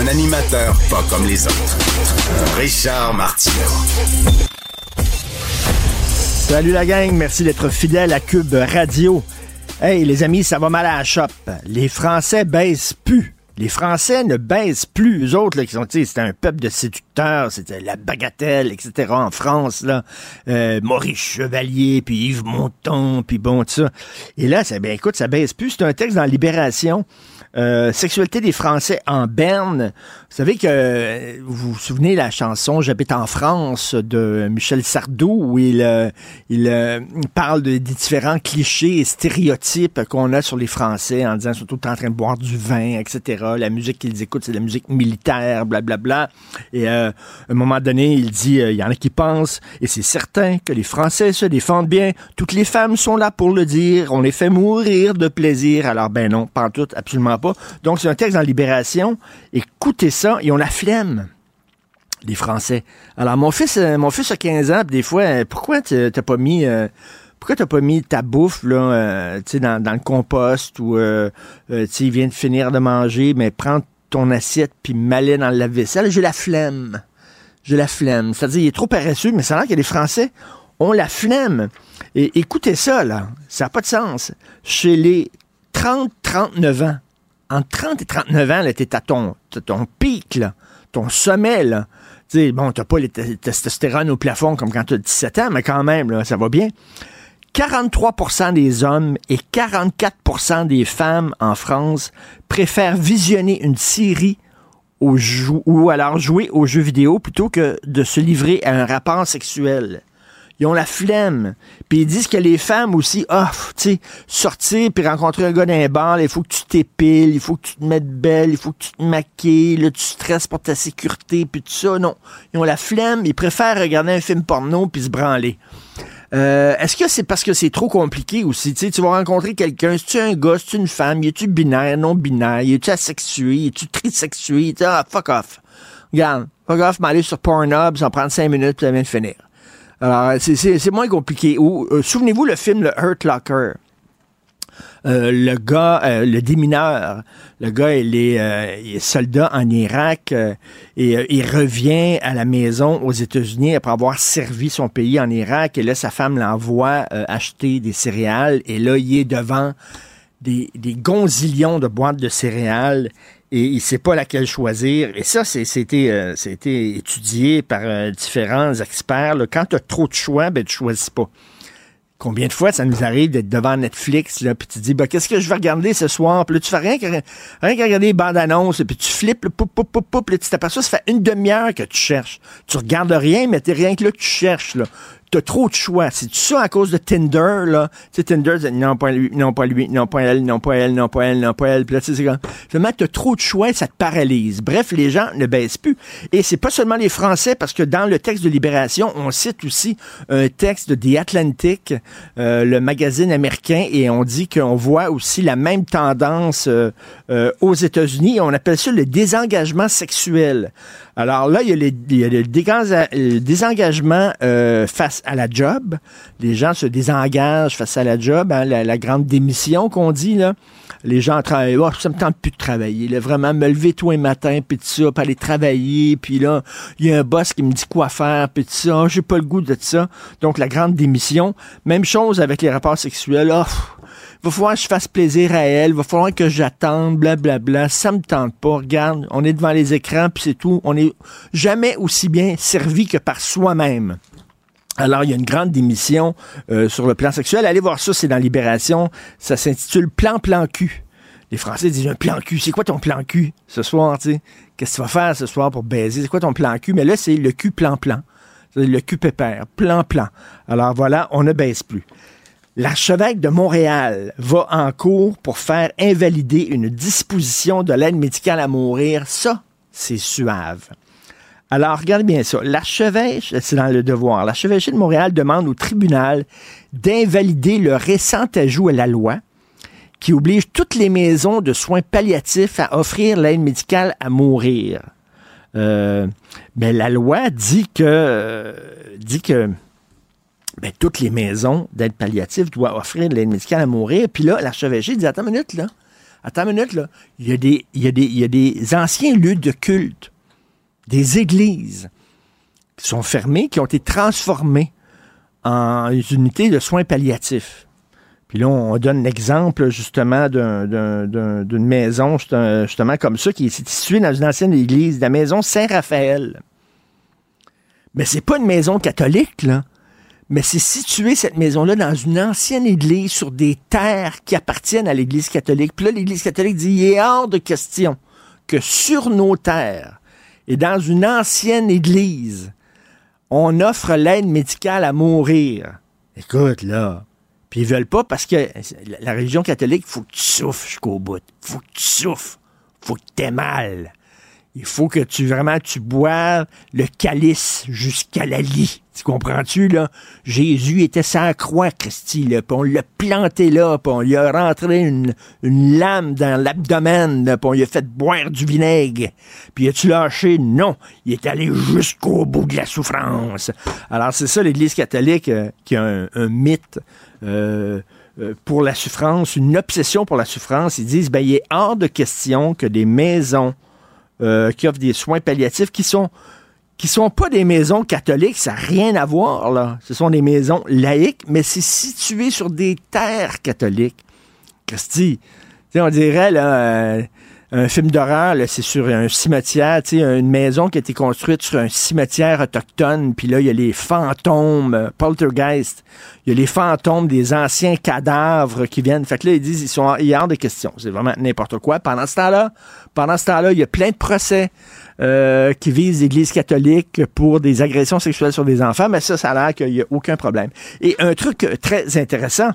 Un animateur pas comme les autres. Richard Martineau. Salut la gang, merci d'être fidèle à Cube Radio. Hey les amis, ça va mal à la shop. Les Français baissent plus. Les Français ne baissent plus. Eux autres, là, qui sont, c'était un peuple de séducteurs, c'était la bagatelle, etc. en France, là. Euh, Maurice Chevalier, puis Yves Montand, puis bon, tout ça. Et là, ça, ben, écoute, ça baisse plus. C'est un texte dans Libération. Euh, sexualité des Français en berne. Vous savez que vous vous souvenez la chanson J'habite en France de Michel Sardou où il, euh, euh, parle de, des différents clichés et stéréotypes qu'on a sur les Français en disant surtout en train de boire du vin, etc. La musique qu'ils écoutent, c'est la musique militaire, blablabla. Bla, bla. À un moment donné, il dit, il y en a qui pensent, et c'est certain que les Français se défendent bien. Toutes les femmes sont là pour le dire. On les fait mourir de plaisir. Alors ben non, pas tout, absolument pas. Donc, c'est un texte dans Libération. Écoutez ça, ils ont la flemme les Français. Alors, mon fils, euh, mon fils a 15 ans, des fois, euh, pourquoi t'as pas mis... Euh, pourquoi t'as pas mis ta bouffe là, euh, dans, le compost ou euh, euh, il vient de finir de manger, mais prends ton assiette puis m'aller dans le lave-vaisselle. J'ai la flemme. J'ai la flemme. C'est-à-dire, il est trop paresseux, mais c'est vrai que les Français ont la flemme. Et écoutez ça, là. Ça n'a pas de sens. Chez les 30-39 ans, entre 30 et 39 ans, tu es à ton, ton pic, là, ton sommet. Là. sais, bon, tu pas les testostérone au plafond comme quand tu as 17 ans, mais quand même, là, ça va bien. 43% des hommes et 44% des femmes en France préfèrent visionner une série ou alors jouer aux jeux vidéo plutôt que de se livrer à un rapport sexuel. Ils ont la flemme. Puis ils disent que les femmes aussi, ah, tu sais, sortir puis rencontrer un gars d'un bar, il faut que tu t'épiles, il faut que tu te mettes belle, il faut que tu te maquilles, là, tu stresses pour ta sécurité, puis tout ça. Non. Ils ont la flemme, ils préfèrent regarder un film porno puis se branler. Euh, Est-ce que c'est parce que c'est trop compliqué aussi? sais, tu vas rencontrer quelqu'un, si tu un gars, si tu une femme, es-tu binaire, non binaire, es-tu asexué, es-tu trisexué? Ah, fuck off. Regarde, fuck off, m'aller sur Pornhub, ça va prendre cinq minutes, puis ça vient de finir. Alors, c'est moins compliqué. Euh, souvenez-vous le film Le Hurt Locker. Euh, le gars, euh, le démineur, le gars, il est, il est soldat en Irak et il revient à la maison aux États-Unis après avoir servi son pays en Irak. Et là, sa femme l'envoie acheter des céréales. Et là, il est devant des, des gonzillions de boîtes de céréales et il sait pas laquelle choisir. Et ça, c'était euh, étudié par euh, différents experts. Là. Quand tu as trop de choix, ben, tu choisis pas. Combien de fois ça nous arrive d'être devant Netflix, là, puis tu te dis, bah, qu'est-ce que je vais regarder ce soir? Puis là, tu fais rien qu'à regarder les bandes annonces, puis tu flippes, le poup, poup, poup, poup, puis tu t'aperçois, ça fait une demi-heure que tu cherches. Tu regardes rien, mais t'es rien que là que tu cherches, là t'as trop de choix. C'est ça à cause de Tinder, là. Tu sais, Tinder, non, pas lui, non, pas lui, non, pas elle, non, pas elle, non, pas elle, non, pas elle. Puis là, tu sais, finalement, t'as trop de choix, ça te paralyse. Bref, les gens ne baissent plus. Et c'est pas seulement les Français, parce que dans le texte de Libération, on cite aussi un texte de The Atlantic, euh, le magazine américain, et on dit qu'on voit aussi la même tendance euh, euh, aux États-Unis. On appelle ça le désengagement sexuel. Alors là, il y il y a le, désengagement euh, à la job. Les gens se désengagent face à la job, hein, la, grande démission qu'on dit. là. Les gens travaillent. Oh, ça me tente plus de travailler. Là, vraiment, me lever tous les matins, puis tout ça, puis aller travailler. Puis là, il y a un boss qui me dit quoi faire, puis tout ça. Oh, j'ai pas le goût de ça. Donc, la grande démission. Même chose avec les rapports sexuels. Oh, va falloir que je fasse plaisir à elle, va falloir que j'attende, blablabla, ça me tente pas, regarde, on est devant les écrans, puis c'est tout, on est jamais aussi bien servi que par soi-même. Alors, il y a une grande démission euh, sur le plan sexuel. Allez voir ça, c'est dans Libération. Ça s'intitule Plan Plan cul. Les Français disent un plan cul. C'est quoi ton plan cul ce soir, tu sais? Qu'est-ce que tu vas faire ce soir pour baiser? C'est quoi ton plan cul? Mais là, c'est le cul plan plan. Le cul pépère. Plan plan. Alors voilà, on ne baisse plus. L'archevêque de Montréal va en cours pour faire invalider une disposition de l'aide médicale à mourir. Ça, c'est suave. Alors, regardez bien ça. L'archevêche, c'est dans le devoir, l'archevêché de Montréal demande au tribunal d'invalider le récent ajout à la loi qui oblige toutes les maisons de soins palliatifs à offrir l'aide médicale à mourir. Euh, mais la loi dit que, euh, dit que ben, toutes les maisons d'aide palliative doivent offrir l'aide médicale à mourir. Puis là, l'archevêché dit Attends une minute, là. Attends une minute, là. Il y, a des, il, y a des, il y a des anciens lieux de culte, des églises qui sont fermées, qui ont été transformées en unités de soins palliatifs. Puis là, on donne l'exemple justement d'une maison justement comme ça qui est située dans une ancienne église, la maison Saint-Raphaël. Mais c'est pas une maison catholique, là. Mais c'est situé, cette maison-là, dans une ancienne église sur des terres qui appartiennent à l'Église catholique. Puis là, l'Église catholique dit, il est hors de question que sur nos terres et dans une ancienne église, on offre l'aide médicale à mourir. Écoute, là, puis ils veulent pas parce que la religion catholique, faut que tu souffres jusqu'au bout. faut que tu souffres. faut que tu aies mal. Il faut que tu vraiment tu boives le calice jusqu'à la lit. Tu comprends-tu, là? Jésus était sans croix, Christy, là, puis on l'a planté là, puis on lui a rentré une, lame dans l'abdomen, puis on lui a fait boire du vinaigre. Puis as-tu lâché? Non. Il est allé jusqu'au bout de la souffrance. Alors, c'est ça, l'Église catholique, euh, qui a un mythe euh, euh, pour la souffrance, une obsession pour la souffrance. Ils disent, ben, il est hors de question que des maisons qui offrent des soins palliatifs qui sont qui sont pas des maisons catholiques, ça n'a rien à voir, là. Ce sont des maisons laïques, mais c'est situé sur des terres catholiques. Christy, on dirait, là, un film d'horreur, c'est sur un cimetière, une maison qui a été construite sur un cimetière autochtone, puis là, il y a les fantômes, euh, poltergeist, il y a les fantômes des anciens cadavres qui viennent. Fait que là, ils disent, ils sont, il y a hors de questions. C'est vraiment n'importe quoi. Pendant ce temps-là, pendant ce temps-là, il y a plein de procès euh, qui visent l'Église catholique pour des agressions sexuelles sur des enfants, mais ça, ça a l'air qu'il n'y a aucun problème. Et un truc très intéressant,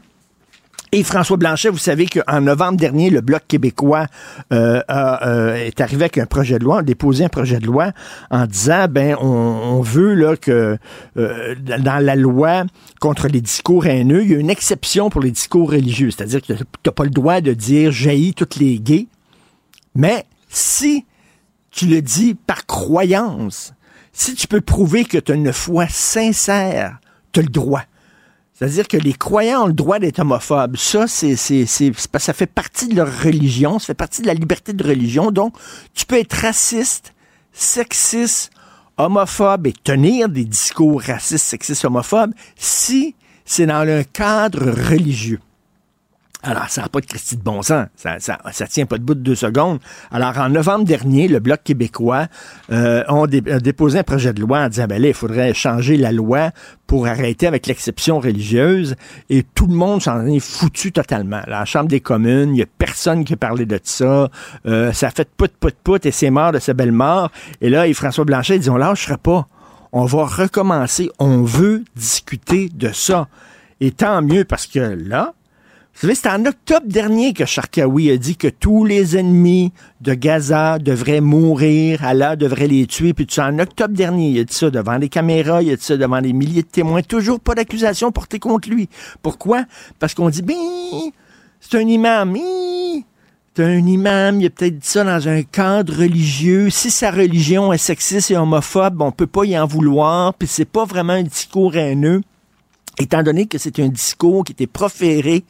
et François Blanchet, vous savez qu'en novembre dernier, le Bloc québécois euh, euh, est arrivé avec un projet de loi, a déposé un projet de loi en disant, ben, on, veut là que euh, dans la loi contre les discours haineux, il y a une exception pour les discours religieux, c'est-à-dire que tu n'as pas le droit de dire jaillit toutes les gays, mais si tu le dis par croyance, si tu peux prouver que tu as une foi sincère, tu as le droit. C'est-à-dire que les croyants ont le droit d'être homophobes. Ça, ça fait partie de leur religion, ça fait partie de la liberté de religion. Donc, tu peux être raciste, sexiste, homophobe et tenir des discours racistes, sexistes, homophobes si c'est dans un cadre religieux. Alors, ça n'a pas de Christie de bon sens. Ça, ça, ça, tient pas de bout de deux secondes. Alors, en novembre dernier, le Bloc québécois euh, a déposé un projet de loi en disant, ben là, il faudrait changer la loi pour arrêter avec l'exception religieuse. Et tout le monde s'en est foutu totalement. la Chambre des communes, il n'y a personne qui a parlé de ça. Euh, ça a fait pout, pout, pout, et c'est mort de sa belle mort. Et là, François Blanchet dit, on lâchera pas. On va recommencer. On veut discuter de ça. Et tant mieux parce que là, vous savez, c'est en octobre dernier que Sharkawi a dit que tous les ennemis de Gaza devraient mourir, Allah devrait les tuer, puis. En octobre dernier, il a dit ça devant les caméras, il a dit ça devant des milliers de témoins. Toujours pas d'accusation portée contre lui. Pourquoi? Parce qu'on dit, ben, c'est un imam. C'est un imam, il a peut-être dit ça dans un cadre religieux. Si sa religion est sexiste et homophobe, on peut pas y en vouloir, puis c'est pas vraiment un discours haineux étant donné que c'est un discours qui était proféré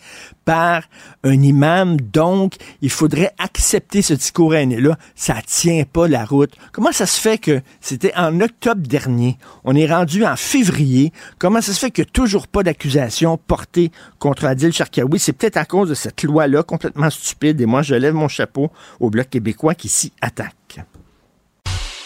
par un imam, donc il faudrait accepter ce discours haineux-là. Ça tient pas la route. Comment ça se fait que c'était en octobre dernier, on est rendu en février, comment ça se fait que toujours pas d'accusation portée contre Adil Sharkawi? C'est peut-être à cause de cette loi-là complètement stupide, et moi je lève mon chapeau au Bloc québécois qui s'y attaque.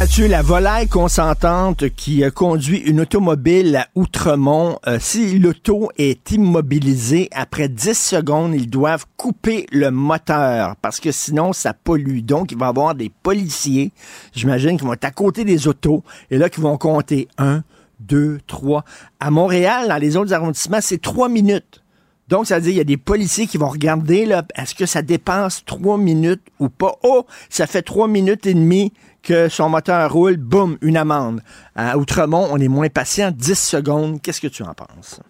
As-tu la volaille consentante qui euh, conduit une automobile à Outremont? Euh, si l'auto est immobilisée, après 10 secondes, ils doivent couper le moteur parce que sinon, ça pollue. Donc, il va y avoir des policiers, j'imagine, qui vont être à côté des autos et là, qui vont compter 1, 2, 3. À Montréal, dans les autres arrondissements, c'est 3 minutes. Donc, ça veut dire qu'il y a des policiers qui vont regarder, là, est-ce que ça dépasse 3 minutes ou pas? Oh, ça fait 3 minutes et demie que son moteur roule, boum, une amende. À Outremont, on est moins patient, 10 secondes. Qu'est-ce que tu en penses?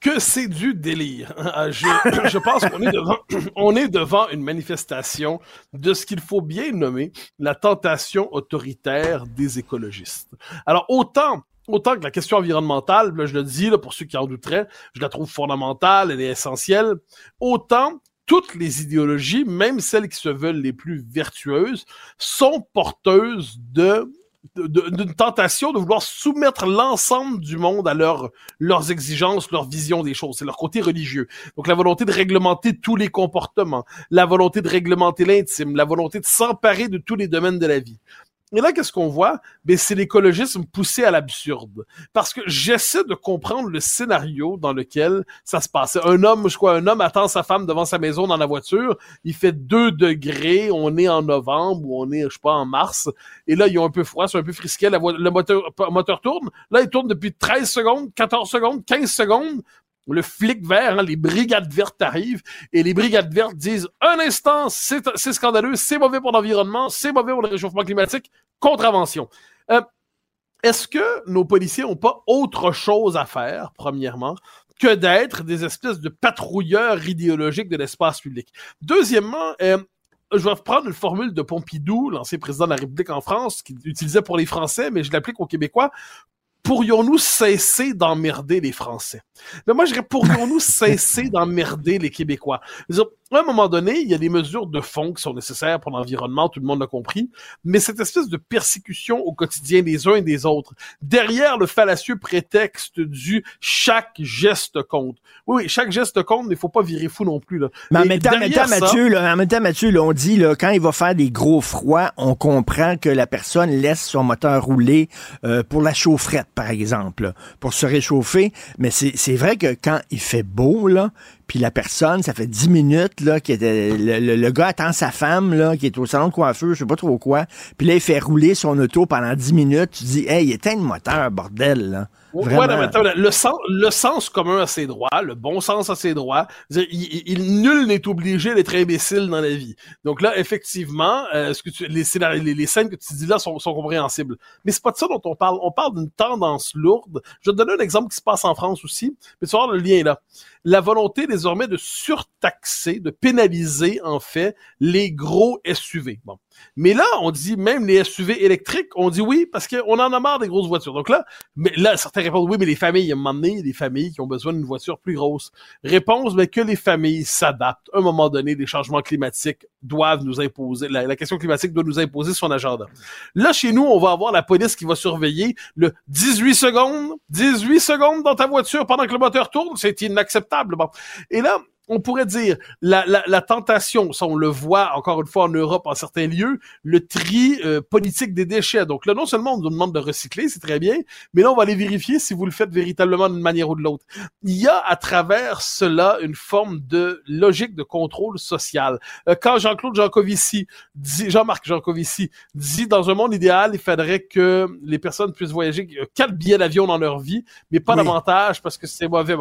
que c'est du délire. Je, je pense qu'on est devant, une manifestation de ce qu'il faut bien nommer la tentation autoritaire des écologistes. Alors autant que la question environnementale, je le dis pour ceux qui en douteraient, je la trouve fondamentale, elle est essentielle, autant toutes les idéologies, même celles qui se veulent les plus vertueuses, sont porteuses de d'une tentation de vouloir soumettre l'ensemble du monde à leur, leurs exigences, leur vision des choses. C'est leur côté religieux. Donc la volonté de réglementer tous les comportements, la volonté de réglementer l'intime, la volonté de s'emparer de tous les domaines de la vie. Et là, qu'est-ce qu'on voit? Ben, c'est l'écologisme poussé à l'absurde. Parce que j'essaie de comprendre le scénario dans lequel ça se passe. Un homme, je crois, un homme attend sa femme devant sa maison dans la voiture. Il fait 2 degrés. On est en novembre ou on est, je sais pas, en mars. Et là, il a un peu froid, c'est un peu frisquet. le moteur tourne. Là, il tourne depuis 13 secondes, 14 secondes, 15 secondes le flic vert, hein, les brigades vertes arrivent et les brigades vertes disent un instant, c'est scandaleux, c'est mauvais pour l'environnement, c'est mauvais pour le réchauffement climatique, contravention. Euh, Est-ce que nos policiers n'ont pas autre chose à faire, premièrement, que d'être des espèces de patrouilleurs idéologiques de l'espace public? Deuxièmement, euh, je vais prendre une formule de Pompidou, l'ancien président de la République en France, qu'il utilisait pour les Français, mais je l'applique aux Québécois pourrions-nous cesser d'emmerder les Français? Mais moi, je dirais, pourrions-nous cesser d'emmerder les Québécois? À un moment donné, il y a des mesures de fond qui sont nécessaires pour l'environnement, tout le monde l'a compris, mais cette espèce de persécution au quotidien des uns et des autres, derrière le fallacieux prétexte du chaque geste compte. Oui, chaque geste compte, mais il faut pas virer fou non plus. Là. Mais en même temps, Mathieu, là, en même temps, Mathieu, on dit, là, quand il va faire des gros froids, on comprend que la personne laisse son moteur rouler euh, pour la chaufferette, par exemple, pour se réchauffer. Mais c'est vrai que quand il fait beau, là, puis la personne, ça fait dix minutes là, qui était, le, gars attend sa femme là, qui est au salon de coiffeur, je sais pas trop quoi. Puis là, il fait rouler son auto pendant dix minutes. Tu dis, hey, il éteint le moteur, bordel. Là. Ouais, le, sens, le sens commun à ses droits, le bon sens à ses droits, il, nul n'est obligé d'être imbécile dans la vie. Donc là, effectivement, euh, ce que tu, les, les, les, scènes que tu dis là sont, sont compréhensibles. Mais c'est pas de ça dont on parle. On parle d'une tendance lourde. Je vais te donner un exemple qui se passe en France aussi, mais tu voir le lien là. La volonté désormais de surtaxer, de pénaliser en fait les gros SUV. Bon. Mais là, on dit même les SUV électriques, on dit oui parce qu'on en a marre des grosses voitures. Donc là, mais là, certains répondent oui, mais les familles, à un moment donné, des familles qui ont besoin d'une voiture plus grosse. Réponse, mais que les familles s'adaptent. À un moment donné, les changements climatiques doivent nous imposer, la, question climatique doit nous imposer son agenda. Là, chez nous, on va avoir la police qui va surveiller le 18 secondes, 18 secondes dans ta voiture pendant que le moteur tourne, c'est inacceptable. Bon. Et là, on pourrait dire la, la, la, tentation, ça on le voit encore une fois en Europe en certains lieux, le tri euh, politique des déchets. Donc là, non seulement on nous demande de recycler, c'est très bien, mais là on va aller vérifier si vous le faites véritablement d'une manière ou de l'autre. Il y a à travers cela une forme de logique de contrôle social. Euh, quand Jean-Claude Jancovici dit, Jean-Marc Jancovici dit dans un monde idéal, il faudrait que les personnes puissent voyager quatre billets d'avion dans leur vie, mais pas davantage parce que c'est mauvais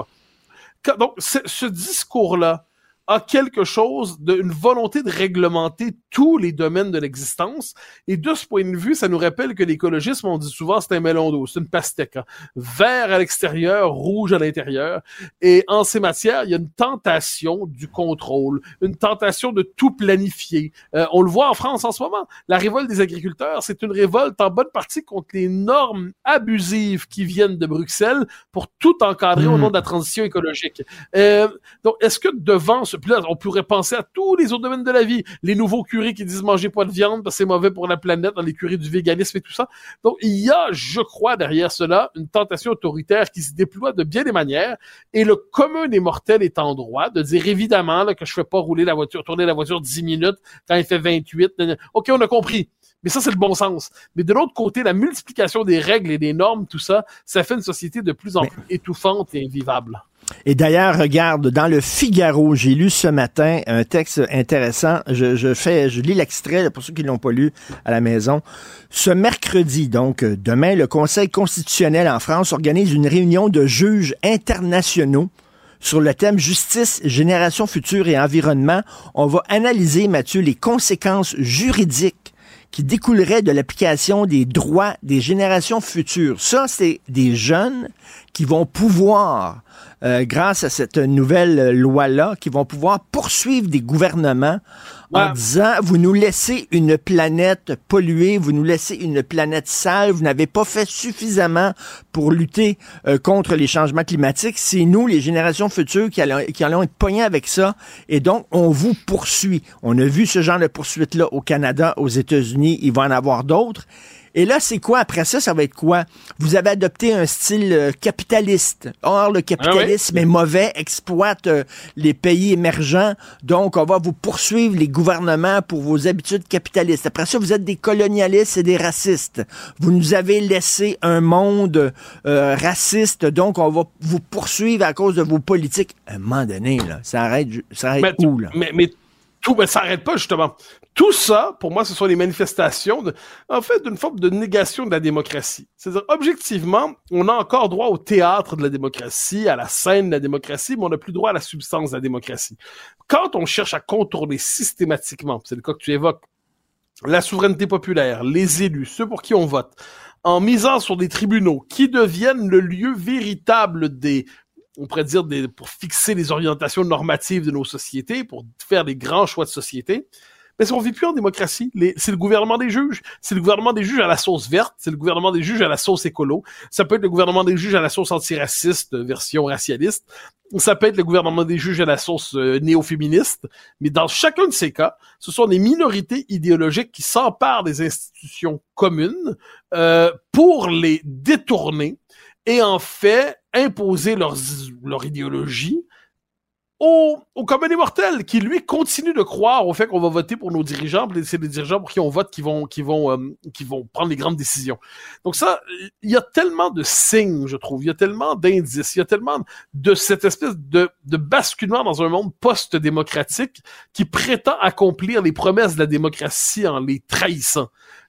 donc, ce discours-là, a quelque chose d'une volonté de réglementer tous les domaines de l'existence. Et de ce point de vue, ça nous rappelle que l'écologisme, on dit souvent, c'est un melon d'eau, c'est une pastèque. Hein. Vert à l'extérieur, rouge à l'intérieur. Et en ces matières, il y a une tentation du contrôle, une tentation de tout planifier. Euh, on le voit en France en ce moment. La révolte des agriculteurs, c'est une révolte en bonne partie contre les normes abusives qui viennent de Bruxelles pour tout encadrer au hmm. nom de la transition écologique. Euh, donc, est-ce que devant ce puis là, on pourrait penser à tous les autres domaines de la vie. Les nouveaux curés qui disent manger pas de viande parce que c'est mauvais pour la planète dans les curés du véganisme et tout ça. Donc, il y a, je crois, derrière cela, une tentation autoritaire qui se déploie de bien des manières. Et le commun des mortels est en droit de dire évidemment là, que je fais pas rouler la voiture, tourner la voiture 10 minutes quand il fait 28. OK, on a compris. Mais ça, c'est le bon sens. Mais de l'autre côté, la multiplication des règles et des normes, tout ça, ça fait une société de plus en plus étouffante et invivable. Et d'ailleurs, regarde, dans le Figaro, j'ai lu ce matin un texte intéressant. Je, fais, je lis l'extrait pour ceux qui ne l'ont pas lu à la maison. Ce mercredi, donc demain, le Conseil constitutionnel en France organise une réunion de juges internationaux sur le thème justice, génération future et environnement. On va analyser, Mathieu, les conséquences juridiques qui découleraient de l'application des droits des générations futures. Ça, c'est des jeunes qui vont pouvoir euh, grâce à cette nouvelle loi-là, qui vont pouvoir poursuivre des gouvernements en disant, vous nous laissez une planète polluée, vous nous laissez une planète sale, vous n'avez pas fait suffisamment pour lutter euh, contre les changements climatiques. C'est nous, les générations futures, qui allons, qui allons être poignés avec ça. Et donc, on vous poursuit. On a vu ce genre de poursuite-là au Canada, aux États-Unis. Il va en avoir d'autres. Et là, c'est quoi? Après ça, ça va être quoi? Vous avez adopté un style euh, capitaliste. Or, le capitalisme ah est mauvais, exploite euh, les pays émergents. Donc, on va vous poursuivre les gouvernements pour vos habitudes capitalistes. Après ça, vous êtes des colonialistes et des racistes. Vous nous avez laissé un monde euh, raciste. Donc, on va vous poursuivre à cause de vos politiques. À un moment donné, là, ça arrête, ça arrête où, là? Mais, mais tout, mais ça n'arrête pas, justement. Tout ça, pour moi, ce sont les manifestations, en fait, d'une forme de négation de la démocratie. C'est-à-dire, objectivement, on a encore droit au théâtre de la démocratie, à la scène de la démocratie, mais on n'a plus droit à la substance de la démocratie. Quand on cherche à contourner systématiquement, c'est le cas que tu évoques, la souveraineté populaire, les élus, ceux pour qui on vote, en misant sur des tribunaux qui deviennent le lieu véritable des on pourrait dire, des, pour fixer les orientations normatives de nos sociétés, pour faire des grands choix de société. Mais si on vit plus en démocratie, c'est le gouvernement des juges. C'est le gouvernement des juges à la sauce verte, c'est le gouvernement des juges à la sauce écolo. Ça peut être le gouvernement des juges à la sauce antiraciste, version racialiste. Ça peut être le gouvernement des juges à la sauce euh, néo-féministe. Mais dans chacun de ces cas, ce sont des minorités idéologiques qui s'emparent des institutions communes euh, pour les détourner et en fait imposer leur, leur idéologie au, au commun des mortels, qui lui continue de croire au fait qu'on va voter pour nos dirigeants, c'est les dirigeants pour qui on vote qui vont, qui vont, euh, qui vont prendre les grandes décisions. Donc ça, il y a tellement de signes, je trouve, il y a tellement d'indices, il y a tellement de cette espèce de, de basculement dans un monde post-démocratique qui prétend accomplir les promesses de la démocratie en les trahissant.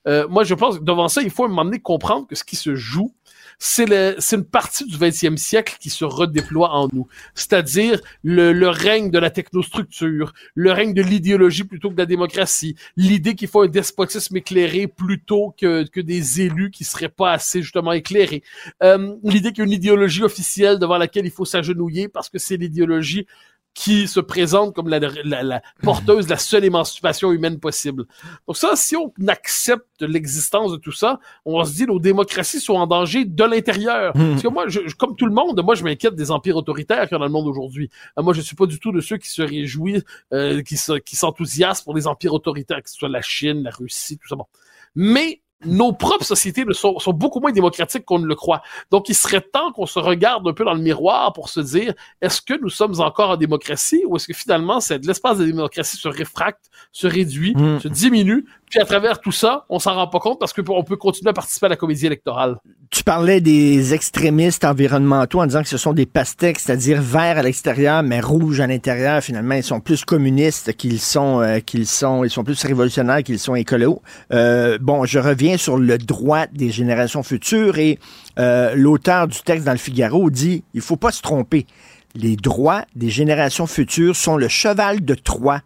Euh, moi, je pense que devant ça, il faut à un moment donné comprendre que ce qui se joue, c'est une partie du 20e siècle qui se redéploie en nous. C'est-à-dire le, le, règne de la technostructure, le règne de l'idéologie plutôt que de la démocratie, l'idée qu'il faut un despotisme éclairé plutôt que, que des élus qui seraient pas assez justement éclairés, euh, l'idée qu'il y a une idéologie officielle devant laquelle il faut s'agenouiller parce que c'est l'idéologie qui se présente comme la, la, porteuse de la seule émancipation humaine possible. Donc ça, si on accepte l'existence de tout ça, on se dit nos démocraties sont en danger de l'intérieur. Hmm. Parce que moi, je, comme tout le monde, moi je m'inquiète des empires autoritaires qu'il y a dans le monde aujourd'hui. Euh, moi, je suis pas du tout de ceux qui se réjouissent, euh, qui s'enthousiasment pour les empires autoritaires, que ce soit la Chine, la Russie, tout ça. Bon. Mais nos propres sociétés sont, sont, beaucoup moins démocratiques qu'on ne le croit. Donc, il serait temps qu'on se regarde un peu dans le miroir pour se dire, est-ce que nous sommes encore en démocratie ou est-ce que finalement, l'espace de démocratie se réfracte, se réduit, hmm. se diminue, puis à travers tout ça, on s'en rend pas compte parce qu'on peut continuer à participer à la comédie électorale. Tu parlais des extrémistes environnementaux en disant que ce sont des pastèques, c'est-à-dire verts à l'extérieur, mais rouges à l'intérieur. Finalement, ils sont plus communistes qu'ils sont, euh, qu'ils sont, ils sont plus révolutionnaires qu'ils sont écolos. Euh, bon, je reviens sur le droit des générations futures et euh, l'auteur du texte dans le Figaro dit il faut pas se tromper. Les droits des générations futures sont le cheval de Troie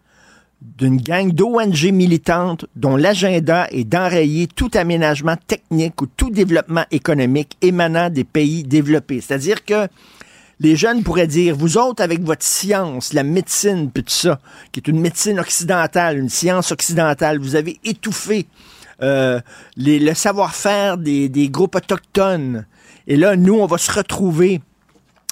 d'une gang d'ONG militantes dont l'agenda est d'enrayer tout aménagement technique ou tout développement économique émanant des pays développés. C'est-à-dire que les jeunes pourraient dire, vous autres, avec votre science, la médecine, puis tout ça, qui est une médecine occidentale, une science occidentale, vous avez étouffé euh, le savoir-faire des groupes autochtones. Et là, nous, on va se retrouver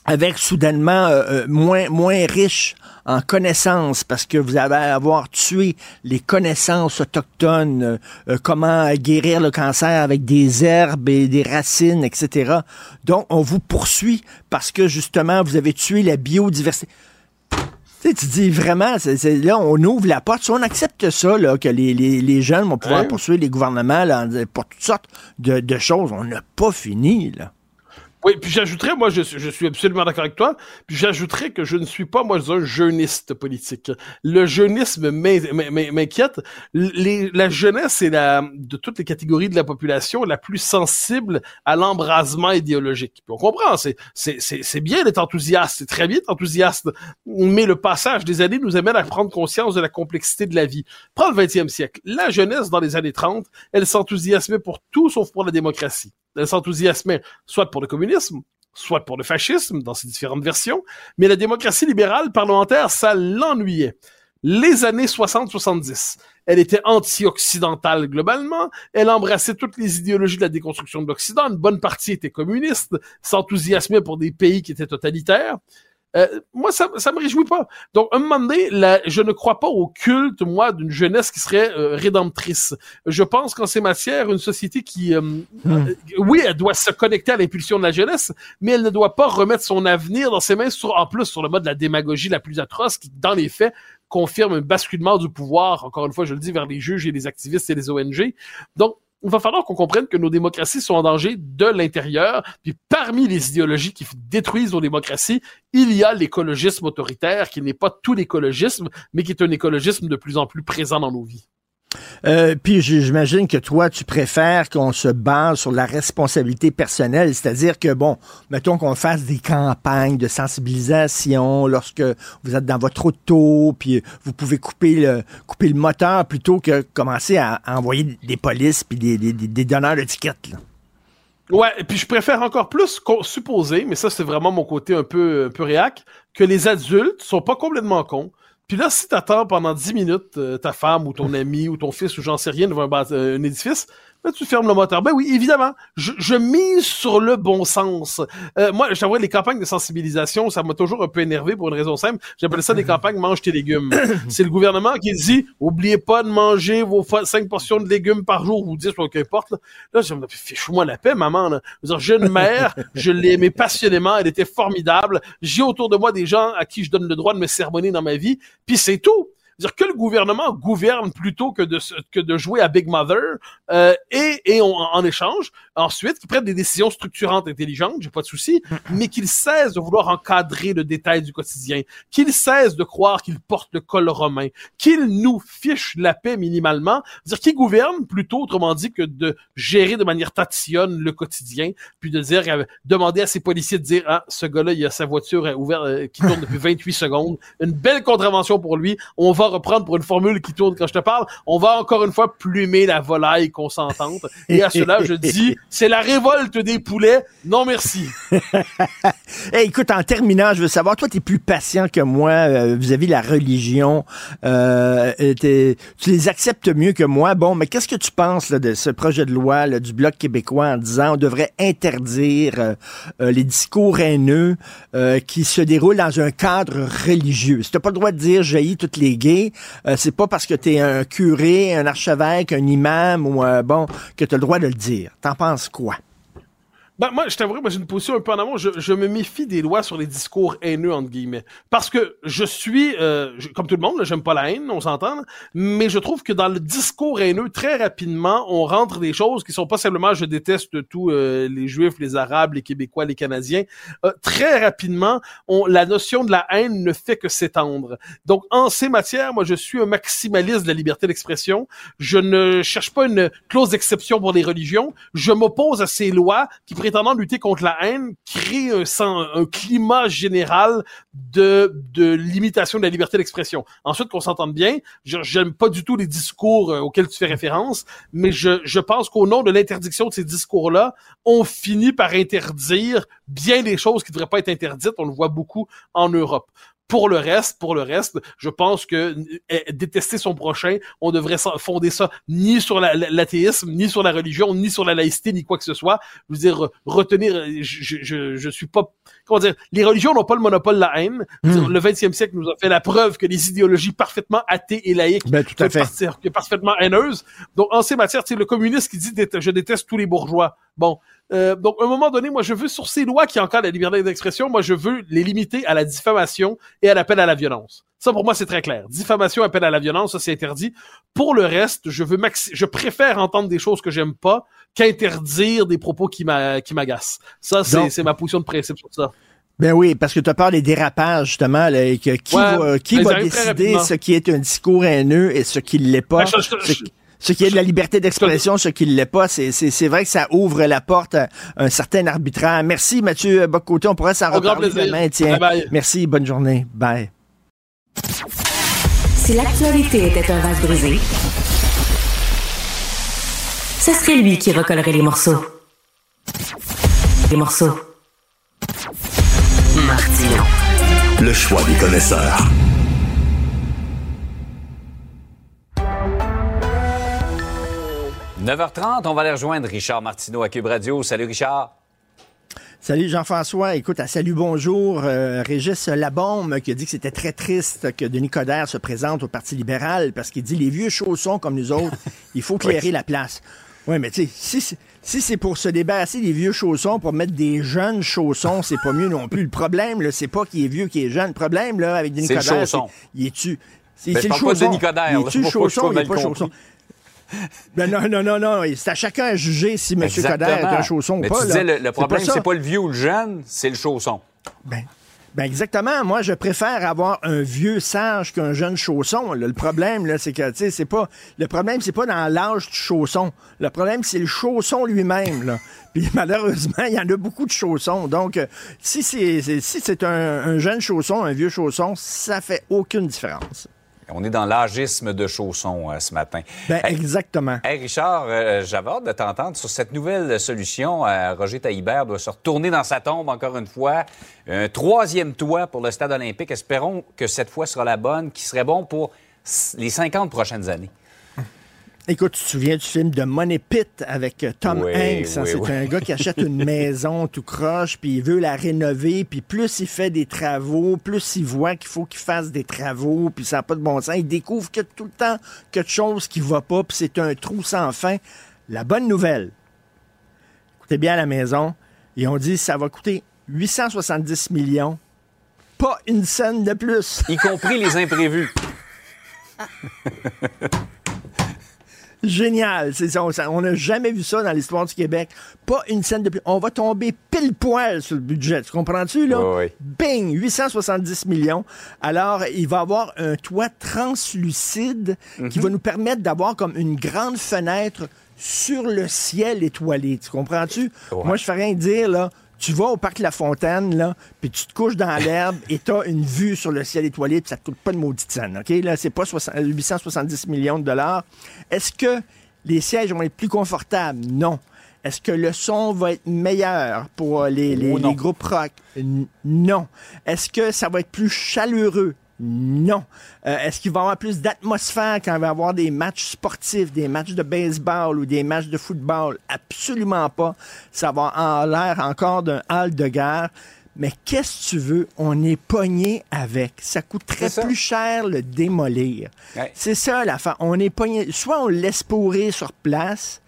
avec soudainement euh, euh, moins moins riche en connaissances parce que vous allez avoir tué les connaissances autochtones, euh, comment guérir le cancer avec des herbes et des racines, etc. Donc on vous poursuit parce que justement vous avez tué la biodiversité. Tu, sais, tu dis vraiment, là, on ouvre la porte. Si on accepte ça, là, que les, les, les jeunes vont pouvoir poursuivre les gouvernements là, pour toutes sortes de, de choses, on n'a pas fini. Là. Oui, puis j'ajouterais, moi, je, je suis absolument d'accord avec toi, puis j'ajouterais que je ne suis pas, moi, un jeuniste politique. Le jeunisme m'in- m'in- m'in- m'inquiète. La jeunesse est la, de toutes les catégories de la population la plus sensible à l'embrasement idéologique. Puis on comprend, c'est bien d'être enthousiaste, c'est très bien d'être enthousiaste, mais le passage des années nous amène à prendre conscience de la complexité de la vie. Prends le 20e siècle. La jeunesse, dans les années 30, elle s'enthousiasmait pour tout sauf pour la démocratie. S'enthousiasmait soit pour le communisme, soit pour le fascisme, dans ses différentes versions, mais la démocratie libérale parlementaire, ça l'ennuyait. Les années 60-70, elle était anti-occidentale globalement, elle embrassait toutes les idéologies de la déconstruction de l'Occident, une bonne partie était communiste, s'enthousiasmait pour des pays qui étaient totalitaires. Euh, moi, ça, ça me réjouit pas. Donc, à un moment donné, la- je ne crois pas au culte, moi, d'une jeunesse qui serait euh, rédemptrice. Je pense qu'en ces matières, une société qui, euh, euh, oui, elle doit se connecter à l'impulsion de la jeunesse, mais elle ne doit pas remettre son avenir dans ses mains, sur, en plus sur le mode de la démagogie la plus atroce, qui, dans les faits, confirme un basculement du pouvoir, encore une fois, je le dis, vers les juges et les activistes et les ONG. Donc, il va falloir qu'on comprenne que nos démocraties sont en danger de l'intérieur. Puis parmi les idéologies qui détruisent nos démocraties, il y a l'écologisme autoritaire, qui n'est pas tout l'écologisme, mais qui est un écologisme de plus en plus présent dans nos vies. Euh, puis j'imagine que toi, tu préfères qu'on se base sur la responsabilité personnelle, c'est-à-dire que, bon, mettons qu'on fasse des campagnes de sensibilisation lorsque vous êtes dans votre auto, puis vous pouvez couper le, couper moteur plutôt que commencer à, envoyer des polices puis des, des, donneurs d'étiquettes. Ouais, puis je préfère encore plus supposer, mais ça c'est vraiment mon côté un peu, un réac, que les adultes sont pas complètement cons. Puis là, si t'attends pendant 10 minutes euh, ta femme ou ton ami ou ton fils ou j'en sais rien devant un, euh, un édifice, là, tu fermes le moteur. Ben oui, évidemment, je, je mise sur le bon sens. Euh, moi, je t'avoue, les campagnes de sensibilisation, ça m'a toujours un peu énervé pour une raison simple. J'appelle ça des campagnes mange tes légumes. C'est le gouvernement qui dit, oubliez pas de manger vos 5 portions de légumes par jour ou 10, ou qu'importe. Là, là je me dis, fiche-moi la paix, maman. Là. Je veux dire, j'ai une mère, je l'ai aimée passionnément, elle était formidable. J'ai autour de moi des gens à qui je donne le droit de me sermonner dans ma vie, puis c'est tout. Dire que le gouvernement gouverne plutôt que de que de jouer à Big Mother euh, et et on- en échange ensuite qu'ils prennent des décisions structurantes intelligentes j'ai pas de souci mais qu'ils cessent de vouloir encadrer le détail du quotidien qu'ils cessent de croire qu'ils portent le col romain qu'ils nous fichent la paix minimalement dire qu'ils gouvernent plutôt autrement dit que de gérer de manière tatillonne le quotidien puis de dire euh, demander à ses policiers de dire ah ce gars-là il a sa voiture euh, ouverte euh, qui tourne depuis 28 secondes une belle contravention pour lui on va reprendre pour une formule qui tourne quand je te parle on va encore une fois plumer la volaille consentante et à cela je dis c'est la révolte des poulets non merci écoute, en terminant, je veux savoir, toi, tu es plus patient que moi euh, vis-à-vis de la religion. Euh, euh, tu les acceptes mieux que moi. Bon, mais qu'est-ce que tu penses de ce projet de loi du Bloc québécois en disant on devrait interdire euh, euh, les discours haineux euh, qui se déroulent dans un cadre religieux? Si t'as pas le droit de dire jaillit toutes les gays, euh, c'est pas parce que tu es un curé, un archevêque, un imam ou euh, bon que tu as le droit de le dire. T'en penses quoi? Ben, moi, je t'avoue, moi, j'ai une position un peu en amont. Je, je me méfie des lois sur les discours haineux, entre guillemets. Parce que je suis, euh, je- comme tout le monde, j'aime pas la haine, on s'entend, mais je trouve que dans le discours haineux, très rapidement, on rentre des choses qui sont pas simplement je déteste tous euh, les Juifs, les Arabes, les Québécois, les Canadiens. Euh, très rapidement, on, la notion de la haine ne fait que s'étendre. Donc, en ces matières, moi, je suis un maximaliste de la liberté d'expression. Je ne cherche pas une clause d'exception pour les religions. Je m'oppose à ces lois qui, prétendant lutter contre la haine, créent un, un climat général de, de limitation de la liberté d'expression. Ensuite, qu'on s'entende bien, j'aime pas du tout les discours euh, auxquels tu fais référence, mais je, je pense qu'au nom de l'interdiction de ces discours-là, on finit par interdire bien des choses qui devraient pas être interdites. On le voit beaucoup en Europe. Pour le reste, pour le reste, je pense que euh, détester son prochain, on devrait s'en- fonder ça ni sur la- la- l'athéisme, ni sur la religion, ni sur la laïcité, ni quoi que ce soit. Je veux dire, retenir, je, je, je, suis pas, comment dire, les religions n'ont pas le monopole de la haine. Dire, Le 20e siècle nous a fait la preuve que les idéologies parfaitement athées et laïques Ben, tout à peuvent fait. partir- que parfaitement haineuses. Donc, en ces matières, sais, le communiste qui dit je déteste tous les bourgeois. Bon, Euh, donc, à un moment donné, moi, je veux, sur ces lois qui encadrent la liberté d'expression, moi, je veux les limiter à la diffamation et à l'appel à la violence. Ça, pour moi, c'est très clair. Diffamation, appel à la violence, ça, c'est interdit. Pour le reste, je veux maxi je préfère entendre des choses que j'aime pas qu'interdire des propos qui m'agacent. Ça, c'est ma position de principe sur ça. Ben oui, parce que tu as peur des dérapages, justement, là, et que qui va, qui va décider ce qui est un discours haineux et ce qui ne l'est pas. Ben, ce, qui est de la liberté d'expression, ce qui ne l'est pas, c'est vrai que ça ouvre la porte à un certain arbitraire. Merci, Mathieu Bocoté. On pourrait s'en reparler demain. Tiens. Merci, bonne journée. Bye. Si l'actualité était un vase brisé, ce serait lui qui recollerait les morceaux. Les morceaux. Martino. Le choix des connaisseurs. « 9h30, on va aller rejoindre Richard Martineau à Cube Radio. Salut Richard. Salut Jean-François. Écoute, à salut bonjour, euh, Régis Labombe qui a dit que c'était très triste que Denis Coderre se présente au Parti libéral parce qu'il dit les vieux chaussons comme nous autres, il faut clairer la place. Oui, mais tu sais, si, si c'est pour se débarrasser des vieux chaussons, pour mettre des jeunes chaussons, c'est pas mieux non plus. Le problème, là, c'est pas qu'il est vieux, qu'il est jeune. Le problème, là, avec Denis Coderre, c'est il est-tu. C'est le chausson. il est-tu chausson, il est pas chausson? Ben non, non, non, non. C'est à chacun à juger si M. Coderre est un chausson ou pas. Tu disais, le, problème, c'est pas le vieux ou le jeune, c'est le chausson. Ben, ben exactement. Moi, je préfère avoir un vieux sage qu'un jeune chausson. Le problème, là, c'est que, tu sais, c'est pas. Le problème, c'est pas dans l'âge du chausson. Le problème, c'est le chausson lui-même. Puis malheureusement, il y en a beaucoup de chaussons. Donc, euh, si c'est si c'est un, un jeune chausson, un vieux chausson, ça fait aucune différence. On est dans l'agisme de chaussons euh, ce matin. Ben, exactement. Hey, Richard, euh, j'avais hâte de t'entendre sur cette nouvelle solution. Euh, Roger Taillibert doit se retourner dans sa tombe encore une fois. Un troisième toit pour le stade olympique. Espérons que cette fois sera la bonne, qui serait bon pour les 50 prochaines années. Écoute, tu te souviens du film de Money Pit avec euh, Tom Hanks? Hein? c'est un gars qui achète une maison tout croche, puis il veut la rénover, puis plus il fait des travaux, plus il voit qu'il faut qu'il fasse des travaux, puis ça n'a pas de bon sens. Il découvre que tout le temps quelque chose qui va pas, puis c'est un trou sans fin. La bonne nouvelle, écoutez bien à la maison, et on dit ça va coûter 870 millions, pas une scène de plus. Y compris les imprévus. Génial. on n'a jamais vu ça dans l'histoire du Québec. Pas une scène de plus. On va tomber pile poil sur le budget. Tu comprends-tu, là? Oui, Bing! 870 millions. Alors, il va avoir un toit translucide qui mhm. va nous permettre d'avoir comme une grande fenêtre sur le ciel étoilé. Tu comprends-tu? Moi, je fais rien dire, là tu vas au parc La Fontaine, là, puis tu te couches dans l'herbe et tu as une vue sur le ciel étoilé, puis ça te coûte pas de maudite scène, OK? Là, c'est pas 870 millions de dollars. Est-ce que les sièges vont être plus confortables? Non. Est-ce que le son va être meilleur pour les, les groupes rock? Non. Est-ce que ça va être plus chaleureux? Non. Euh, est-ce qu'il va y avoir plus d'atmosphère quand il va y avoir des matchs sportifs, des matchs de baseball ou des matchs de football? Absolument pas. Ça va en l'air encore d'un hall de guerre. Mais qu'est-ce que tu veux? On est pogné avec. Ça coûterait plus cher le démolir. C'est ça la fin. On est pogné. Soit on le laisse pourrir sur place,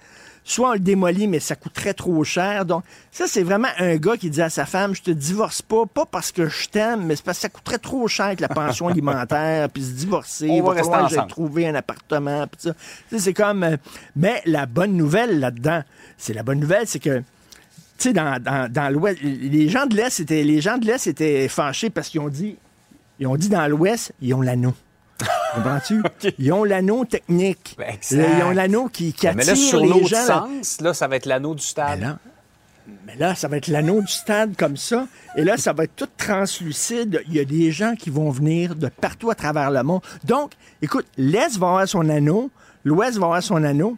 soit on le démolit, mais ça coûterait trop cher. Donc, ça, c'est vraiment un gars qui dit à sa femme, je te divorce pas, pas parce que je t'aime, mais c'est parce que ça coûterait trop cher avec la pension alimentaire, puis se divorcer, on va, va trouver un appartement, puis ça. C'est comme... Euh, mais la bonne nouvelle là-dedans, c'est la bonne nouvelle, c'est que tu sais, dans, dans, l'Ouest, les gens de l'Est étaient, les gens de l'Est étaient fâchés parce qu'ils ont dit, ils ont dit dans l'Ouest, ils ont l'anneau. Comprends-tu? Ils ont l'anneau technique. Ben, ils ont l'anneau qui, qui attire mais là, sur les gens. Sens, là, ça va être l'anneau du stade. Là, mais là, ça va être l'anneau du stade comme ça. Et là, ça va être tout translucide. Il y a des gens qui vont venir de partout à travers le monde. Donc, écoute, l'Est va avoir son anneau, l'Ouest va avoir son anneau,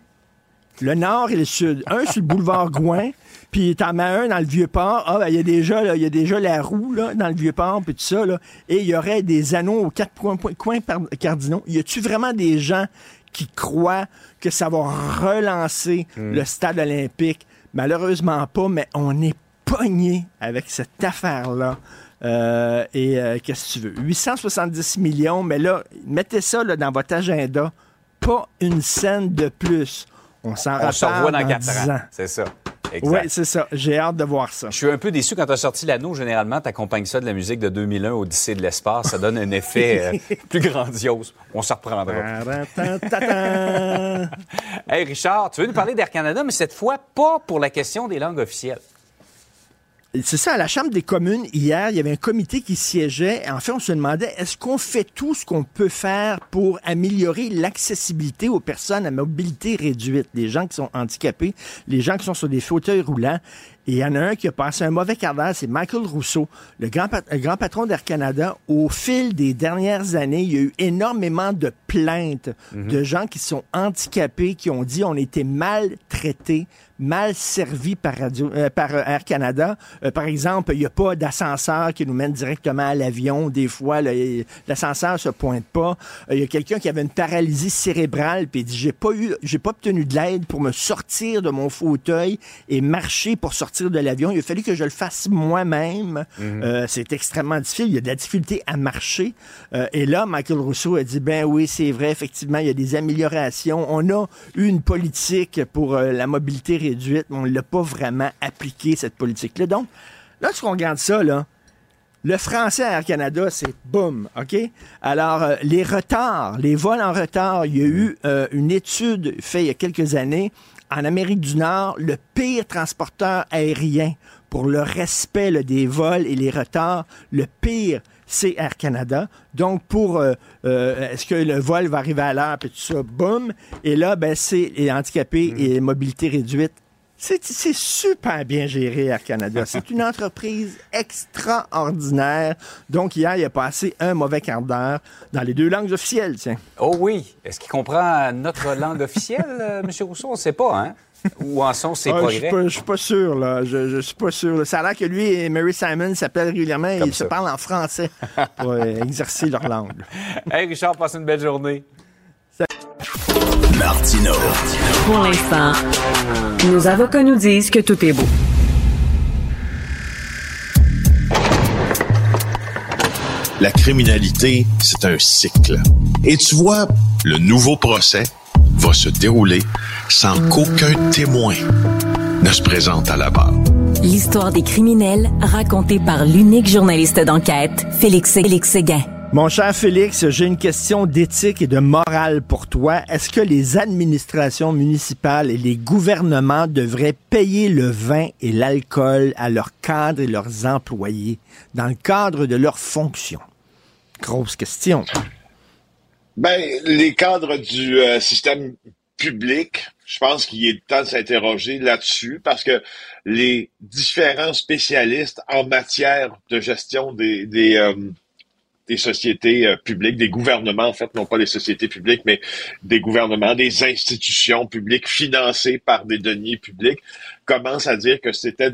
le Nord et le Sud. Un sur le boulevard Gouin, puis t'en mets un dans le Vieux-Port. Ah, ben, il y a déjà, il y a déjà la roue, là, dans le Vieux-Port, puis tout ça, là. Et il y aurait des anneaux aux quatre coins, coins cardinaux. Y a-tu vraiment des gens qui croient que ça va relancer hmm. le stade olympique? Malheureusement pas, mais on est pogné avec cette affaire-là. Euh, et euh, qu'est-ce que tu veux? 870 millions, mais là, mettez ça là, dans votre agenda. Pas une scène de plus. On s'en revoit dans, dans 4 ans. C'est ça. Oui, c'est ça. J'ai hâte de voir ça. Je suis un peu déçu quand tu as sorti l'anneau. Généralement, tu accompagnes ça de la musique de 2001, Odyssée de l'espace. Ça donne un effet euh, plus grandiose. On s'en reprendra. hey, Richard, tu veux nous parler d'Air Canada, mais cette fois, pas pour la question des langues officielles. C'est ça, à la Chambre des communes, hier, il y avait un comité qui siégeait. En fait, on se demandait, est-ce qu'on fait tout ce qu'on peut faire pour améliorer l'accessibilité aux personnes à mobilité réduite, les gens qui sont handicapés, les gens qui sont sur des fauteuils roulants. Et il y en a un qui a passé un mauvais quart d'heure, c'est Michael Rousseau, le grand, grand patron d'Air Canada. Au fil des dernières années, il y a eu énormément de plaintes Mhm. de gens qui sont handicapés, qui ont dit on était maltraités, mal servis par, radio, euh, par euh, Air Canada. Euh, par exemple, il n'y a pas d'ascenseur qui nous mène directement à l'avion. Des fois, l'ascenseur se pointe pas. Euh, Il y a quelqu'un qui avait une paralysie cérébrale, puis il dit j'ai pas eu, j'ai pas obtenu de l'aide pour me sortir de mon fauteuil et marcher pour sortir de l'avion. Il a fallu que je le fasse moi-même. Euh, c'est extrêmement difficile. Il y a de la difficulté à marcher. Euh, et là, Michael Rousseau a dit ben oui, c'est vrai, effectivement, il y a des améliorations. On a eu une politique pour euh, la mobilité réduite, mais on ne l'a pas vraiment appliquée, cette politique-là. Donc, lorsqu'on regarde ça, là, le français à Air Canada, c'est boum, OK? Alors, euh, les retards, les vols en retard, il y a eu euh, une étude faite il y a quelques années en Amérique du Nord, le pire transporteur aérien pour le respect là, des vols et les retards, le pire, c'est Air Canada. Donc, pour euh, euh, est-ce que le vol va arriver à l'heure, puis tout ça, boum. Et là, ben, c'est les handicapés et les mobilités réduites. C'est super bien géré Air Canada. C'est une entreprise extraordinaire. Donc, hier, il a passé un mauvais quart d'heure dans les deux langues officielles, tiens. Oh oui. Est-ce qu'il comprend notre langue officielle, euh, M. Rousseau? On ne sait pas, hein? Où en sont ses Ah, progrès? je suis pas sûr, là. Je, je suis pas sûr. là. Ça a l'air que lui et Mary Simon s'appellent régulièrement et Comme ils se parlent en français pour euh, exercer leur langue. Hey, Richard, passe une belle journée. Martino. Pour l'instant, nos avocats nous disent que tout est beau. La criminalité, c'est un cycle. Et tu vois, le nouveau procès va se dérouler sans qu'aucun témoin ne se présente à la barre. L'histoire des criminels racontée par l'unique journaliste d'enquête, Félix, Félix Séguin. Mon cher Félix, j'ai une question d'éthique et de morale pour toi. Est-ce que les administrations municipales et les gouvernements devraient payer le vin et l'alcool à leurs cadres et leurs employés dans le cadre de leurs fonctions? Grosse question. Ben, les cadres du euh, système public, je pense qu'il est temps de s'interroger là-dessus parce que les différents spécialistes en matière de gestion des, euh, des sociétés euh, publiques, des gouvernements, en fait, non pas des sociétés publiques, mais des gouvernements, des institutions publiques financées par des deniers publics, commencent à dire que c'était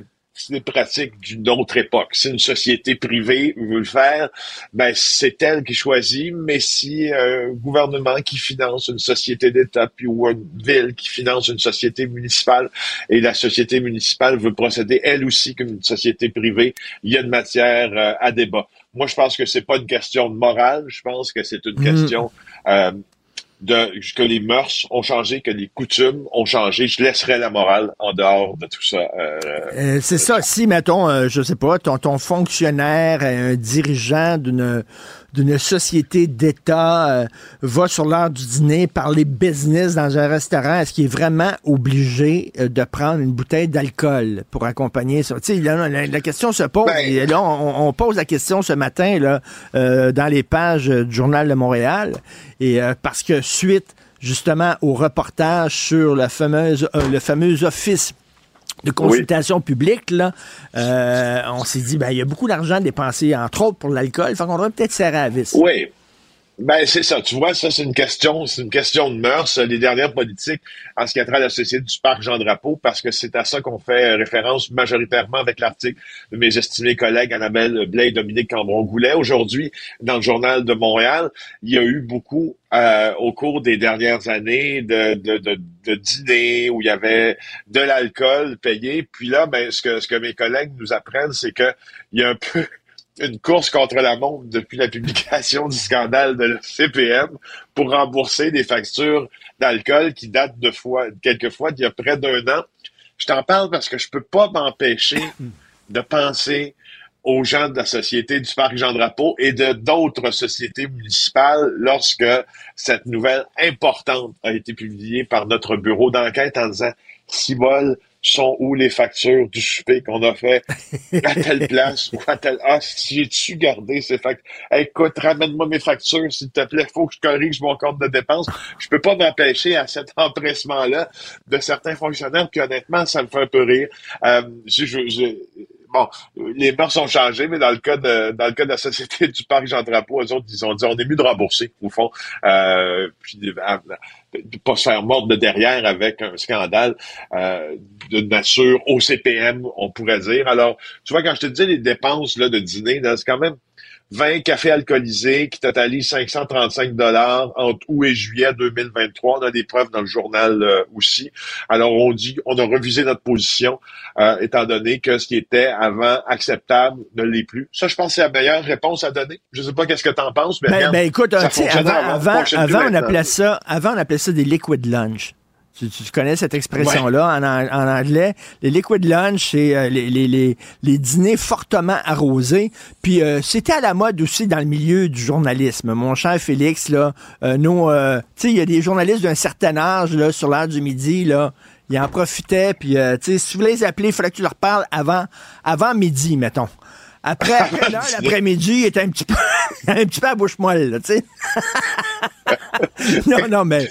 des pratiques d'une autre époque. Si une société privée veut le faire, ben c'est elle qui choisit. Mais si un gouvernement qui finance une société d'État, puis ou une ville qui finance une société municipale, et la société municipale veut procéder elle aussi comme une société privée, il y a une matière euh, à débat. Moi, je pense que c'est pas une question de morale. Je pense que c'est une question euh, de que les mœurs ont changé, que les coutumes ont changé. Je laisserai la morale en dehors de tout ça. Euh, Euh, c'est ça. Si, mettons, euh, je sais pas, ton, ton fonctionnaire, un dirigeant d'une d'une société d'État euh, va sur l'heure du dîner parler business dans un restaurant, est-ce qu'il est vraiment obligé euh, de prendre une bouteille d'alcool pour accompagner ça? Tu sais, là, la, la question se pose. Ben- et là, on, on pose la question ce matin là, euh, dans les pages du Journal de Montréal. Et parce que suite justement au reportage sur la fameuse, le fameux office de consultation publique, là, euh, on s'est dit, ben, il y a beaucoup d'argent dépensé, entre autres, pour l'alcool. Fait qu'on devrait peut-être serrer à la vis. Oui. Ben, c'est ça. Tu vois, ça, c'est une question, c'est une question de mœurs. Les dernières politiques en ce qui a trait à la société du parc Jean Drapeau, parce que c'est à ça qu'on fait référence majoritairement avec l'article de mes estimés collègues Annabelle Blais et Dominique Cambron-Goulet. Aujourd'hui, dans le Journal de Montréal, il y a eu beaucoup, euh, au cours des dernières années, de, de, de, de dîners où il y avait de l'alcool payé. Puis là, ben, ce que, ce que mes collègues nous apprennent, c'est que il y a un peu, une course contre la montre depuis la publication du scandale de la CPM pour rembourser des factures d'alcool qui datent de fois, quelquefois d'il y a près d'un an. je t'en parle parce que je peux pas m'empêcher de penser aux gens de la Société du Parc Jean-Drapeau et de d'autres sociétés municipales lorsque cette nouvelle importante a été publiée par notre bureau d'enquête en disant Cibol, sont où les factures du souper qu'on a fait à telle place ou à telle... Ah, si j'ai-tu gardé ces factures? écoute, ramène-moi mes factures, s'il te plaît, faut que je corrige mon compte de dépenses. Je peux pas m'empêcher à cet empressement-là de certains fonctionnaires, qui honnêtement, ça me fait un peu rire. Euh, je, je, bon, les mœurs ont changé, mais dans le cas de dans le cas de la société du parc Jean Drapeau, eux autres, ils ont dit on est mieux de rembourser, au fond. Euh, puis de, pas se faire mordre de derrière avec un scandale euh, de nature au CPM, on pourrait dire. Alors, tu vois, quand je te dis les dépenses là, de dîner, c'est quand même 20 cafés alcoolisés qui totalisent 535 dollars entre août et juillet 2023. On a des preuves dans le journal euh, aussi. Alors on dit, on a revisé notre position euh, étant donné que ce qui était avant acceptable ne l'est plus. Ça, je pense, c'est la meilleure réponse à donner. Je sais pas qu'est-ce que tu en penses, mais ben, ben écoute, avant, avant, avant, on appelait ça, avant on appelait ça des liquid lunch. Tu, connais cette expression-là en, anglais? Les liquid lunch, c'est euh, les, les, les, dîners fortement arrosés. Puis euh, c'était à la mode aussi dans le milieu du journalisme. Mon cher Félix, là, euh, nous, tu sais, il y a des journalistes d'un certain âge là, sur l'heure du midi, là, ils en profitaient. Puis, tu sais, si tu voulais les appeler, il fallait que tu leur parles avant, avant midi, mettons. Après, après l'après-midi, il était un petit peu, un petit peu à bouche moelle, tu sais. non, non, mais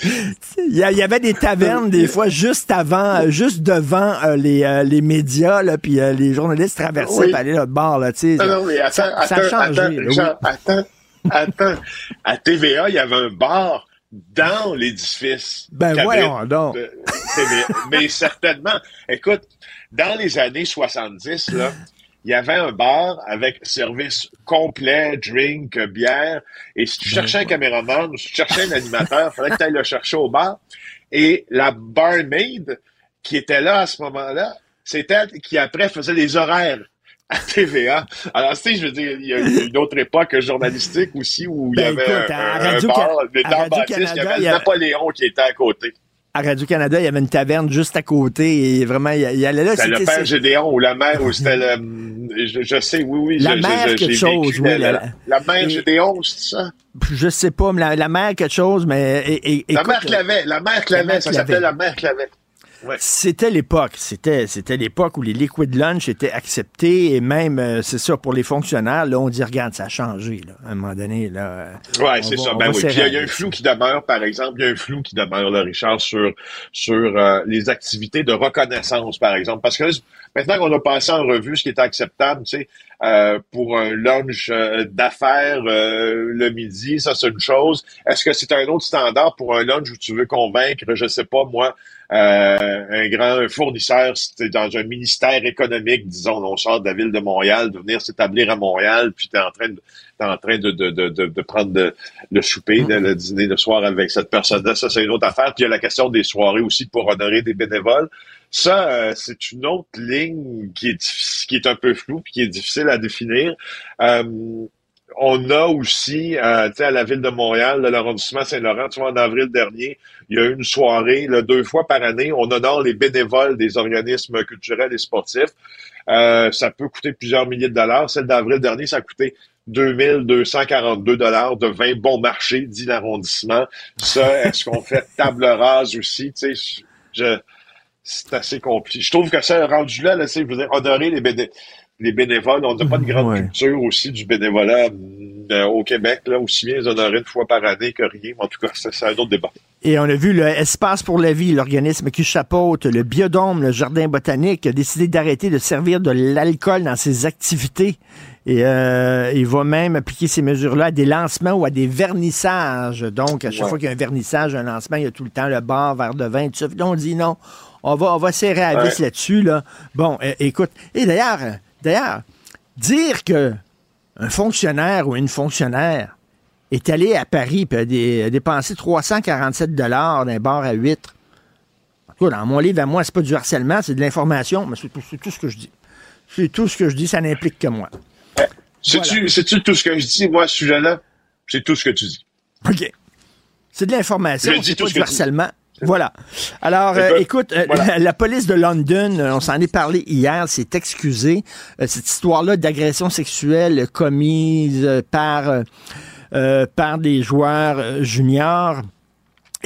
il y, avait des tavernes des fois juste avant, juste devant euh, les, euh, les médias, là, puis euh, les journalistes traversaient pour aller là, bord, là, tu sais. Non, mais attends, ça, attends, a changé. Attends, attends, attends. À TVA, il y avait un bar dans l'édifice. Ben voyons donc. mais certainement. Écoute, dans les années 70, là, il y avait un bar avec service complet, drink, bière. Et si tu cherchais un caméraman ou si tu cherchais un animateur, il fallait que tu ailles le chercher au bar. Et la barmaid qui était là à ce moment-là, c'est elle qui après faisait les horaires à TVA. Alors, tu sais, je veux dire, il y a une autre époque journalistique aussi où il y ben, avait un, bar, mais dans Baptiste, il y avait Napoléon qui était à côté à Radio-Canada, il y avait une taverne juste à côté et vraiment, il, y allait là. C'était le père Gédéon ou la mère ou c'était le... Je, sais, oui, oui. La mère quelque chose, oui. La, la, mère Gédéon, c'est ça? Je sais pas, mais la, mère quelque chose, mais... Et, la mère Clavet, la mère Clavet, ça s'appelait la mère Clavet. C'était l'époque. C'était, c'était l'époque où les liquid lunch étaient acceptés et même, euh, c'est ça, pour les fonctionnaires, là, on dit, regarde, ça a changé, là, à un moment donné, là. Euh, ouais, c'est ça. Ben oui. Puis il y, a un flou qui demeure, par exemple, il y a un flou qui demeure, là, Richard, sur, sur euh, les activités de reconnaissance, par exemple. Parce que maintenant qu'on a passé en revue ce qui était acceptable, tu sais, pour un lunch d'affaires le midi, ça c'est une chose. Est-ce que c'est un autre standard pour un lunch où tu veux convaincre, je sais pas moi, euh, un grand fournisseur dans un ministère économique, disons, on sort de la ville de Montréal, de venir s'établir à Montréal, puis tu es en train de en train de, de, de, de prendre le souper, le dîner le soir avec cette personne-là. Ça, c'est une autre affaire. Puis il y a la question des soirées aussi pour honorer des bénévoles. Ça, euh, c'est une autre ligne qui est, qui est un peu floue puis qui est difficile à définir. Euh, on a aussi, euh, à la ville de Montréal, l'arrondissement Saint-Laurent, tu vois, en avril dernier, il y a eu une soirée, là, deux fois par année, on honore les bénévoles des organismes culturels et sportifs. Euh, ça peut coûter plusieurs milliers de dollars. Celle d'avril dernier, ça a coûté 2242 dollars de vin bon marché, dit l'arrondissement. Ça, est-ce qu'on fait table rase aussi? Tu sais, je, c'est assez compliqué. Je trouve que ça, rendu là, là, sais, je veux dire, honorer les bénévoles les bénévoles. On n'a pas de grande culture aussi du bénévolat euh, au Québec, là, aussi bien les honorer une fois par année que rien. En tout cas, c'est un autre débat. Et on a vu le Espace pour la vie, l'organisme qui chapeaute le biodôme, le jardin botanique, a décidé d'arrêter de servir de l'alcool dans ses activités. Et euh, il va même appliquer ces mesures-là à des lancements ou à des vernissages. Donc, à chaque fois qu'il y a un vernissage, un lancement, il y a tout le temps le bar, verre de vin, tout ça. on dit non, on va, on va serrer à vis là-dessus. Là. Bon, écoute. Et d'ailleurs, D'ailleurs, dire que un fonctionnaire ou une fonctionnaire est allé à Paris et a, dépensé 347 dollars d'un bar à huîtres. Dans mon livre à moi, c'est pas du harcèlement, c'est de l'information, mais c'est tout ce que je dis. C'est tout ce que je dis, ça n'implique que moi. C'est-tu tout ce que je dis, moi, à ce sujet-là? C'est tout ce que tu dis. OK. C'est de l'information, c'est pas du harcèlement. Voilà. Alors, euh, écoute, euh, la, police de London, euh, on s'en est parlé hier, s'est excusé. cette histoire-là d'agression sexuelle commise par, par des joueurs juniors.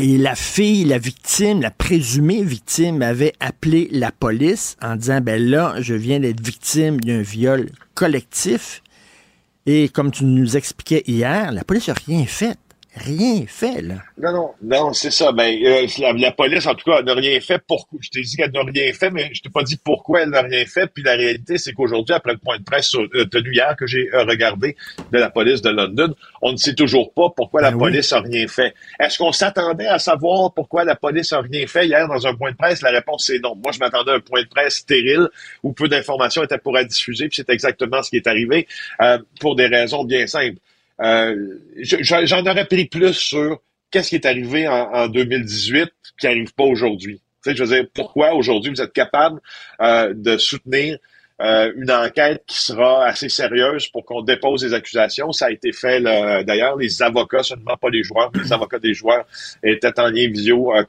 Et la fille, la victime, la présumée victime avait appelé la police en disant, ben là, je viens d'être victime d'un viol collectif. Et comme tu nous expliquais hier, la police n'a rien fait rien fait, là. Non, non, non, c'est ça. Ben, euh, la, police, en tout cas, n'a rien fait. Pourquoi? Je t'ai dit qu'elle n'a rien fait, mais je t'ai pas dit pourquoi elle n'a rien fait. Puis la réalité, c'est qu'aujourd'hui, après le point de presse euh, tenu hier que j'ai euh, regardé de la police de London, on ne sait toujours pas pourquoi la ben police n'a rien fait. Est-ce qu'on s'attendait à savoir pourquoi la police n'a rien fait? Hier dans un point de presse? La réponse, c'est non. Moi, je m'attendais à un point de presse stérile où peu d'informations étaient pour être diffusées, puis c'est exactement ce qui est arrivé pour des raisons bien simples. Euh, j'en aurais pris plus sur qu'est-ce qui est arrivé en, 2018 qui n'arrive pas aujourd'hui. Tu sais, je veux dire, pourquoi aujourd'hui vous êtes capable euh, de soutenir euh, une enquête qui sera assez sérieuse pour qu'on dépose des accusations. Ça a été fait d'ailleurs. Les avocats, seulement pas les joueurs, mais les avocats des joueurs étaient en lien visio euh,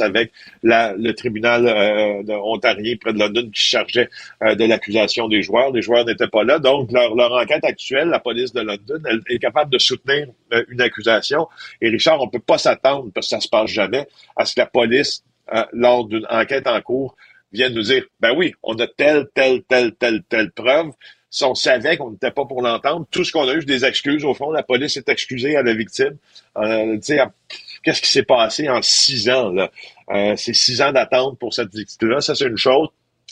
avec la, le tribunal euh, ontarien près de London qui chargeait euh, de l'accusation des joueurs. Les joueurs n'étaient pas là. Donc, leur, leur enquête actuelle, la police de London, elle est capable de soutenir une accusation. Et Richard, on peut pas s'attendre, parce que ça se passe jamais, à ce que la police, lors d'une enquête en cours, viennent nous dire, ben oui, on a telle, telle, telle, telle, telle preuve. Si on savait qu'on n'était pas pour l'entendre, tout ce qu'on a eu, c'est des excuses. Au fond, la police est excusée à la victime. Euh, qu'est-ce qui s'est passé en six ans? Euh, c'est six ans d'attente pour cette victime-là. Ça, c'est une chose.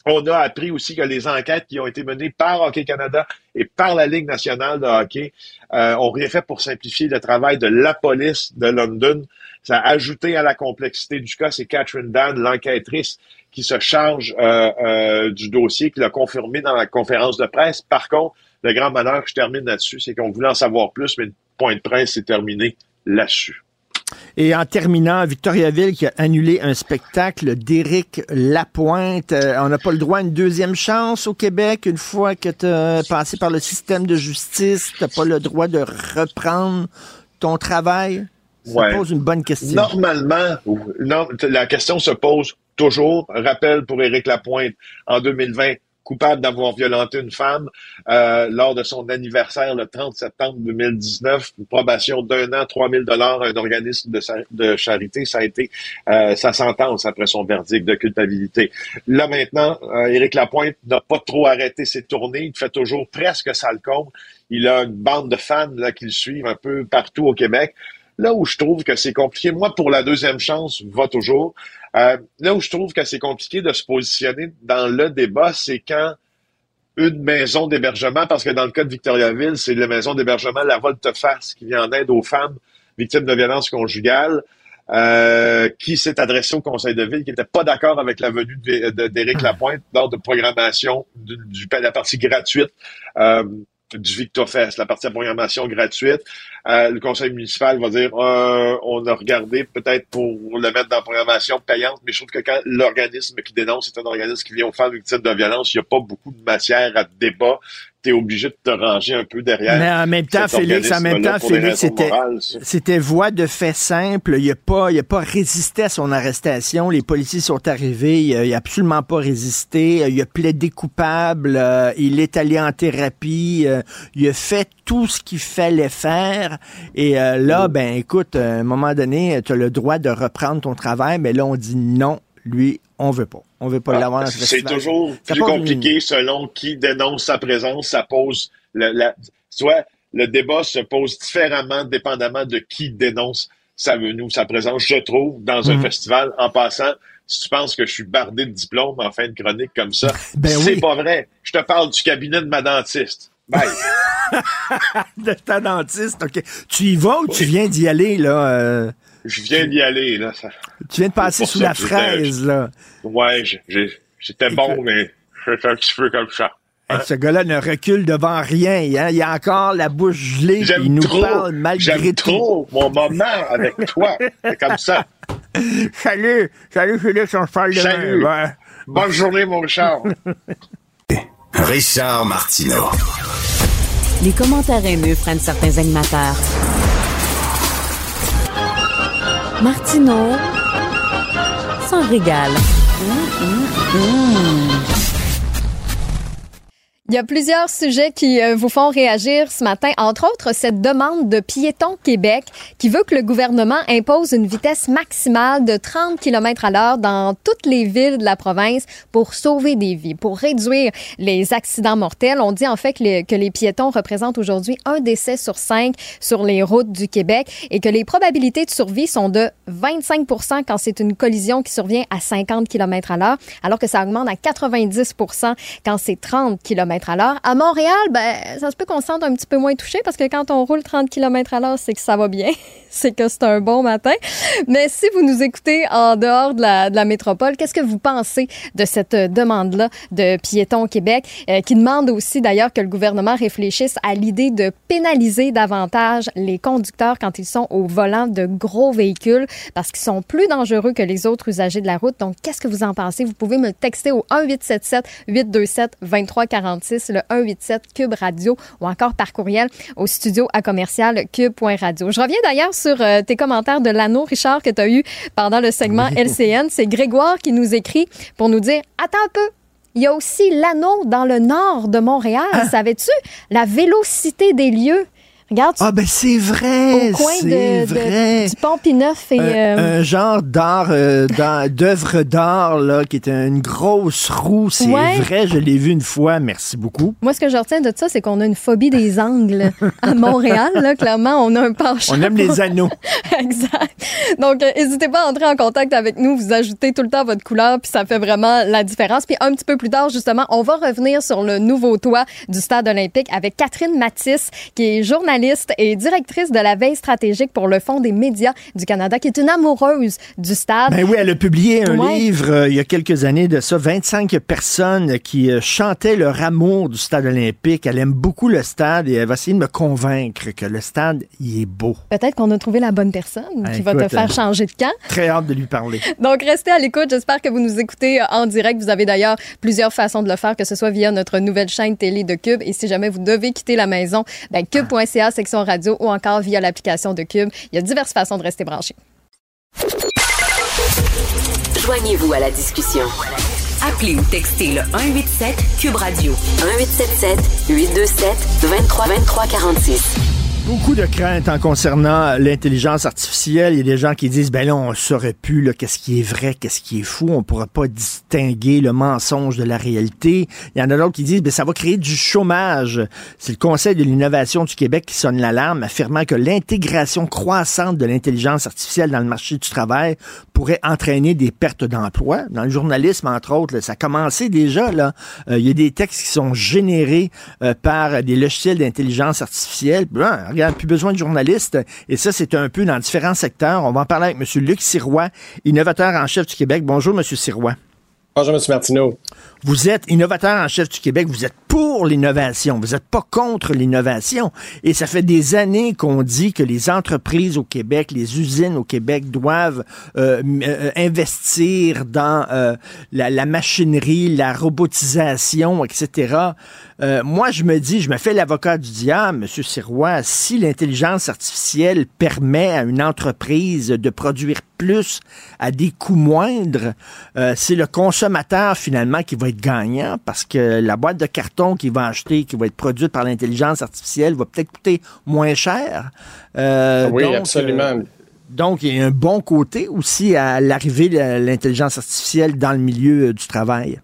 On a appris aussi que les enquêtes qui ont été menées par Hockey Canada et par la Ligue nationale de hockey euh, ont rien fait pour simplifier le travail de la police de London. Ça a ajouté à la complexité du cas. C'est Catherine Dan, l'enquêtrice, qui se charge euh, euh, du dossier, qui l'a confirmé dans la conférence de presse. Par contre, le grand malheur, je termine là-dessus, c'est qu'on voulait en savoir plus, mais le point de presse est terminé là-dessus. Et en terminant, Victoriaville qui a annulé un spectacle d'Éric Lapointe. Euh, on n'a pas le droit à une deuxième chance au Québec une fois que tu as passé par le système de justice. Tu n'as pas le droit de reprendre ton travail? Ça pose une bonne question. Normalement, non, la question se pose toujours. Rappel pour Éric Lapointe, en 2020, coupable d'avoir violenté une femme euh, lors de son anniversaire le 30 septembre 2019. Une probation d'un an, 3000 dollars un organisme de, charité. Ça a été euh, sa sentence après son verdict de culpabilité. Là maintenant, euh, Éric Lapointe n'a pas trop arrêté ses tournées. Il fait toujours presque ça le compte. Il a une bande de fans là, qui le suivent un peu partout au Québec. Là où je trouve que c'est compliqué, moi, pour la deuxième chance, va toujours. Euh, là où je trouve que c'est compliqué de se positionner dans le débat, c'est quand une maison d'hébergement, parce que dans le cas de Victoriaville, c'est la maison d'hébergement La Volte-Face qui vient en aide aux femmes victimes de violences conjugales, euh, qui s'est adressé au conseil de ville, qui n'était pas d'accord avec la venue d'Éric Lapointe lors de programmation de la partie gratuite euh, du VictoFest, la partie de programmation gratuite. Euh, le conseil municipal va dire euh, on a regardé peut-être pour le mettre dans la programmation payante, mais je trouve que quand l'organisme qui dénonce est un organisme qui vient aux femmes victimes de violence, il n'y a pas beaucoup de matière à débat tu obligé de te ranger un peu derrière. Mais en même temps, Félix, en même temps, Félix, c'était, voie de fait simple. Il n'a pas, il a pas résisté à son arrestation. Les policiers sont arrivés. Il n'a absolument pas résisté. Il a plaidé coupable. Euh, il est allé en thérapie. Euh, il a fait tout ce qu'il fallait faire. Et euh, là, mm. ben, écoute, à un moment donné, tu as le droit de reprendre ton travail. Mais là, on dit non. Lui, on veut pas. On veut pas ah, l'avoir C'est toujours plus compliqué selon qui dénonce sa présence. Ça pose la, soit le débat se pose différemment dépendamment de qui dénonce sa venue, sa présence. Je trouve dans un mhm. festival, en passant, si tu penses que je suis bardé de diplôme en fin de chronique comme ça, ben c'est pas vrai. Je te parle du cabinet de ma dentiste. Bye. de ta dentiste, ok. Tu y vas ou tu viens d'y aller là? Euh? Je viens d'y aller, là. Tu viens de passer sous la fraise, là. Ouais, j'étais bon, mais j'étais un petit peu comme ça. Hein? Ce gars-là ne recule devant rien. Hein? Il a encore la bouche gelée. Il nous parle malgré tout. trop mon moment avec toi. C'est comme ça. Salut. Salut, Félix. On se parle Salut. Bonne journée, mon Richard. Richard Martineau. Les commentaires haineux prennent certains animateurs. Martineau s'en régale. Il y a plusieurs sujets qui euh, vous font réagir ce matin, entre autres cette demande de Piéton Québec qui veut que le gouvernement impose une vitesse maximale de 30 km à l'heure dans toutes les villes de la province pour sauver des vies, pour réduire les accidents mortels. On dit en fait que les, piétons représentent aujourd'hui un décès sur cinq sur les routes du Québec et que les probabilités de survie sont de 25% quand c'est une collision qui survient à 50 km à l'heure, alors que ça augmente à 90% quand c'est 30 km l'heure. À Montréal, ben, ça se peut qu'on se sente un petit peu moins touché parce que quand on roule 30 km à l'heure, c'est que ça va bien. c'est que c'est un bon matin. Mais si vous nous écoutez en dehors de la, métropole, qu'est-ce que vous pensez de cette demande-là de Piéton Québec, euh, qui demande aussi d'ailleurs que le gouvernement réfléchisse à l'idée de pénaliser davantage les conducteurs quand ils sont au volant de gros véhicules parce qu'ils sont plus dangereux que les autres usagers de la route. Donc, qu'est-ce que vous en pensez? Vous pouvez me texter au 1877 827 2346, le 187 Cube Radio ou encore par courriel au studio à commercial cube.radio. Je reviens d'ailleurs sur euh, tes commentaires de l'anneau, Richard, que tu as eu pendant le segment LCN. C'est Grégoire qui nous écrit pour nous dire Attends un peu. Il y a aussi l'anneau dans le nord de Montréal. Ah. Savais-tu? La vélocité des lieux. Regarde, Ah ben c'est vrai, au coin c'est de, de- vrai. du pont Pineuf et... un, euh, un genre d'art, euh, d'œuvre d'art là, qui était une grosse roue. C'est Ouais. vrai, je l'ai vu une fois. Merci beaucoup. Moi, ce que je retiens de ça, c'est qu'on a une phobie des angles à Montréal. Là, clairement, on a un penchant. On aime les anneaux. exact. Donc, euh, n'hésitez pas à entrer en contact avec nous. Vous ajoutez tout le temps votre couleur, puis ça fait vraiment la différence. Puis un petit peu plus tard, justement, on va revenir sur le nouveau toit du Stade olympique avec Catherine Matisse, qui est journaliste et directrice de la veille stratégique pour le Fonds des médias du Canada, qui est une amoureuse du stade. Ben oui, elle a publié un Ouais. livre euh, il y a quelques années de ça, 25 personnes qui euh, chantaient leur amour du stade olympique. Elle aime beaucoup le stade et elle va essayer de me convaincre que le stade, il est beau. Peut-être qu'on a trouvé la bonne personne qui va te faire euh, changer de camp. Très hâte de lui parler. Donc, restez à l'écoute. J'espère que vous nous écoutez en direct. Vous avez d'ailleurs plusieurs façons de le faire, que ce soit via notre nouvelle chaîne télé de Cube. Et si jamais vous devez quitter la maison, ben, cube.ca, section radio, ou encore via l'application de Cube. Il y a diverses façons de rester branché. Joignez-vous à la discussion. Appelez ou textez le 187 Cube Radio 1877 827 23 23 46. Beaucoup de craintes en concernant l'intelligence artificielle. Il y a des gens qui disent, ben là, on saurait plus qu'est-ce qui est vrai, qu'est-ce qui est fou. On pourra pas distinguer le mensonge de la réalité. Il y en a d'autres qui disent, ben ça va créer du chômage. C'est le Conseil de l'innovation du Québec qui sonne l'alarme, affirmant que l'intégration croissante de l'intelligence artificielle dans le marché du travail pourrait entraîner des pertes d'emploi. Dans le journalisme, entre autres, là, ça a commencé déjà. Là, Euh, il y a des textes qui sont générés euh, par des logiciels d'intelligence artificielle. Ben, regarde, plus besoin de journalistes. Et ça, c'est un peu dans différents secteurs. On va en parler avec M. Luc Sirois, innovateur en chef du Québec. Bonjour, M. Sirois. Bonjour, M. Martineau. Vous êtes innovateur en chef du Québec, vous êtes pour l'innovation, vous n'êtes pas contre l'innovation. Et ça fait des années qu'on dit que les entreprises au Québec, les usines au Québec doivent euh, m- euh, investir dans euh, la, la machinerie, la robotisation, etc. Euh, moi, je me dis, je me fais l'avocat du diable, M. Sirois, si l'intelligence artificielle permet à une entreprise de produire plus à des coûts moindres, euh, c'est le consommateur finalement qui va être gagnant parce que la boîte de carton qu'il va acheter, qui va être produite par l'intelligence artificielle, va peut-être coûter moins cher. Euh, oui, donc, absolument. euh, donc, il y a un bon côté aussi à l'arrivée de l'intelligence artificielle dans le milieu euh, du travail.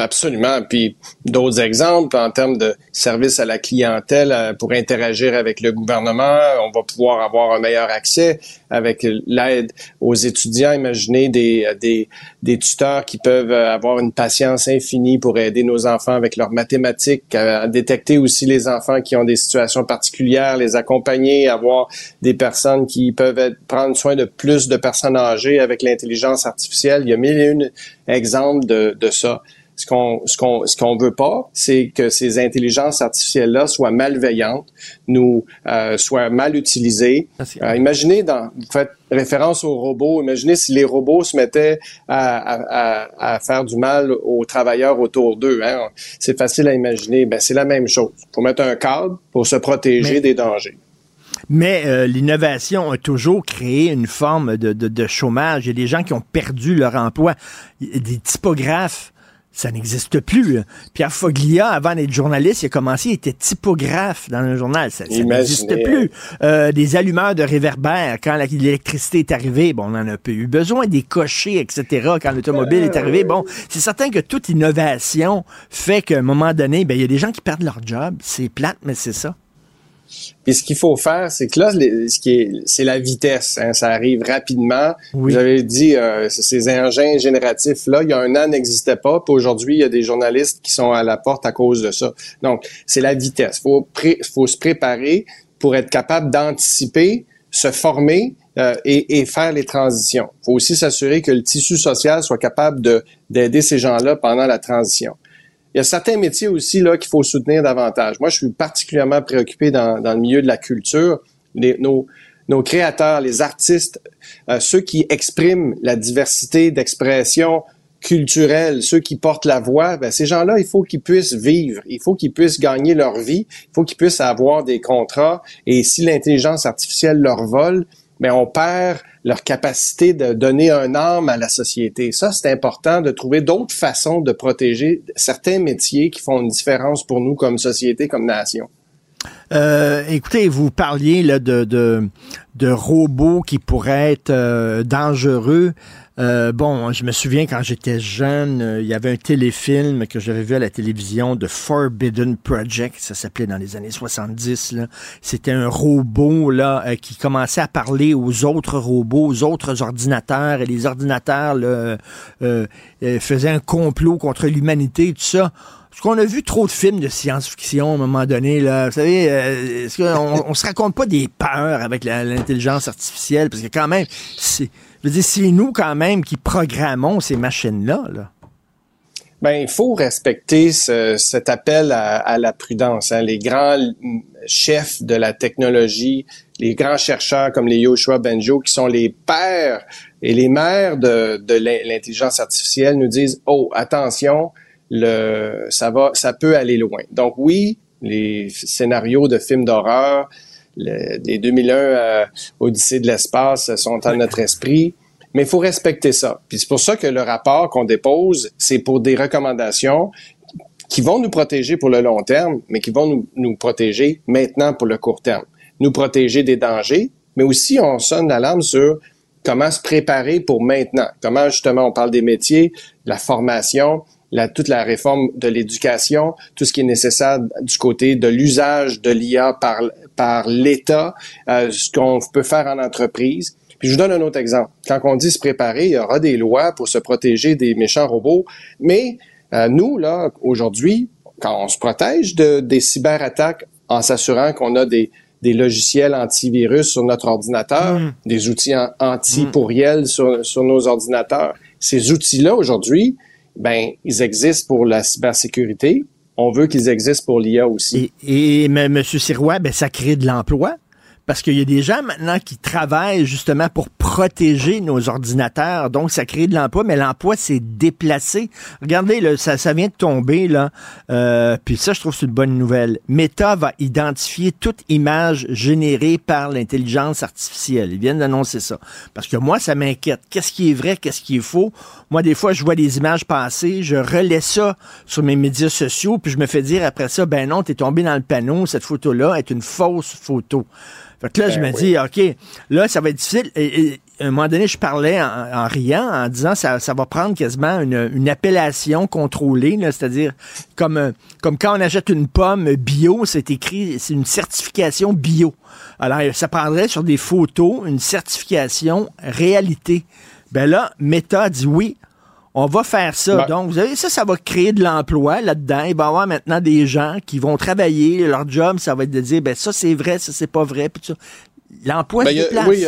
Absolument. Puis d'autres exemples en termes de service à la clientèle euh, pour interagir avec le gouvernement, on va pouvoir avoir un meilleur accès avec l'aide aux étudiants. Imaginez des, euh, des, des tuteurs qui peuvent euh, avoir une patience infinie pour aider nos enfants avec leurs mathématiques, à détecter aussi les enfants qui ont des situations particulières, les accompagner, avoir des personnes qui peuvent être, prendre soin de plus de personnes âgées avec l'intelligence artificielle. Il y a mille et une exemples de, de ça. Ce qu'on ce qu'on ce qu'on veut pas, c'est que ces intelligences artificielles là soient malveillantes, nous euh, soient mal utilisées. Euh, imaginez dans vous faites référence aux robots. Imaginez si les robots se mettaient à, à, à, à faire du mal aux travailleurs autour d'eux. Hein? C'est facile à imaginer. Ben c'est la même chose. Faut mettre un cadre pour se protéger Mais- des dangers. mais euh, l'innovation a toujours créé une forme de, de, de, chômage. Il y a des gens qui ont perdu leur emploi. Des typographes ça n'existe plus. Pierre Foglia, avant d'être journaliste, il a commencé, il était typographe dans un journal. Ça, n'existe plus. Euh, des allumeurs de réverbères, quand l'électricité est arrivée, bon, on en a peu eu besoin, des cochers, etc., quand l'automobile est arrivé. Bon, c'est certain que toute innovation fait qu'à un moment donné, ben, il y a des gens qui perdent leur job. C'est plate, mais c'est ça. Puis ce qu'il faut faire, c'est que là, ce qui est, c'est la vitesse. Hein, ça arrive rapidement. Vous avez dit, euh, ces engins génératifs-là, il y a un an, n'existaient pas. Puis aujourd'hui, il y a des journalistes qui sont à la porte à cause de ça. Donc, c'est la vitesse. Faut faut se préparer pour être capable d'anticiper, se former euh, et, et, faire les transitions. Il faut aussi s'assurer que le tissu social soit capable de d'aider ces gens-là pendant la transition. Il y a certains métiers aussi là qu'il faut soutenir davantage. Moi, je suis particulièrement préoccupé dans, dans le milieu de la culture. Les, nos, nos créateurs, les artistes, euh, ceux qui expriment la diversité d'expression culturelle, ceux qui portent la voix, ben, ces gens-là, il faut qu'ils puissent vivre, il faut qu'ils puissent gagner leur vie, il faut qu'ils puissent avoir des contrats. Et si l'intelligence artificielle leur vole, mais on perd leur capacité de donner un âme à la société. Ça, c'est important de trouver d'autres façons de protéger certains métiers qui font une différence pour nous comme société, comme nation. Euh, écoutez, vous parliez là, de, de, de robots qui pourraient être euh, dangereux. Euh, bon, je me souviens quand j'étais jeune, euh, il y avait un téléfilm que j'avais vu à la télévision de Forbidden Project, ça s'appelait dans les années 70. C'était un robot là euh, qui commençait à parler aux autres robots, aux autres ordinateurs, et les ordinateurs faisaient un complot contre l'humanité, tout ça. Est-ce qu'on a vu trop de films de science-fiction à un moment donné? Là? Vous savez, est-ce qu'on on se raconte pas des peurs avec l'intelligence artificielle? Parce que quand même, c'est c'est nous quand même qui programmons ces machines-là. Là. Ben, il faut respecter cet appel à, la prudence. Hein. Les grands chefs de la technologie, les grands chercheurs comme les Yoshua Benjo, qui sont les pères et les mères de l'intelligence artificielle, nous disent oh attention, le ça va, ça peut aller loin. Donc oui, les scénarios de films d'horreur, les 2001 euh, Odyssée de l'espace sont à notre esprit. Mais il faut respecter ça. Puis c'est pour ça que le rapport qu'on dépose, c'est pour des recommandations qui vont nous protéger pour le long terme, mais qui vont nous, nous protéger maintenant pour le court terme. Nous protéger des dangers, mais aussi on sonne l'alarme sur comment se préparer pour maintenant. Comment justement on parle des métiers, la formation, la, toute la réforme de l'éducation, tout ce qui est nécessaire du côté de l'usage de l'IA par, par l'État, euh, ce qu'on peut faire en entreprise. Puis je vous donne un autre exemple. Quand on dit se préparer, il y aura des lois pour se protéger des méchants robots, mais euh, nous, là, aujourd'hui, quand on se protège de, des cyberattaques en s'assurant qu'on a des, des logiciels antivirus sur notre ordinateur, mmh. des outils anti-pourriels sur, sur nos ordinateurs, ces outils-là, aujourd'hui, ben, ils existent pour la cybersécurité. On veut qu'ils existent pour l'IA aussi. Et, et M. Sirois, ben, ça crée de l'emploi parce qu'il y a des gens maintenant qui travaillent justement pour protéger nos ordinateurs. Donc, ça crée de l'emploi, mais l'emploi s'est déplacé. Regardez, là, ça, ça vient de tomber, là. Euh, puis ça, je trouve que c'est une bonne nouvelle. Meta va identifier toute image générée par l'intelligence artificielle. Ils viennent d'annoncer ça. Parce que moi, ça m'inquiète. Qu'est-ce qui est vrai, qu'est-ce qui est faux? Moi, des fois, je vois des images passer, je relais ça sur mes médias sociaux, puis je me fais dire après ça, ben non, t'es tombé dans le panneau, cette photo-là est une fausse photo. Fait que là, je ben me dis, OK, là, ça va être difficile. Et, à un moment donné, je parlais en, riant, en disant ça, ça va prendre quasiment une, une appellation contrôlée, c'est-à-dire comme, euh, comme quand on achète une pomme bio, c'est écrit, c'est une certification bio. Alors, ça prendrait sur des photos une certification réalité. Ben là, Meta dit oui, on va faire ça. Donc, vous avez ça, ça va créer de l'emploi là-dedans. Il va y avoir maintenant des gens qui vont travailler. Leur job, ça va être de dire, ben ça, c'est vrai, ça, c'est pas vrai. L'emploi, ben, déplace. Oui,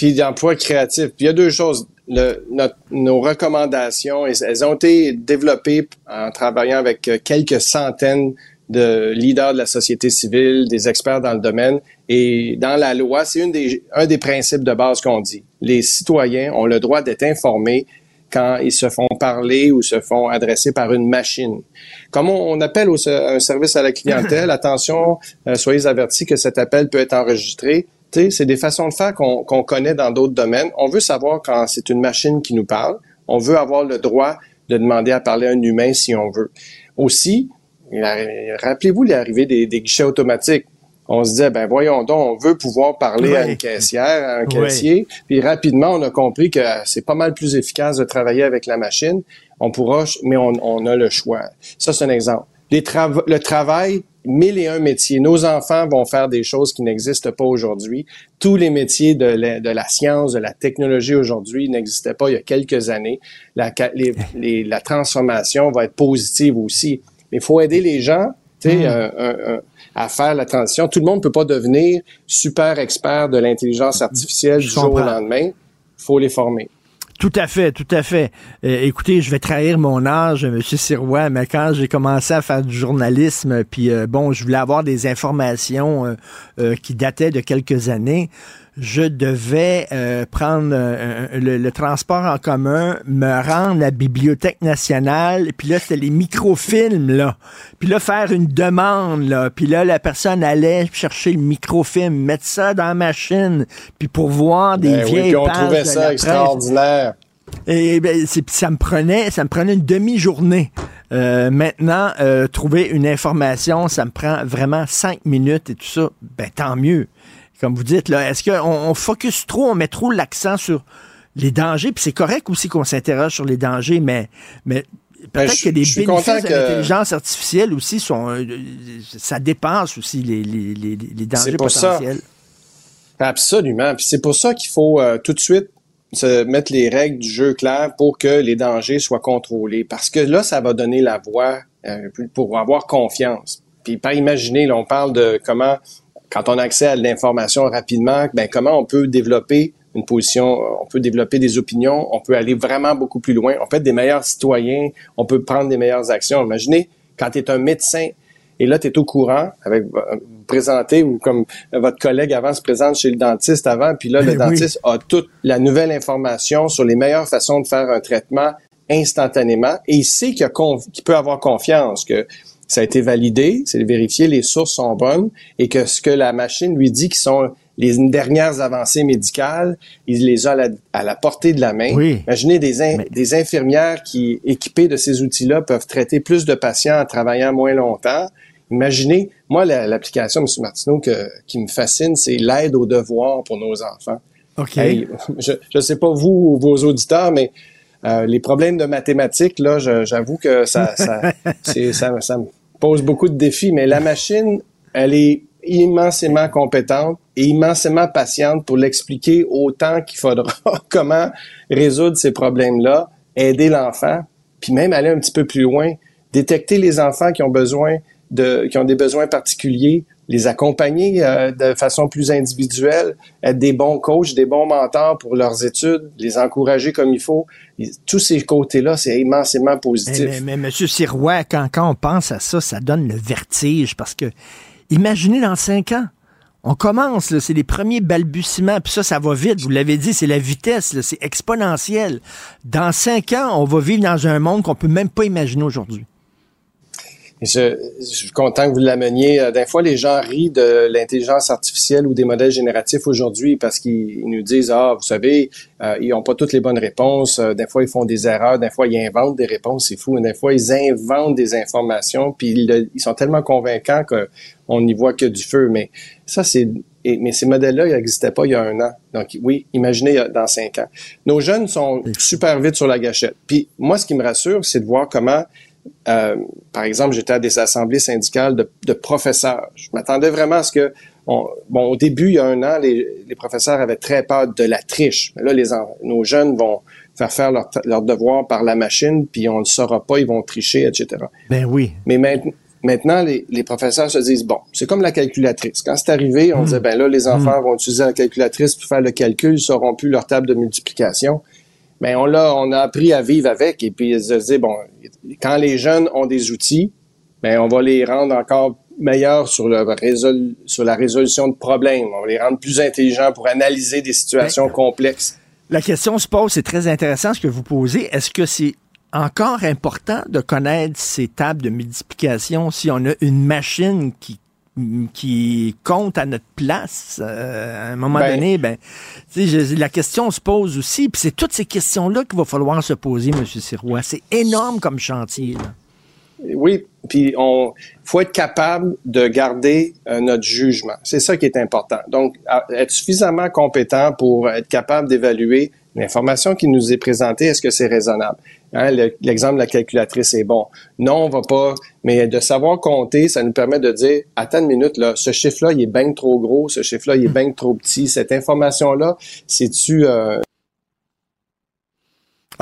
puis l'emploi créatif. Puis il y a deux choses. nos recommandations, elles ont été développées en travaillant avec euh, quelques centaines de leaders de la société civile, des experts dans le domaine. Et dans la loi, c'est une des, un des principes de base qu'on dit. Les citoyens ont le droit d'être informés quand ils se font parler ou se font adresser par une machine. Comme on, appelle au, un service à la clientèle, attention, euh, soyez avertis que cet appel peut être enregistré. C'est des façons de faire qu'on connaît dans d'autres domaines. On veut savoir quand c'est une machine qui nous parle. On veut avoir le droit de demander à parler à un humain si on veut. Aussi, rappelez-vous l'arrivée des, des guichets automatiques on se disait, ben voyons donc, on veut pouvoir parler à une caissière, à un caissier. Puis rapidement, on a compris que c'est pas mal plus efficace de travailler avec la machine. On pourra, mais on, a le choix. Ça, c'est un exemple. Les le travail, mille et un métiers. Nos enfants vont faire des choses qui n'existent pas aujourd'hui. Tous les métiers de la, de la science, de la technologie aujourd'hui n'existaient pas il y a quelques années. La, la transformation va être positive aussi. Mais il faut aider les gens. Tu sais, hmm. un, à faire la transition. Tout le monde ne peut pas devenir super expert de l'intelligence artificielle du jour au lendemain. Il faut les former. Tout à fait, tout à fait. Euh, écoutez, je vais trahir mon âge, M. Sirois, mais quand j'ai commencé à faire du journalisme, puis euh, bon, je voulais avoir des informations euh, qui dataient de quelques années, je devais euh, prendre euh, le, transport en commun, me rendre à la Bibliothèque nationale, puis là, c'était les microfilms, là. Puis là, faire une demande, là. Puis là, la personne allait chercher le microfilm, mettre ça dans la machine, puis pour voir des ben vieilles oui, on trouvait ça extraordinaire. Et ben, ça me prenait, ça me prenait une demi-journée. Euh, maintenant, trouver une information, ça me prend vraiment cinq minutes et tout ça. Ben tant mieux comme vous dites, là, est-ce qu'on on focus trop, on met trop l'accent sur les dangers, puis c'est correct aussi qu'on s'interroge sur les dangers, mais, mais ben, peut-être que les bénéfices de l'intelligence artificielle aussi sont, euh, ça dépasse aussi les, les, les, les dangers potentiels. Ça. Absolument. Puis c'est pour ça qu'il faut euh, tout de suite se mettre les règles du jeu claires pour que les dangers soient contrôlés. Parce que là, ça va donner la voie euh, pour avoir confiance. Puis pas imaginer, là, on parle de comment quand on a accès à l'information rapidement, ben comment on peut développer une position, on peut développer des opinions, on peut aller vraiment beaucoup plus loin, on peut être des meilleurs citoyens, on peut prendre des meilleures actions. Imaginez quand tu es un médecin et là tu es au courant avec vous présenter ou comme votre collègue avant se présente chez le dentiste avant, puis là le dentiste a toute la nouvelle information sur les meilleures façons de faire un traitement instantanément et il sait qu'il, qu'il peut avoir confiance que ça a été validé, c'est vérifié, les sources sont bonnes et que ce que la machine lui dit qui sont les dernières avancées médicales, il les a à la, portée de la main. Imaginez des, des infirmières qui, équipées de ces outils-là, peuvent traiter plus de patients en travaillant moins longtemps. Imaginez, moi, l'application, M. Martineau, que, qui me fascine, c'est l'aide aux devoirs pour nos enfants. OK. je ne sais pas vous ou vos auditeurs, mais euh, les problèmes de mathématiques, là, j'avoue que ça, ça, ça, ça, me pose beaucoup de défis, mais la machine, elle est immensément compétente et immensément patiente pour l'expliquer autant qu'il faudra comment résoudre ces problèmes-là, aider l'enfant, puis même aller un petit peu plus loin, détecter les enfants qui ont besoin de, qui ont des besoins particuliers, les accompagner euh, de façon plus individuelle, être des bons coachs, des bons mentors pour leurs études, les encourager comme il faut. tous ces côtés-là, c'est immensément positif. Mais, mais, Monsieur Sirois, quand, quand on pense à ça, ça donne le vertige parce que imaginez dans cinq ans, on commence, c'est les premiers balbutiements, puis ça, ça va vite, vous l'avez dit, c'est la vitesse, c'est exponentiel. Dans cinq ans, on va vivre dans un monde qu'on peut même pas imaginer aujourd'hui. Je, je, suis content que vous l'ameniez. Euh, des fois, les gens rient de l'intelligence artificielle ou des modèles génératifs aujourd'hui parce qu'ils nous disent, ah, vous savez, euh, ils n'ont pas toutes les bonnes réponses. Euh, des fois, ils font des erreurs. Des fois, ils inventent des réponses. C'est fou. Des fois, ils inventent des informations. Puis ils, sont tellement convaincants qu'on n'y voit que du feu. Mais ça, c'est mais ces modèles-là, ils n'existaient pas il y a un an. Donc, oui, imaginez dans cinq ans. Nos jeunes sont super vite sur la gâchette. Puis, moi, ce qui me rassure, c'est de voir comment euh, par exemple, j'étais à des assemblées syndicales de, professeurs. Je m'attendais vraiment à ce que, bon, au début, il y a un an, les, professeurs avaient très peur de la triche. Mais là, les, nos jeunes vont faire faire leur, leur devoir par la machine, puis on ne le saura pas, ils vont tricher, etc. Ben oui. Mais maintenant, les, professeurs se disent, bon, c'est comme la calculatrice. Quand c'est arrivé, on hmm. disait, ben là, les enfants hmm. vont utiliser la calculatrice pour faire le calcul, ils sauront plus leur table de multiplication mais on l'a, on a appris à vivre avec et puis se dire bon, quand les jeunes ont des outils, ben on va les rendre encore meilleurs sur le sur la résolution de problèmes. On va les rendre plus intelligents pour analyser des situations complexes. La question se pose, c'est très intéressant ce que vous posez. Est-ce que c'est encore important de connaître ces tables de multiplication si on a une machine qui qui compte à notre place euh, à un moment Ben- donné ben je- la question se pose aussi puis c'est toutes ces questions là qu'il va falloir se poser monsieur Sirois c'est énorme comme chantier là. Oui, puis on faut être capable de garder euh, notre jugement. C'est ça qui est important. Donc, à- être suffisamment compétent pour être capable d'évaluer l'information qui nous est présentée, est-ce que c'est raisonnable? Hein, le- L'exemple de la calculatrice est bon. Non, on va pas, mais de savoir compter, ça nous permet de dire, attends une minute, là, ce chiffre-là, il est bien trop gros, ce chiffre-là, il est bien trop petit. Cette information-là, c'est-tu euh,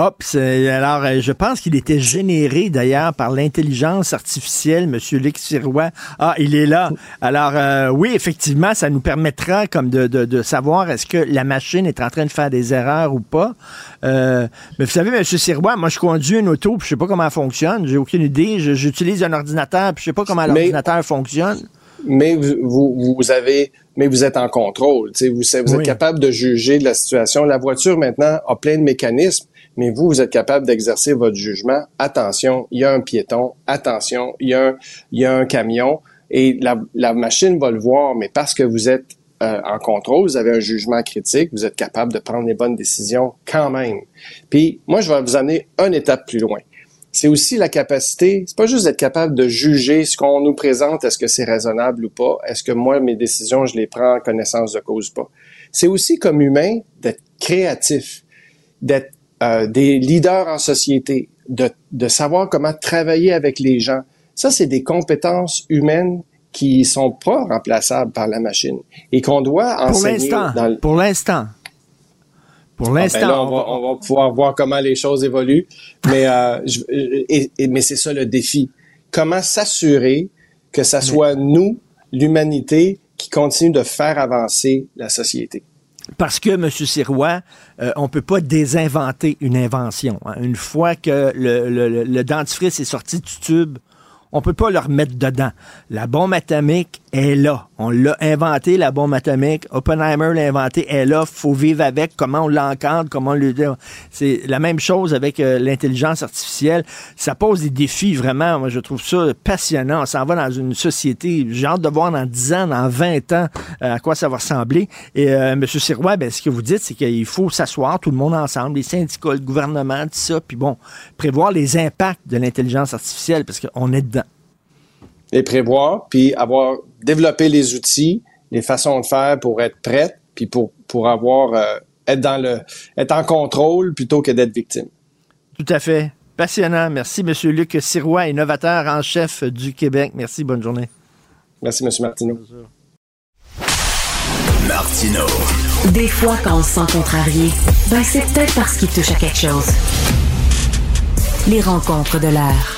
Hop, c'est- alors euh, je pense qu'il était généré d'ailleurs par l'intelligence artificielle, Monsieur Luc Sirois. Ah, il est là. Alors euh, oui, effectivement, ça nous permettra comme de, de, de savoir est-ce que la machine est en train de faire des erreurs ou pas. Euh, mais vous savez, Monsieur Sirois, moi je conduis une auto, puis je sais pas comment elle fonctionne, j'ai aucune idée. J'utilise un ordinateur, puis je sais pas comment l'ordinateur fonctionne. mais vous, vous, avez, mais vous êtes en contrôle. Vous, vous êtes Oui. capable de juger de la situation. La voiture maintenant a plein de mécanismes, mais vous, vous êtes capable d'exercer votre jugement. Attention, il y a un piéton. Attention, il y a un, il y a un camion. Et la, la machine va le voir, mais parce que vous êtes euh, en contrôle, vous avez un jugement critique, vous êtes capable de prendre les bonnes décisions quand même. Puis moi, je vais vous amener une étape plus loin c'est aussi la capacité, c'est pas juste d'être capable de juger ce qu'on nous présente, est-ce que c'est raisonnable ou pas, est-ce que moi, mes décisions, je les prends en connaissance de cause ou pas. C'est aussi comme humain d'être créatif, d'être euh, des leaders en société, de, de savoir comment travailler avec les gens. Ça, c'est des compétences humaines qui sont pas remplaçables par la machine et qu'on doit Pour enseigner l'instant, pour l'instant. Pour ah, ben l'instant, là, on, va, on va pouvoir voir comment les choses évoluent. Mais, euh, je- et- et- mais c'est ça le défi. Comment s'assurer que ça soit nous, l'humanité, qui continue de faire avancer la société? Parce que, M. Sirois, euh, on peut pas désinventer une invention. hein. Une fois que le, le- le- dentifrice est sorti du tube, on peut pas le remettre dedans. La bombe atomique est là. On l'a inventé, la bombe atomique. Oppenheimer l'a inventé, elle est là. faut vivre avec. Comment on l'encadre, comment on le... C'est la même chose avec euh, l'intelligence artificielle. Ça pose des défis, vraiment. Moi, je trouve ça passionnant. On s'en va dans une société. J'ai hâte de voir dans 10 ans, dans 20 ans, euh, à quoi ça va ressembler. Et euh, M. Sirois, ben, ce que vous dites, c'est qu'il faut s'asseoir tout le monde ensemble, les syndicats, le gouvernement, tout ça, puis bon, prévoir les impacts de l'intelligence artificielle, parce qu'on est dedans. Les prévoir, puis avoir développé les outils, les façons de faire pour être prête, puis pour, pour avoir euh, être dans le être en contrôle plutôt que d'être victime. Tout à fait. Passionnant. Merci, M. Luc Sirois, innovateur en chef du Québec. Merci, bonne journée. Merci, M. Martineau. Martino. Des fois, quand on se sent contrarié, ben c'est peut-être parce qu'il touche à quelque chose. Les rencontres de l'air.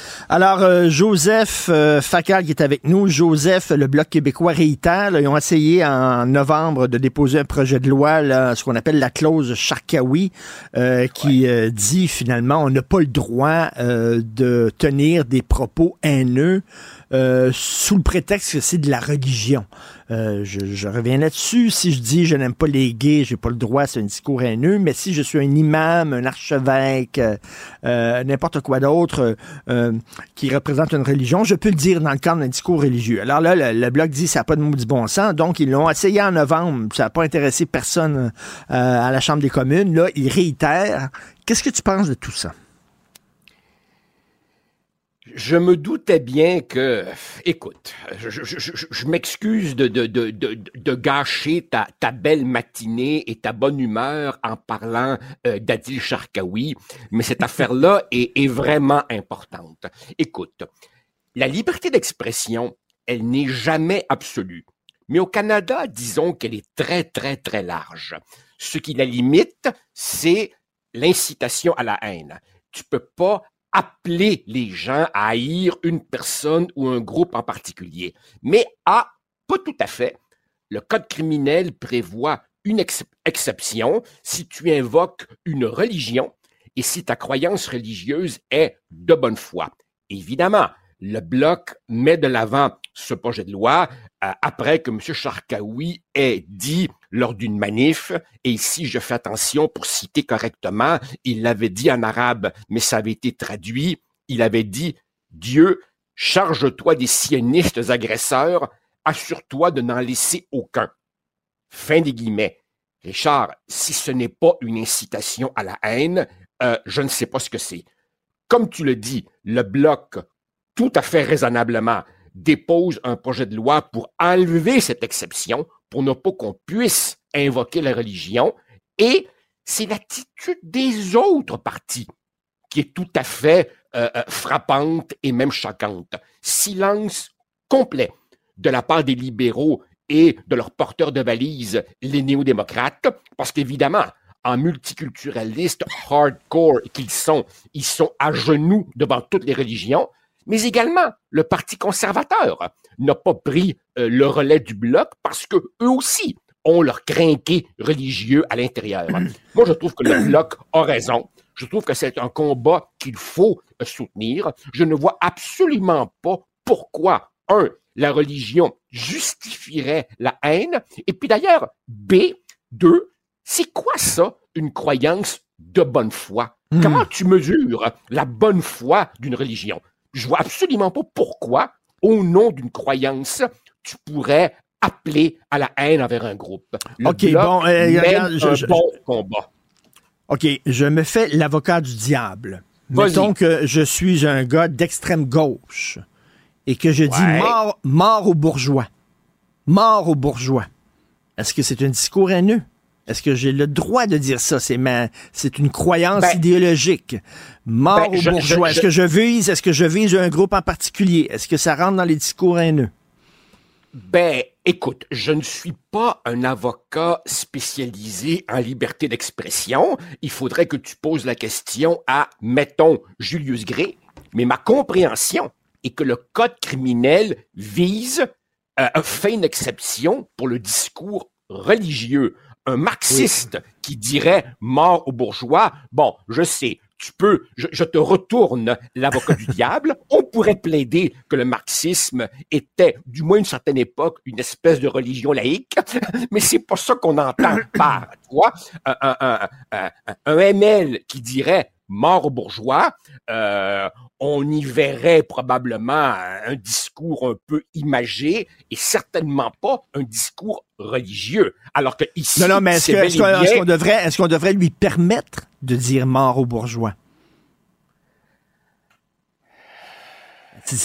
Alors, euh, Joseph euh, Facal qui est avec nous. Joseph, le Bloc québécois réitère. là, ils ont essayé en novembre de déposer un projet de loi, là, ce qu'on appelle la clause Charkaoui, euh, qui euh, dit finalement on n'a pas le droit euh, de tenir des propos haineux euh, sous le prétexte que c'est de la religion. Euh, je, je reviens là-dessus. Si je dis je n'aime pas les gays, j'ai pas le droit, c'est un discours haineux. Mais si je suis un imam, un archevêque, euh, euh, n'importe quoi d'autre euh, qui représente une religion, je peux le dire dans le cadre d'un discours religieux. Alors là, le, le bloc dit ça n'a pas de maudit bon sens. Donc ils l'ont essayé en novembre. Ça n'a pas intéressé personne à la Chambre des communes. Là, ils réitèrent. Qu'est-ce que tu penses de tout ça? Je me doutais bien que, écoute, je, m'excuse de, gâcher ta, ta belle matinée et ta bonne humeur en parlant euh, d'Adil Sharkawi, mais cette affaire-là est, est vraiment importante. Écoute, la liberté d'expression, elle n'est jamais absolue. Mais au Canada, disons qu'elle est très, très, très large. Ce qui la limite, c'est l'incitation à la haine. Tu peux pas appeler les gens à haïr une personne ou un groupe en particulier. Mais ah, pas tout à fait. Le code criminel prévoit une exception si tu invoques une religion et si ta croyance religieuse est de bonne foi. Évidemment, le Bloc met de l'avant ce projet de loi euh, après que M. Charkaoui ait dit lors d'une manif, et ici je fais attention pour citer correctement, il l'avait dit en arabe, mais ça avait été traduit, il avait dit Dieu, charge-toi des sionistes agresseurs, assure-toi de n'en laisser aucun. Fin des guillemets. Richard, si ce n'est pas une incitation à la haine, euh, je ne sais pas ce que c'est. Comme tu le dis, le bloc, tout à fait raisonnablement, dépose un projet de loi pour enlever cette exception, pour ne pas qu'on puisse invoquer la religion, et c'est l'attitude des autres partis qui est tout à fait euh, euh, frappante et même choquante. Silence complet de la part des libéraux et de leurs porteurs de valises, les néo-démocrates, parce qu'évidemment, en multiculturalistes hardcore qu'ils sont, ils sont à genoux devant toutes les religions, mais également le Parti conservateur n'a pas pris euh, le relais du bloc parce que eux aussi ont leur crinqué religieux à l'intérieur. Moi, je trouve que le bloc a raison. Je trouve que c'est un combat qu'il faut euh, soutenir. Je ne vois absolument pas pourquoi, un, la religion justifierait la haine, et puis d'ailleurs, B, deux, c'est quoi ça, une croyance de bonne foi? Hmm. Comment tu mesures la bonne foi d'une religion? Je vois absolument pas pourquoi, au nom d'une croyance, tu pourrais appeler à la haine envers un groupe. OK, bon, euh, je, bon combat. OK, je me fais l'avocat du diable. Mettons que je suis un gars d'extrême gauche et que je dis mort, mort aux bourgeois. Mort aux bourgeois. Est-ce que c'est un discours haineux? Est-ce que j'ai le droit de dire ça? C'est ma, c'est une croyance ben, idéologique. Mort ben, aux bourgeois. Est-ce que je vise, est-ce que je vise un groupe en particulier? Est-ce que ça rentre dans les discours haineux? Ben, écoute, je ne suis pas un avocat spécialisé en liberté d'expression. Il faudrait que tu poses la question à, mettons, Julius Gray. Mais ma compréhension est que le code criminel vise euh, fait une exception pour le discours religieux un marxiste qui dirait mort aux bourgeois, bon, je sais, tu peux, je, te retourne l'avocat du diable. On pourrait plaider que le marxisme était, du moins une certaine époque, une espèce de religion laïque, mais c'est pas ça qu'on entend par, toi, un, un, ML qui dirait mort aux bourgeois, euh, on y verrait probablement un discours un peu imagé et certainement pas un discours religieux. Alors que ici, non, non, mais est-ce qu'on devrait, est-ce qu'on devrait lui permettre de dire mort aux bourgeois?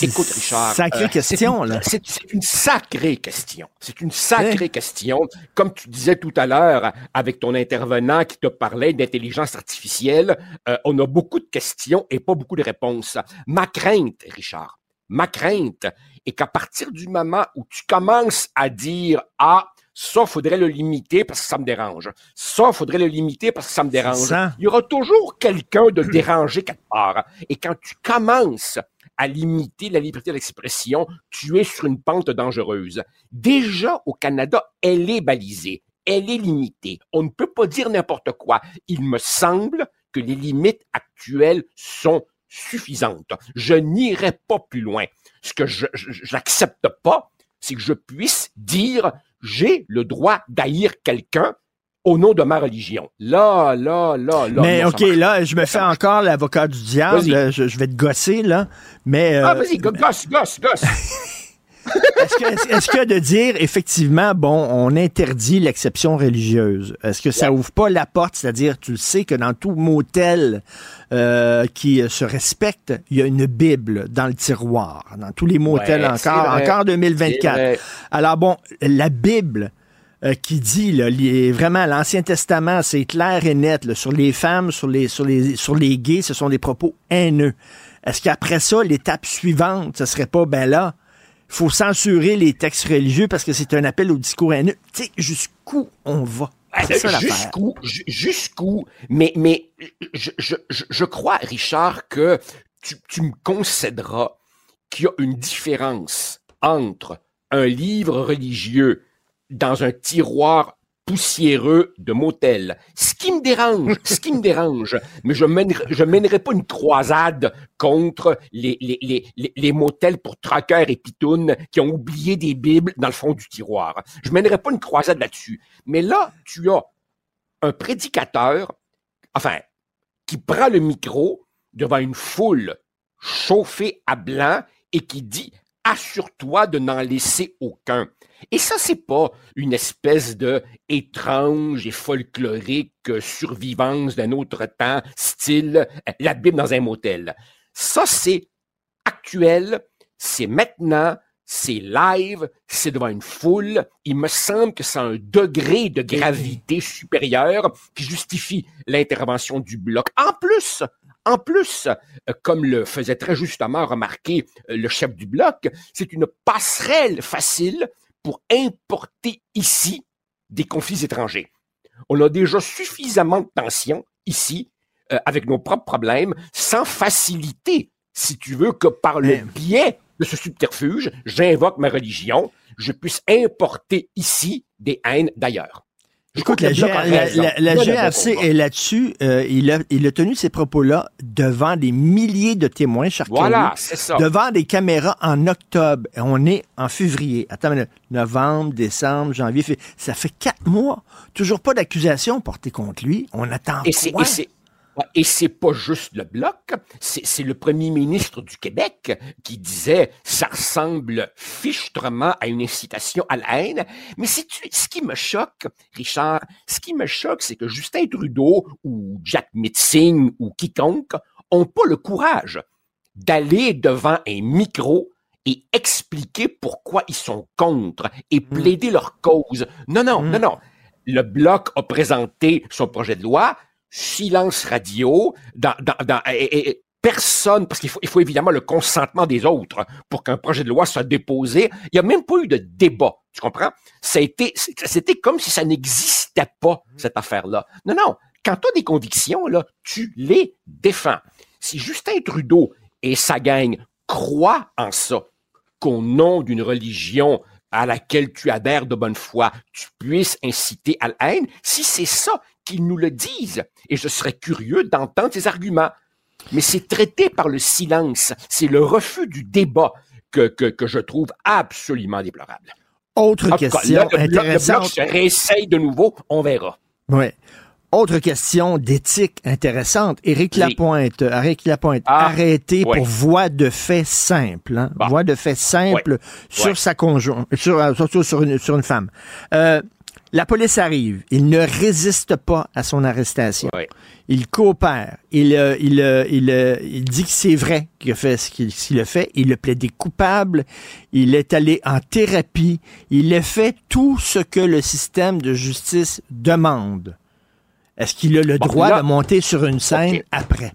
Écoute, Richard. Sacrée euh, question, là. C'est une sacrée question. C'est une sacrée question. Comme tu disais tout à l'heure avec ton intervenant qui te parlait d'intelligence artificielle, euh, on a beaucoup de questions et pas beaucoup de réponses. Ma crainte, Richard, ma crainte est qu'à partir du moment où tu commences à dire, ah, ça, faudrait le limiter parce que ça me dérange. Ça, faudrait le limiter parce que ça me dérange. Il y aura toujours quelqu'un de dérangé quelque part. Et quand tu commences à limiter la liberté d'expression, tu es sur une pente dangereuse. Déjà au Canada, elle est balisée, elle est limitée. On ne peut pas dire n'importe quoi. Il me semble que les limites actuelles sont suffisantes. Je n'irai pas plus loin. Ce que je n'accepte pas, c'est que je puisse dire j'ai le droit d'haïr quelqu'un au nom de ma religion. Là, là, là, là. Mais OK, là, je me fais encore l'avocat du diable. Je, vais te gosser, là. Mais. Euh, ah, vas-y, gosse, gosse, gosse. est-ce que, de dire, effectivement, bon, on interdit l'exception religieuse, est-ce que ça ouvre pas la porte, c'est-à-dire, tu sais que dans tout motel euh, qui se respecte, il y a une Bible dans le tiroir, dans tous les motels encore, encore 2024. Alors bon, la Bible, euh, qui dit là, vraiment l'Ancien Testament, c'est clair et net sur les femmes, sur les, sur les, sur les gays, ce sont des propos haineux. Est-ce qu'après ça, l'étape suivante, ce serait pas ben là, faut censurer les textes religieux parce que c'est un appel au discours haineux? Tu sais, jusqu'où on va? Jusqu'où, jusqu'où, mais, mais je, je, je, crois, Richard, que tu, tu me concéderas qu'il y a une différence entre un livre religieux dans un tiroir poussiéreux de motel. Ce qui me dérange, ce qui me dérange, mais je mènerai, je mènerai pas une croisade contre les, motels pour traqueurs et pitounes qui ont oublié des bibles dans le fond du tiroir. Je mènerai pas une croisade là-dessus. Mais là, tu as un prédicateur, enfin, qui prend le micro devant une foule chauffée à blanc et qui dit assure-toi de n'en laisser aucun. Et ça, c'est pas une espèce de étrange et folklorique survivance d'un autre temps, style la Bible dans un motel. Ça, c'est actuel, c'est maintenant, c'est live, c'est devant une foule. Il me semble que c'est un degré de gravité supérieur qui justifie l'intervention du bloc. En plus, en plus, comme le faisait très justement remarquer euh, le chef du bloc, c'est une passerelle facile pour importer ici des conflits étrangers. On a déjà suffisamment de tensions ici, euh, avec nos propres problèmes, sans faciliter, si tu veux, que par le biais de ce subterfuge, j'invoque ma religion, je puisse importer ici des haines d'ailleurs. Écoute, la, GRC est là-dessus. Euh, il, a, il a tenu ces propos-là devant des milliers de témoins, cher Voilà, c'est ça. Devant des caméras en octobre. Et on est en février. Attends, novembre, décembre, janvier, février. Ça fait quatre mois. Toujours pas d'accusation portée contre lui. On attend et quoi? Et c'est pas juste le bloc, c'est le premier ministre du Québec qui disait ça ressemble fichtrement à une incitation à la haine. Mais ce qui me choque, Richard, ce qui me choque, c'est que Justin Trudeau ou Jack Mitzing ou quiconque ont pas le courage d'aller devant un micro et expliquer pourquoi ils sont contre et hmm. plaider leur cause. Non, non, non, hmm. non. Le Bloc a présenté son projet de loi, silence radio, dans, dans, et, personne, parce qu'il faut, il faut évidemment le consentement des autres pour qu'un projet de loi soit déposé. Il n'y a même pas eu de débat, tu comprends? C'était comme si ça n'existait pas, cette affaire-là. Non, non, quand tu as des convictions, là, tu les défends. Si Justin Trudeau et sa gang croient en ça, qu'au nom d'une religion à laquelle tu adhères de bonne foi, tu puisses inciter à la haine, si c'est ça qu'ils nous le disent, et je serais curieux d'entendre ces arguments. Mais c'est traité par le silence, c'est le refus du débat que, que, je trouve absolument déplorable. Autre question intéressante. Le bloc réessaye de nouveau, on verra. Oui. Autre question d'éthique intéressante. Éric Lapointe, Éric Lapointe, ah, arrêté pour voie de fait simple. Hein? Voie de fait simple sur sa conjointe, sur, euh, surtout sur une, sur une femme. Euh, la police arrive. Il ne résiste pas à son arrestation. Il coopère. Il, euh, il, il, il, dit que c'est vrai qu'il a fait ce qu'il a fait. Il a plaidé coupable. Il est allé en thérapie. Il a fait tout ce que le système de justice demande. Est-ce qu'il a le droit de monter sur une scène après?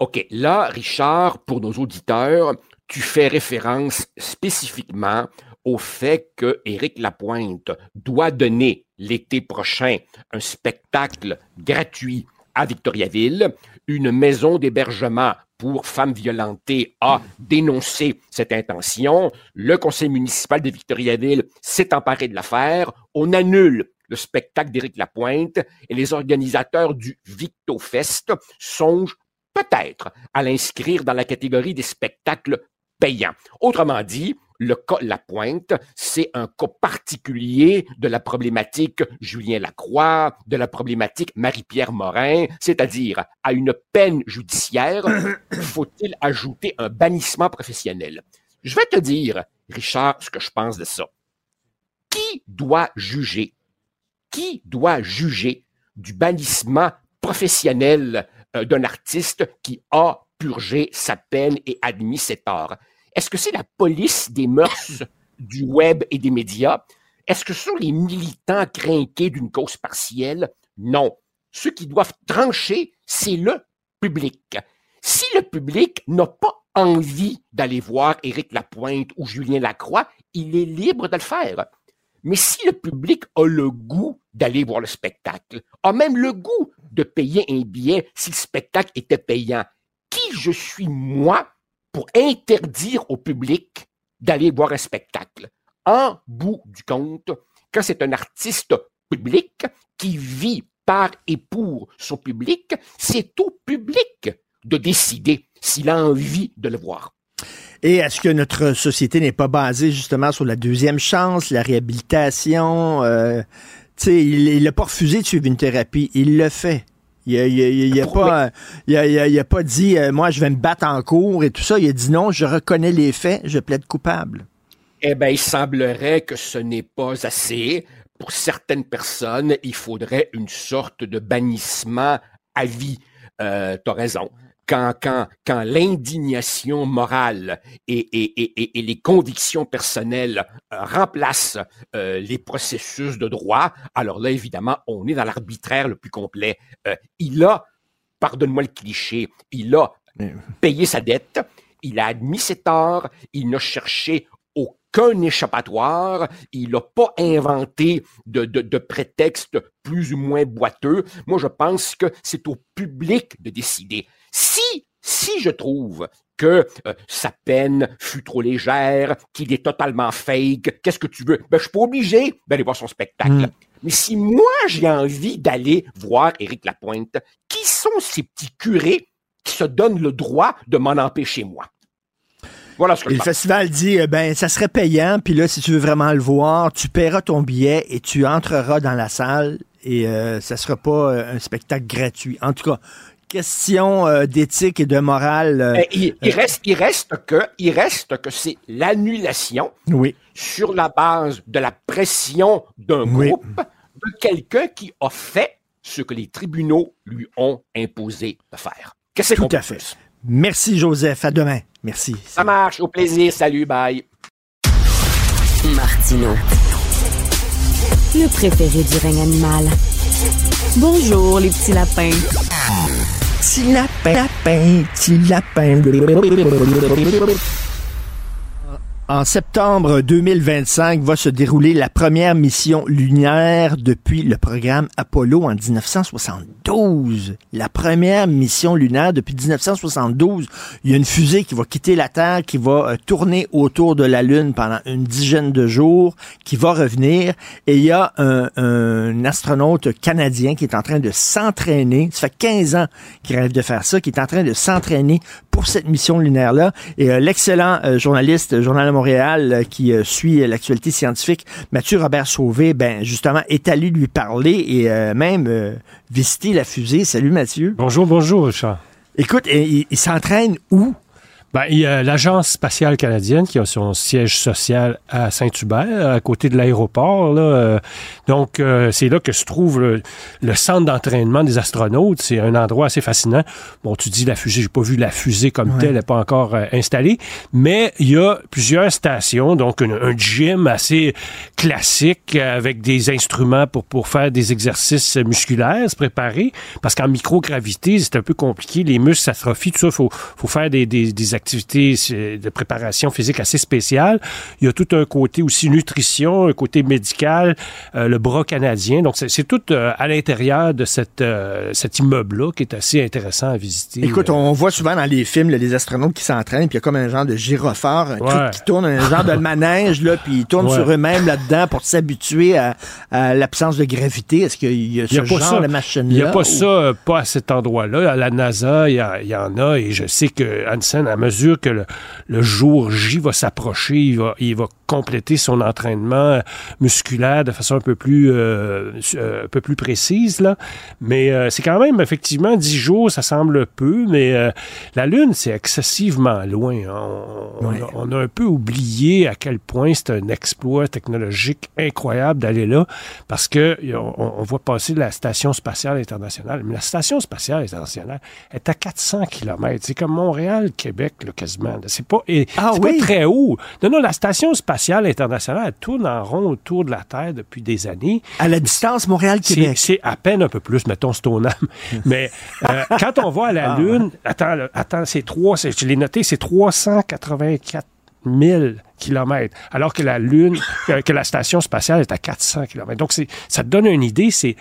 OK. Là, Richard, pour nos auditeurs, tu fais référence spécifiquement au fait que Éric Lapointe doit donner l'été prochain un spectacle gratuit à Victoriaville. Une maison d'hébergement pour femmes violentées a dénoncé cette intention. Le conseil municipal de Victoriaville s'est emparé de l'affaire. On annule le spectacle d'Éric Lapointe et les organisateurs du VictoFest songent peut-être à l'inscrire dans la catégorie des spectacles payants. Autrement dit, le cas Lapointe, c'est un cas particulier de la problématique Julien Lacroix, de la problématique Marie-Pierre Morin, c'est-à-dire à une peine judiciaire, faut-il ajouter un bannissement professionnel? Je vais te dire, Richard, ce que je pense de ça. Qui doit juger? Qui doit juger du bannissement professionnel euh, d'un artiste qui a purgé sa peine et admis ses torts? Est-ce que c'est la police des mœurs du web et des médias? Est-ce que ce sont les militants crainqués d'une cause partielle? Non. Ceux qui doivent trancher, c'est le public. Si le public n'a pas envie d'aller voir Éric Lapointe ou Julien Lacroix, il est libre de le faire. Mais si le public a le goût d'aller voir le spectacle, a même le goût de payer un billet si le spectacle était payant, qui je suis moi pour interdire au public d'aller voir un spectacle? En bout du compte, quand c'est un artiste public qui vit par et pour son public, c'est au public de décider s'il a envie de le voir. Et est-ce que notre société n'est pas basée justement sur la deuxième chance, la réhabilitation? Euh, il n'a pas refusé de suivre une thérapie, il le fait. Il n'a pas, a, pas dit, euh, moi, je vais me battre en cours et tout ça. Il a dit non, je reconnais les faits, je plaide coupable. Eh bien, il semblerait que ce n'est pas assez. Pour certaines personnes, il faudrait une sorte de bannissement à vie. Euh, tu as raison quand, quand, quand l'indignation morale et, et, et, et, les convictions personnelles euh, remplacent euh, les processus de droit, alors là, évidemment, on est dans l'arbitraire le plus complet. Euh, il a, pardonne-moi le cliché, il a payé sa dette, il a admis ses torts, il n'a cherché aucun échappatoire, il n'a pas inventé de, de, de prétextes plus ou moins boiteux. Moi, je pense que c'est au public de décider. Si, si je trouve que euh, sa peine fut trop légère, qu'il est totalement fake, qu'est-ce que tu veux? Ben, je suis pas obligé d'aller voir son spectacle. Hmm. Mais si moi, j'ai envie d'aller voir Éric Lapointe, qui sont ces petits curés qui se donnent le droit de m'en empêcher, moi? Voilà ce que et le festival dit, euh, ben, ça serait payant, puis là, si tu veux vraiment le voir, tu paieras ton billet et tu entreras dans la salle et euh, ça sera pas un spectacle gratuit. En tout cas, question euh, d'éthique et de morale. Euh, ben, il, euh, reste, il reste que, il reste que c'est l'annulation. Oui. Sur la base de la pression d'un groupe, de quelqu'un qui a fait ce que les tribunaux lui ont imposé de faire. Qu'est-ce Tout à fait. Merci, Joseph. À demain. Merci. Ça marche. Au plaisir. Salut. Bye. Martino. Le préféré du règne animal. Bonjour, les petits lapins petit lapin, lapin, petit lapin. En septembre 2025 va se dérouler la première mission lunaire depuis le programme Apollo en 1972. La première mission lunaire depuis 1972. Il y a une fusée qui va quitter la Terre, qui va euh, tourner autour de la Lune pendant une dizaine de jours, qui va revenir. Et il y a un, un astronaute canadien qui est en train de s'entraîner. Ça fait 15 ans qu'il rêve de faire ça, qui est en train de s'entraîner pour cette mission lunaire-là. Et euh, l'excellent euh, journaliste, journal Montréal euh, qui euh, suit l'actualité scientifique, Mathieu Robert Sauvé, ben justement, est allé lui parler et euh, même visiter la fusée. Salut Mathieu. Bonjour, bonjour, Richard. Écoute, il s'entraîne où? Ben, il y a l'Agence spatiale canadienne qui a son siège social à Saint-Hubert, à côté de l'aéroport. Là. Euh, donc, euh, c'est là que se trouve le, centre d'entraînement des astronautes. C'est un endroit assez fascinant. Bon, tu dis la fusée, j'ai pas vu la fusée comme telle, elle n'est pas encore euh, installée, mais il y a plusieurs stations, donc un, gym assez classique avec des instruments pour, pour faire des exercices musculaires, se préparer, parce qu'en microgravité, c'est un peu compliqué, les muscles s'atrophient, tout ça, faut, faut faire des, des, des activité de préparation physique assez spéciale. Il y a tout un côté aussi nutrition, un côté médical, euh, le bras canadien. Donc, c'est tout euh, à l'intérieur de cette, euh, cet immeuble-là qui est assez intéressant à visiter. Écoute, on voit souvent dans les films les astronautes qui s'entraînent, puis il y a comme un genre de gyrophare, un truc qui tourne, un genre de manège, là, puis ils tournent sur eux-mêmes là-dedans pour s'habituer à, l'absence de gravité. Est-ce qu'il y a ce genre de machine-là? Il n'y a pas ça, pas à cet endroit-là. À la NASA, il y, y, en a, et je sais que Hansen, à mesure mesure que le, jour J va s'approcher, il va, il va compléter son entraînement musculaire de façon un peu plus, euh, euh, un peu plus précise. Là. Mais euh, c'est quand même, effectivement, dix jours, ça semble peu, mais la Lune, c'est excessivement loin. Hein. On, a, un peu oublié à quel point c'est un exploit technologique incroyable d'aller là, parce que on, voit passer la Station spatiale internationale. Mais la Station spatiale internationale est à 400 km. C'est comme Montréal, Québec, là, quasiment. C'est pas, et, ah pas très haut. Non, non, la Station spatiale internationale, tourne en rond autour de la Terre depuis des années. À la distance Montréal-Québec. C'est à peine un peu plus, mettons, Stoneham. Mais euh, quand on va à la ah, Lune, attends, attends, c'est trois, je l'ai noté, c'est 384 000 km, alors que la Lune, que, la station spatiale est à 400 km. Donc, ça te donne une idée, c'est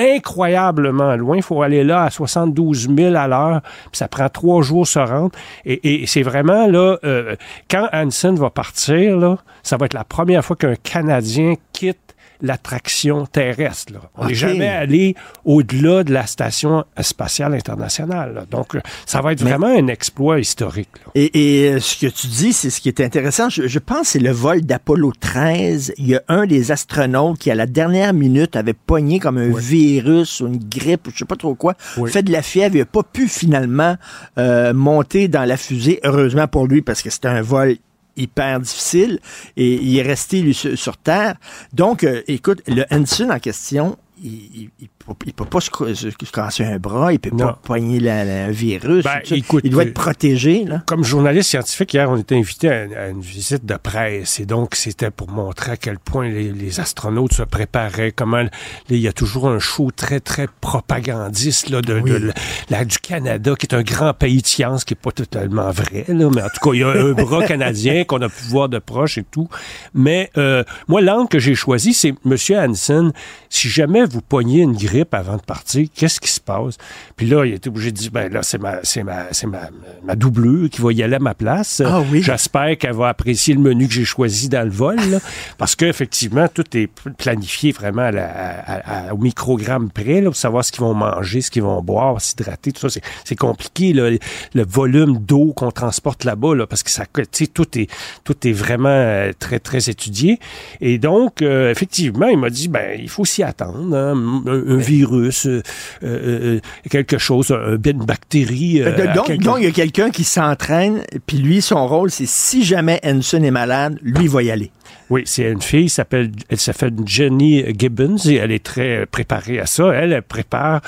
incroyablement loin. Il faut aller là à 72 000 à l'heure, puis ça prend trois jours se rendre. Et, et c'est vraiment là, euh, quand Hansen va partir, là, ça va être la première fois qu'un Canadien quitte l'attraction terrestre. là. On n'est jamais allé au-delà de la station spatiale internationale. là. Donc, ça va être Mais- vraiment un exploit historique. là. Et, et, euh, ce que tu dis, c'est ce qui est intéressant. Je, je pense que c'est le vol d'Apollo 13. Il y a un des astronautes qui, à la dernière minute, avait pogné comme un virus ou une grippe, ou je sais pas trop quoi, Oui. fait de la fièvre. Il n'a pas pu finalement euh, monter dans la fusée. Heureusement pour lui, parce que c'était un vol hyper difficile et il est resté lui, sur, Terre. Donc, euh, écoute, le Hanson en question, il, il, il peut pas se, se- se casser un bras, il peut Non. pas la- un virus. Ben, écoute, il doit euh, être protégé. Là. Comme journaliste scientifique, hier, on était invité à, à une visite de presse. Et donc, c'était pour montrer à quel point les, les astronautes se préparaient, comment il y a toujours un show très, très propagandiste là, de, Oui. de la- du Canada, qui est un grand pays de science, qui est pas totalement vrai. Là, mais en tout cas, il y a un bras canadien qu'on a pu voir de proche et tout. Mais euh, moi, l'angle que j'ai choisi, c'est Monsieur Hansen, si jamais vous pognez une grippe avant de partir, qu'est-ce qui se passe? Puis là, il était obligé de dire, ben là, c'est ma, c'est ma, c'est ma, ma doubleur qui va y aller à ma place. Ah oui. J'espère qu'elle va apprécier le menu que j'ai choisi dans le vol, là, parce qu'effectivement, tout est planifié vraiment à la- à- à- au microgramme près, là, pour savoir ce qu'ils vont manger, ce qu'ils vont boire, s'hydrater, tout ça. C'est, compliqué, là, le volume d'eau qu'on transporte là-bas, là, parce que ça, tu sais, tout est, tout est vraiment euh, très, très étudié. Et donc, euh, effectivement, il m'a dit, ben, il faut s'y attendre, hein, un, un virus, euh, euh, euh, quelque chose, un- une bactérie. donc, donc, il y a quelqu'un qui s'entraîne, puis lui, son rôle, c'est si jamais Henson est malade, lui, il va y aller. Oui, c'est une fille, s'appelle, elle s'appelle Jenny Gibbons et elle est très préparée à ça. Elle, elle prépare,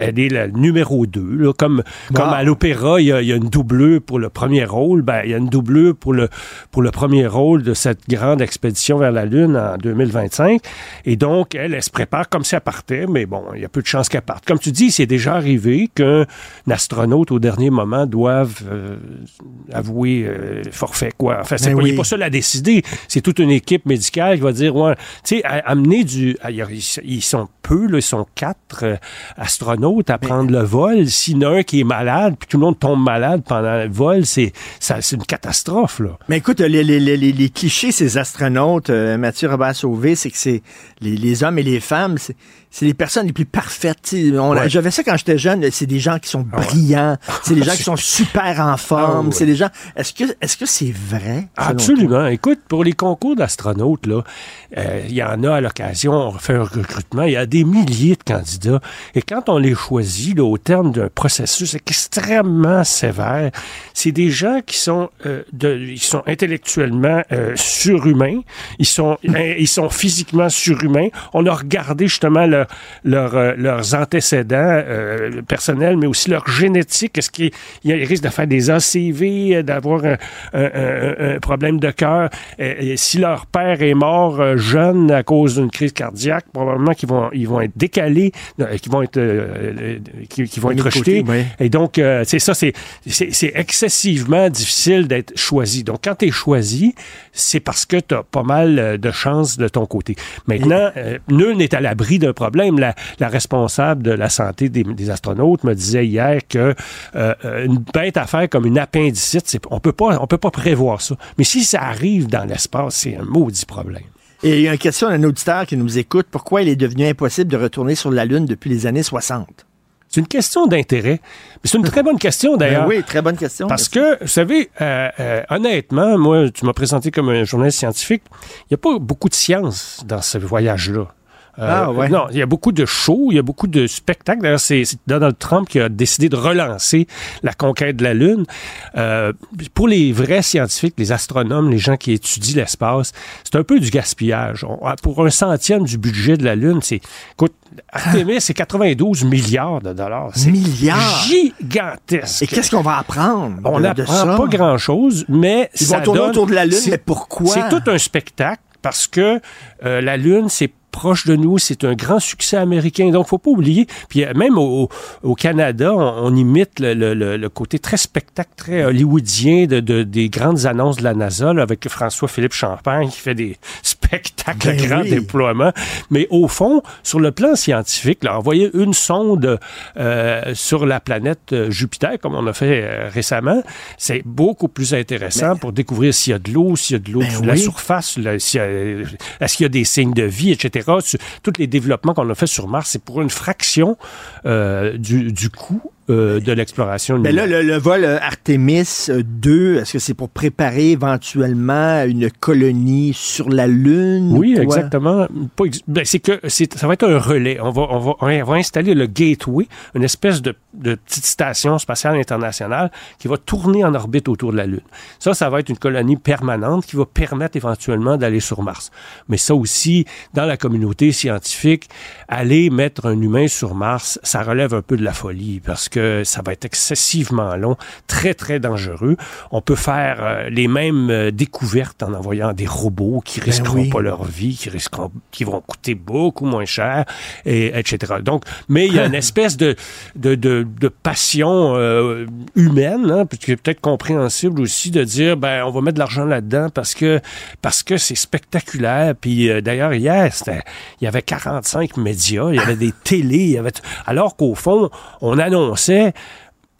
elle est la numéro 2. Là, comme, comme à l'opéra, il y, a, il y a une doubleur pour le premier rôle. Ben, il y a une doubleur pour le, pour le premier rôle de cette grande expédition vers la Lune en 2025. Et donc, elle, elle se prépare comme si elle partait, mais bon, il y a peu de chances qu'elle parte. Comme tu dis, c'est déjà arrivé qu'un astronaute, au dernier moment, doive euh, avouer euh, forfait, quoi. Enfin, c'est Ben pas, oui. pas seul à décider. C'est toute une équipe médicale qui va dire, ouais, tu sais, amener du... Ils sont peu, là, ils sont quatre euh, astronautes à prendre le vol. S'il y en a un qui est malade, puis tout le monde tombe malade pendant le vol, c'est une catastrophe, là. Mais écoute, les, les, les, clichés, ces astronautes, euh, Mathieu Robert Sauvé, c'est que c'est les, les hommes et les femmes, c'est c'est les personnes les plus parfaites. Ouais. J'avais ça quand j'étais jeune, c'est des gens qui sont Ah ouais. brillants, c'est des gens qui sont super en forme, Ah ouais. c'est des gens... Est-ce que est-ce que c'est vrai? Absolument. Écoute, pour les concours d'astronautes, là, euh, il y en a à l'occasion, on fait un recrutement, il y a des milliers de candidats. Et quand on les choisit, là, au terme d'un processus extrêmement sévère, c'est des gens qui sont, euh, de, ils sont intellectuellement euh, surhumains, ils sont, ils sont physiquement surhumains. On a regardé justement leur, leur, euh, leurs antécédents euh, personnels, mais aussi leur génétique. Est-ce qu'ils ils risquent de faire des ACV, euh, d'avoir un, un- un- un problème de cœur? Euh, et si leur père est mort euh, jeune à cause d'une crise cardiaque, probablement qu'ils vont, ils vont être décalés, euh, qu'ils vont être, euh, euh, qu'ils vont être côté, rejetés. oui. Et donc, euh, c'est ça, c'est excessivement difficile d'être choisi. Donc, quand tu es choisi, c'est parce que tu as pas mal euh, de chances de ton côté. Maintenant, euh, nul n'est à l'abri d'un problème. La, la responsable de la santé des, des astronautes me disait hier que euh, euh, une bête à faire comme une appendicite, on peut pas, on peut pas prévoir ça. Mais si ça arrive dans l'espace, c'est un maudit problème. Et il y a une question d'un auditeur qui nous écoute. Pourquoi il est devenu impossible de retourner sur la Lune depuis les années 60? C'est une question d'intérêt. Mais C'est une très bonne question d'ailleurs. Ben oui, très bonne question. Parce que, vous savez, euh, euh, honnêtement, moi, tu m'as présenté comme un journaliste scientifique. Il n'y a pas beaucoup de science dans ce voyage-là. Euh, Ah, ouais. Non, il y a beaucoup de shows, il y a beaucoup de spectacles. D'ailleurs, c'est Donald Trump qui a décidé de relancer la conquête de la Lune. Euh, pour les vrais scientifiques, les astronomes, les gens qui étudient l'espace, c'est un peu du gaspillage. On- pour un centième du budget de la Lune, c'est... Écoute, Artemis, c'est 92 milliards de dollars. C'est Milliards? gigantesque. Et qu'est-ce qu'on va apprendre On n'apprend pas grand-chose, mais Ils ça vont tourner donne- autour de la Lune, c'est- mais pourquoi? C'est tout un spectacle parce que euh, la Lune, c'est proche de nous, c'est un grand succès américain. Donc, faut pas oublier. Puis euh, même au, Canada, on, imite le, côté très spectacle, très hollywoodien de, de, des grandes annonces de la NASA avec François-Philippe Champagne qui fait des spectacles Ben grand oui. déploiement. Mais au fond, sur le plan scientifique, là, envoyer une sonde euh, sur la planète euh, Jupiter, comme on a fait euh, récemment, c'est beaucoup plus intéressant pour découvrir s'il y a de l'eau, s'il y a de l'eau Ben la oui. surface, là, s'il y a- est-ce qu'il y a des signes de vie, etc. Sur- Tous les développements qu'on a fait sur Mars, c'est pour une fraction euh, du, du coût euh, de l'exploration Mais lunaire. là, le, le vol euh, Artemis euh, 2, est-ce que c'est pour préparer éventuellement une colonie sur la Lune? Oui, exactement. Ben, c'est que ça va être un relais. On va, on va, on va installer le Gateway, une espèce de, de petite station spatiale internationale qui va tourner en orbite autour de la Lune. Ça, ça va être une colonie permanente qui va permettre éventuellement d'aller sur Mars. Mais ça aussi, dans la communauté scientifique, aller mettre un humain sur Mars, ça relève un peu de la folie parce que ça va être excessivement long, très, très dangereux. On peut faire euh, les mêmes euh, découvertes en envoyant des robots qui risqueront oui. pas leur vie, qui risqueront, qui vont coûter beaucoup moins cher, et, etc. Donc, mais il y a une espèce de, de, de, de passion euh, humaine, hein, qui est peut-être compréhensible aussi, de dire, ben, on va mettre de l'argent là-dedans parce que parce que c'est spectaculaire. Puis euh, d'ailleurs, hier, il y avait 45 médias, il y avait des télés, il y avait, alors qu'au fond, on annonçait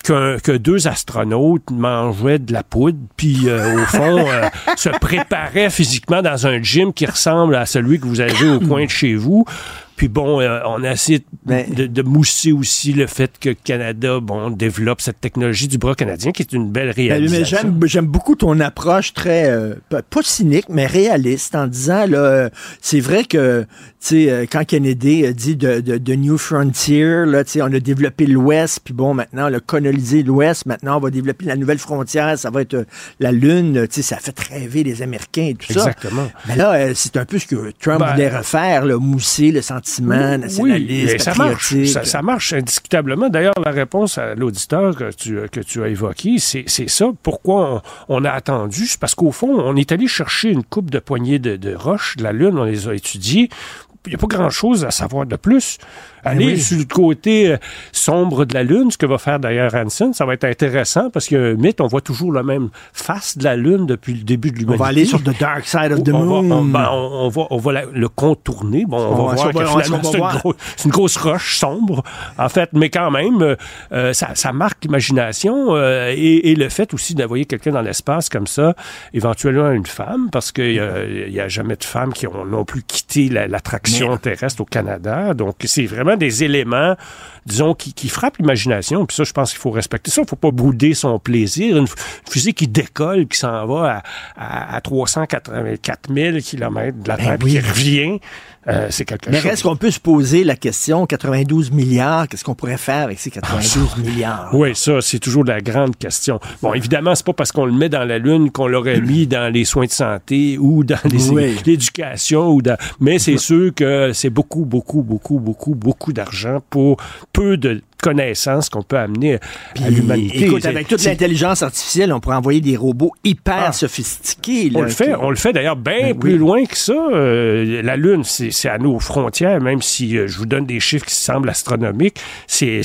que, que deux astronautes mangeaient de la poudre, puis euh, au fond euh, se préparaient physiquement dans un gym qui ressemble à celui que vous avez au coin de chez vous. Puis bon, euh, on a essayé de, Mais- de- de mousser aussi le fait que le Canada, bon, développe cette technologie du bras canadien, qui est une belle Ben, réalisation. mais j'aime, j'aime beaucoup ton approche très, euh, pas cynique, mais réaliste en disant, là, euh, c'est vrai que, tu sais, quand Kennedy dit de, de, de New Frontier, là, tu sais, on a développé l'Ouest, puis bon, maintenant, on a colonisé l'Ouest, maintenant, on va développer la nouvelle frontière, ça va être la Lune, tu sais, ça fait rêver les Américains et tout ça. Exactement. Mais là, c'est un peu ce que Trump Ben, voulait refaire, là, mousser le sentiment nationaliste, mais ça marche. Ça, ça marche indiscutablement. D'ailleurs, la réponse à l'auditeur que tu, que tu as évoqué, c'est c'est ça. Pourquoi on, on a attendu? C'est parce qu'au fond, on est allé chercher une coupe de poignées de, de roches de la Lune, on les a étudiées. Il n'y a pas grand-chose à savoir de plus. Aller oui. sur le côté euh, sombre de la Lune, ce que va faire d'ailleurs Hansen, ça va être intéressant parce qu'il y a un mythe, on voit toujours la même face de la Lune depuis le début de On l'humanité. va aller sur the dark side of the On va, moon. on, ben, on- on va, on va la- le contourner. Bon, on, On va va- voir on que on finalement, on c'est une, gros- grosse roche sombre, en fait. Mais quand même, euh, euh, ça, ça marque l'imagination euh, et, et le fait aussi d'envoyer quelqu'un dans l'espace comme ça, éventuellement une femme, parce qu'il n'y a jamais de femmes qui ont non plus quitté la- terrestre au Canada. Donc, c'est vraiment des éléments, disons, qui, qui frappent l'imagination. Puis ça, je pense qu'il faut respecter ça. Il faut pas bouder son plaisir. Une, fusée qui décolle, qui s'en va à, à, à 384 000 km de la Terre, puis oui. qui revient, euh, c'est quelque Mais chose. reste qu'on peut se poser la question, 92 milliards, qu'est-ce qu'on pourrait faire avec ces 92 milliards? Oui, ça, c'est toujours la grande question. Bon, évidemment, c'est pas parce qu'on le met dans la Lune qu'on l'aurait mis dans les soins de santé ou dans les- Oui. l'éducation ou dans... Mais c'est sûr que c'est beaucoup, beaucoup, beaucoup, beaucoup, beaucoup d'argent pour peu de connaissances qu'on peut amener à l'humanité. Écoute, avec toute l'intelligence artificielle, on pourrait envoyer des robots hyper Ah. sophistiqués. On le fait, qui- on le fait d'ailleurs bien Ben plus oui. loin que ça. Euh, la Lune, c'est à nos frontières, même si euh, je vous donne des chiffres qui semblent astronomiques. C'est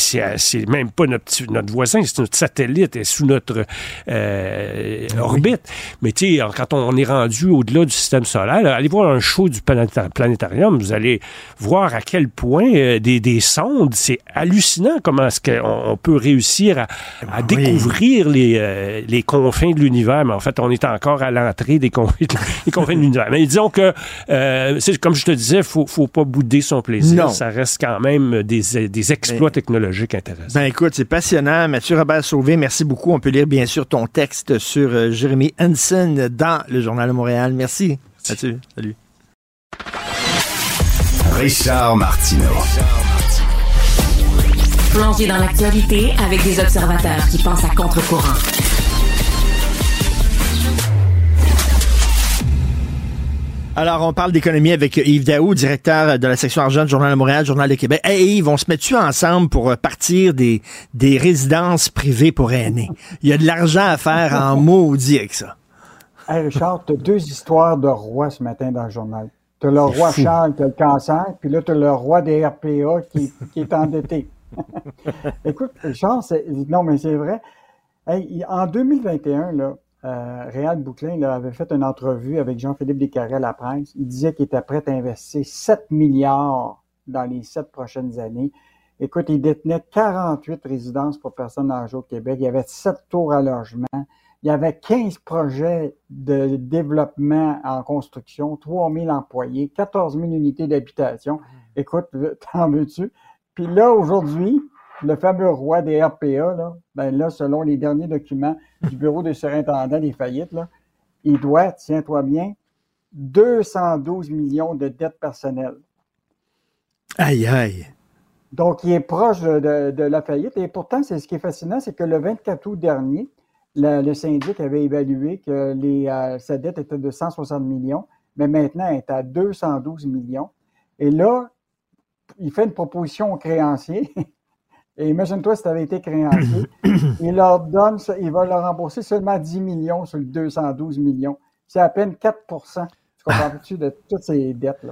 même pas notre, petit- notre voisin, c'est notre satellite, est sous notre euh, Ben orbite. Mais tu sais, quand on est rendu au-delà du système solaire, là, allez voir un show du planéta- planétarium, vous allez voir à quel point des, des sondes, c'est hallucinant comment est-ce qu'on on peut réussir à, à oui. découvrir les, euh, les confins de l'univers. Mais en fait, on est encore à l'entrée des, confins de l'univers. Mais disons que, euh, c'est comme je te disais, faut, faut pas bouder son plaisir. Non. Ça reste quand même des, des exploits technologiques intéressants. Ben écoute, c'est passionnant. Mathieu Robert Sauvé, merci beaucoup. On peut lire bien sûr ton texte sur euh, Jérémy Hansen dans le Journal de Montréal. Merci. Mathieu, salut. Richard Martineau. Plongé dans l'actualité avec des observateurs qui pensent à contre-courant. Alors, on parle d'économie avec Yves Daou, directeur de la section argent du Journal de Montréal, Journal de Québec. Hey Yves, on se met-tu ensemble pour euh, partir des, des résidences privées pour aînés? Il y a de l'argent à faire en maudit avec ça. Hey Richard, tu as deux histoires de rois ce matin dans le journal. Tu as le roi Charles qui a le cancer, puis là, tu as le roi des RPA qui, qui est endetté. Écoute, Charles, non, mais c'est vrai. en 2021, là, euh, Réal Bouclin avait fait une entrevue avec Jean-Philippe Descarrés à la presse. Il disait qu'il était prêt à investir 7 milliards dans les sept prochaines années. Écoute, il détenait 48 résidences pour personnes âgées au Québec. Il y avait 7 tours à logement. Il y avait 15 projets de développement en construction, 3000 employés, 14 000 unités d'habitation. Écoute, t'en veux-tu? Puis là, aujourd'hui, le fameux roi des RPA, là, ben là, selon les derniers documents du Bureau des surintendants des faillites, là, il doit, tiens-toi bien, 212 millions de dettes personnelles. Aïe, aïe. Donc, il est proche de, la faillite. Et pourtant, c'est ce qui est fascinant, c'est que le 24 août dernier, le syndic avait évalué que les, euh, sa dette était de 160 millions, mais maintenant, elle est à 212 millions. Et là, il fait une proposition aux créanciers Et imagine-toi si tu avais été créancier. il leur donne, il va leur rembourser seulement 10 millions sur les 212 millions. C'est à peine 4% Tu comprends-tu de toutes ces dettes-là?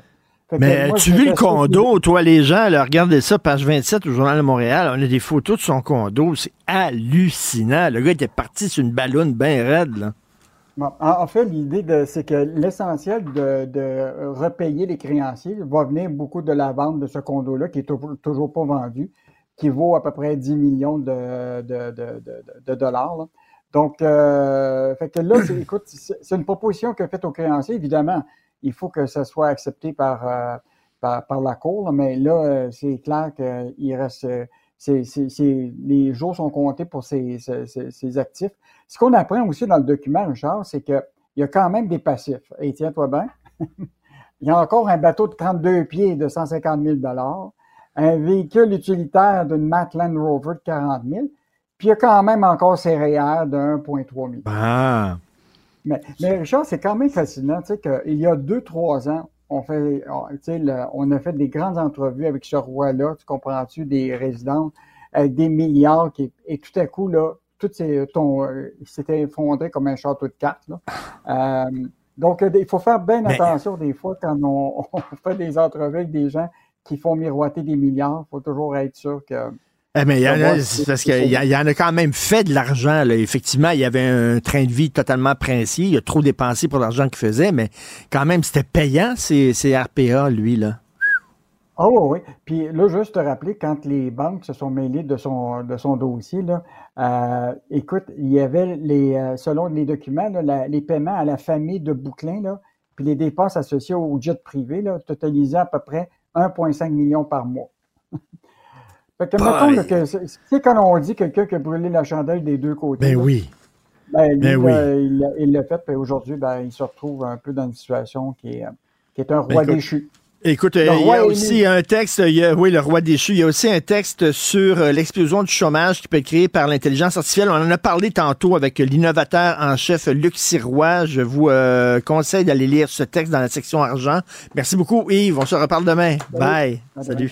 Mais tu vu le condo, toi, les gens, là, regardez ça, page 27 au Journal de Montréal, on a des photos de son condo, c'est hallucinant. Le gars était parti sur une ballonne bien raide, là. En, fait, l'idée, c'est que l'essentiel de, de, repayer les créanciers va venir beaucoup de la vente de ce condo-là, qui est toujours pas vendu qui vaut à peu près 10 millions de, de, dollars. Donc, euh, fait que là, écoute, c'est une proposition que fait au créancier. Évidemment, il faut que ça soit accepté par, euh, par, la Cour, mais là, euh, c'est clair qu'il reste. Les jours sont comptés pour ces, actifs. Ce qu'on apprend aussi dans le document, Richard, c'est qu'il y a quand même des passifs. Et tiens-toi bien, il y a encore un bateau de 32 pieds de 150 000 un véhicule utilitaire d'une Mac Land Rover de 40 000, puis il y a quand même encore ses REER de 1,3 million. Ah. Mais, mais, Richard, c'est quand même fascinant, tu sais, qu'il y a deux, trois ans, on, fait, on a fait des grandes entrevues avec ce roi-là, tu comprends-tu, des résidents avec des milliards, qui, et tout à coup, là, tout s'était effondré comme un château de cartes. Là. Euh, donc, il faut faire bien attention des fois quand on, on, fait des entrevues avec des gens qui font miroiter des milliards. Il faut toujours être sûr que. Eh mais y, en a, parce qu'il y, en a quand même fait de l'argent. Effectivement, il y avait un train de vie totalement princier. Il a trop dépensé pour l'argent qu'il faisait, mais quand même, c'était payant, ces, RPA, lui, là. Oh oui, Puis là, juste te rappeler, quand les banques se sont mêlées de son, de son dossier, là, euh, écoute, il y avait, les, euh, selon les documents, les paiements à la famille de Bouclin, là, puis les dépenses associées au jet privé, là, totalisaient à peu près 1,5 million par mois. fait que, mettons que, c'est quand on dit quelqu'un qui a brûlé la chandelle des deux côtés. Ben oui. Ben, ben oui. il l'a fait, puis aujourd'hui, ben, il se retrouve un peu dans une situation qui est, qui est un roi déchu. Écoute, euh, il y a aussi un texte, oui, le roi déchu, il y a aussi un texte sur euh, l'explosion du chômage qui peut être créé par l'intelligence artificielle. On en a parlé tantôt avec l'innovateur en chef Luc Sirois. Je vous euh, conseille d'aller lire ce texte dans la section argent. Merci beaucoup Yves, on se reparle demain. Bye. Salut.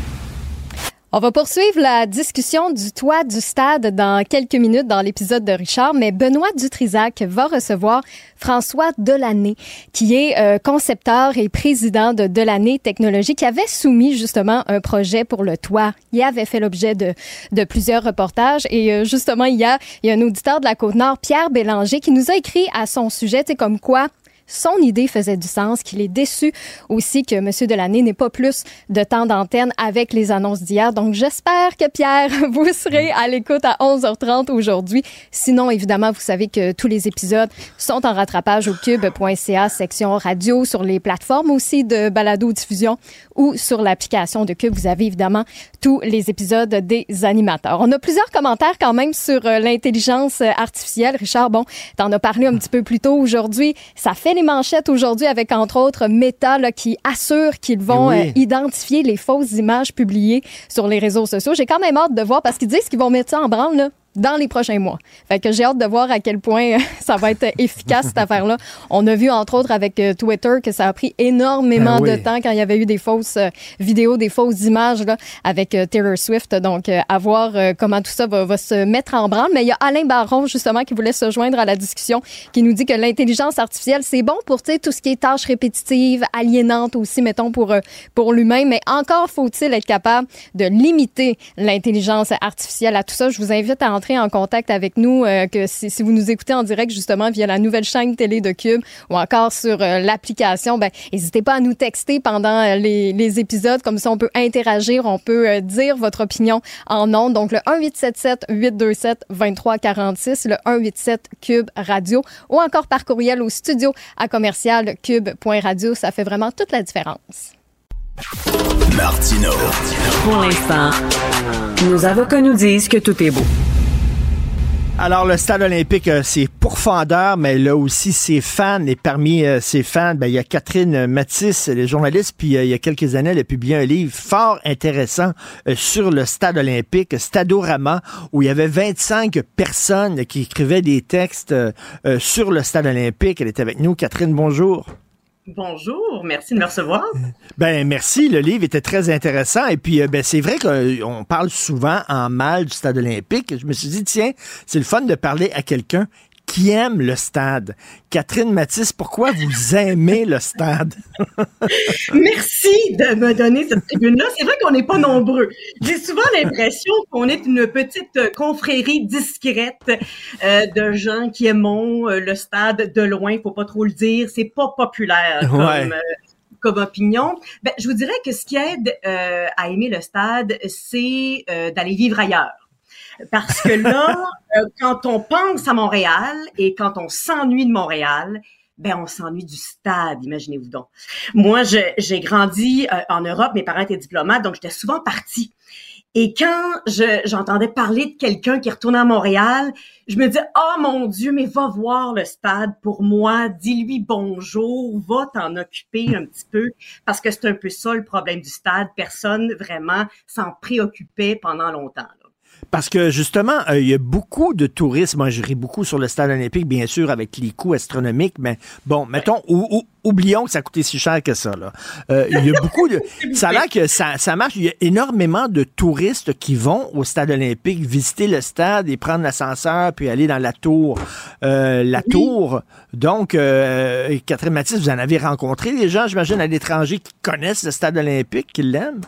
On va poursuivre la discussion du toit du stade dans quelques minutes dans l'épisode de Richard, mais Benoît Dutrisac va recevoir François Delaney, qui est euh, concepteur et président de Delaney Technologies, qui avait soumis justement un projet pour le toit. Il avait fait l'objet de, de plusieurs reportages et euh, justement, il y, a, il y a un auditeur de la Côte-Nord, Pierre Bélanger, qui nous a écrit à son sujet, c'est comme quoi son idée faisait du sens, qu'il est déçu aussi que M. Delaney n'ait pas plus de temps d'antenne avec les annonces d'hier. Donc, j'espère que Pierre, vous serez à l'écoute à 11h30 aujourd'hui. Sinon, évidemment, vous savez que tous les épisodes sont en rattrapage au cube.ca, section radio, sur les plateformes aussi de balado-diffusion ou sur l'application de Cube. Vous avez évidemment tous les épisodes des animateurs. On a plusieurs commentaires quand même sur euh, l'intelligence artificielle. Richard, bon, t'en as parlé un petit peu plus tôt aujourd'hui. Ça fait les manchettes aujourd'hui avec, entre autres, Meta qui assure qu'ils vont euh, identifier les fausses images publiées sur les réseaux sociaux. J'ai quand même hâte de voir parce qu'ils disent qu'ils vont mettre ça en branle dans les prochains mois. Fait que j'ai hâte de voir à quel point ça va être efficace cette affaire-là. On a vu entre autres avec euh, Twitter que ça a pris énormément oui. de temps quand il y avait eu des fausses euh, vidéos, des fausses images là, avec euh, Taylor Swift. Donc euh, à voir euh, comment tout ça va, va se mettre en branle. Mais il y a Alain Baron justement qui voulait se joindre à la discussion, qui nous dit que l'intelligence artificielle c'est bon pour tout ce qui est tâches répétitives, aliénantes aussi, mettons pour euh, pour l'humain. Mais encore faut-il être capable de limiter l'intelligence artificielle à tout ça. Je vous invite à entrer en contact avec nous, euh, que si, si vous nous écoutez en direct justement via la nouvelle chaîne télé de Cube ou encore sur euh, l'application, ben n'hésitez pas à nous texter pendant euh, les, les épisodes, comme ça on peut interagir, on peut euh, dire votre opinion en ondes. Donc le 1877 827 2346, le 187 Cube Radio ou encore par courriel au studio à commercial cube.radio, ça fait vraiment toute la différence. Martino. Pour l'instant, nos avocats nous disent que tout est beau. Alors, le stade olympique, euh, c'est pourfendeur, mais là aussi, ses fans. Et parmi euh, ses fans, ben, il y a Catherine Matisse, les journalistes, puis euh, il y a quelques années, elle a publié un livre fort intéressant sur le stade olympique, Stadorama, où il y avait 25 personnes qui écrivaient des textes sur le stade olympique. Elle est avec nous. Catherine, bonjour. Bonjour, merci de me recevoir. Ben merci, le livre était très intéressant et puis euh, ben c'est vrai qu'on parle souvent en mal du stade olympique. Je me suis dit tiens, c'est le fun de parler à quelqu'un qui aime le stade. Catherine Matisse, pourquoi vous aimez le stade? Merci de me donner cette tribune-là. C'est vrai qu'on n'est pas nombreux. J'ai souvent l'impression qu'on est une petite confrérie discrète euh, de gens qui aimons euh, le stade de loin. Faut pas trop le dire. C'est pas populaire comme, Ouais. euh, comme opinion. Ben, je vous dirais que ce qui aide euh, à aimer le stade, c'est d'aller vivre ailleurs. Parce que là, euh, quand on pense à Montréal et quand on s'ennuie de Montréal, ben on s'ennuie du stade, imaginez-vous donc. Moi, j'ai grandi euh, en Europe, mes parents étaient diplomates, donc j'étais souvent partie. Et quand je- j'entendais parler de quelqu'un qui retournait à Montréal, je me disais, oh mon Dieu, mais va voir le stade pour moi, dis-lui bonjour, va t'en occuper un petit peu, parce que c'est un peu ça le problème du stade. Personne vraiment s'en préoccupait pendant longtemps. Parce que justement, euh, il y a beaucoup de touristes. Moi, je ris beaucoup sur le stade olympique, bien sûr, avec les coûts astronomiques, mais bon, mettons, ou- ou- oublions que ça coûtait si cher que ça. Euh, il y a beaucoup de. Ça a l'air que ça, ça marche. Il y a énormément de touristes qui vont au stade olympique visiter le stade et prendre l'ascenseur puis aller dans la tour. Euh, la tour. Donc, Catherine Mathis, vous en avez rencontré des gens, j'imagine, à l'étranger qui connaissent le stade olympique, qui l'aiment?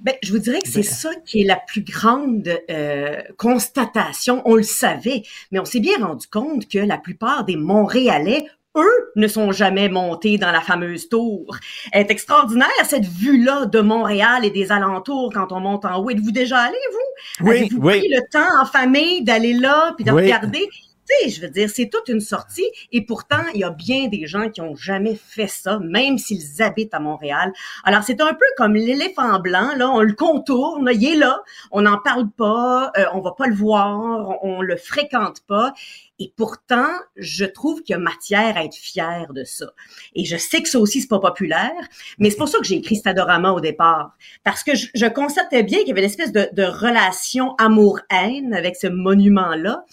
Ben, je vous dirais que c'est ça qui est la plus grande euh, constatation. On le savait, mais on s'est bien rendu compte que la plupart des Montréalais, eux, ne sont jamais montés dans la fameuse tour. Elle est extraordinaire, cette vue-là de Montréal et des alentours quand on monte en haut. Êtes-vous déjà allé, vous? Oui, Avez-vous oui. pris le temps en famille d'aller là puis de Oui. regarder? Tu sais, je veux dire, c'est toute une sortie et pourtant, il y a bien des gens qui ont jamais fait ça, même s'ils habitent à Montréal. Alors, c'est un peu comme l'éléphant blanc, là, on le contourne, il est là, on n'en parle pas, euh, on va pas le voir, on, on le fréquente pas. Et pourtant, je trouve qu'il y a matière à être fier de ça. Et je sais que ça aussi, c'est pas populaire, mais c'est pour ça que j'ai écrit Stadorama au départ. Parce que je, je constatais bien qu'il y avait une espèce de, de relation amour-haine avec ce monument-là.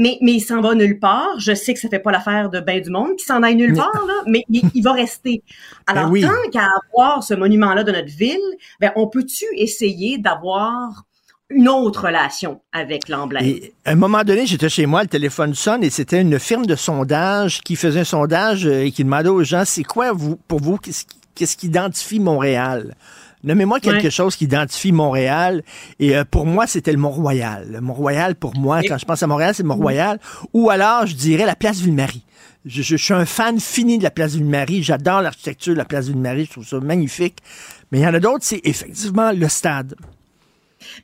Mais, mais il s'en va nulle part. Je sais que ça fait pas l'affaire de ben du monde qui s'en aille nulle part, là, mais il, il va rester. Alors, Ben oui. tant qu'à avoir ce monument-là de notre ville, ben, on peut-tu essayer d'avoir une autre relation avec l'emblème? À un moment donné, j'étais chez moi, le téléphone sonne et c'était une firme de sondage qui faisait un sondage euh, et qui demandait aux gens, c'est quoi vous, pour vous, qu'est-ce qui, qu'est-ce qui identifie Montréal? Nommez-moi quelque Ouais. chose qui identifie Montréal. Et euh, pour moi, c'était le Mont-Royal. Le Mont-Royal, pour moi, quand je pense à Montréal, c'est le Mont-Royal. Ou alors, je dirais la place Ville-Marie. Je, je- je suis un fan fini de la place Ville-Marie. J'adore l'architecture de la place Ville-Marie. Je trouve ça magnifique. Mais il y en a d'autres, c'est effectivement le stade.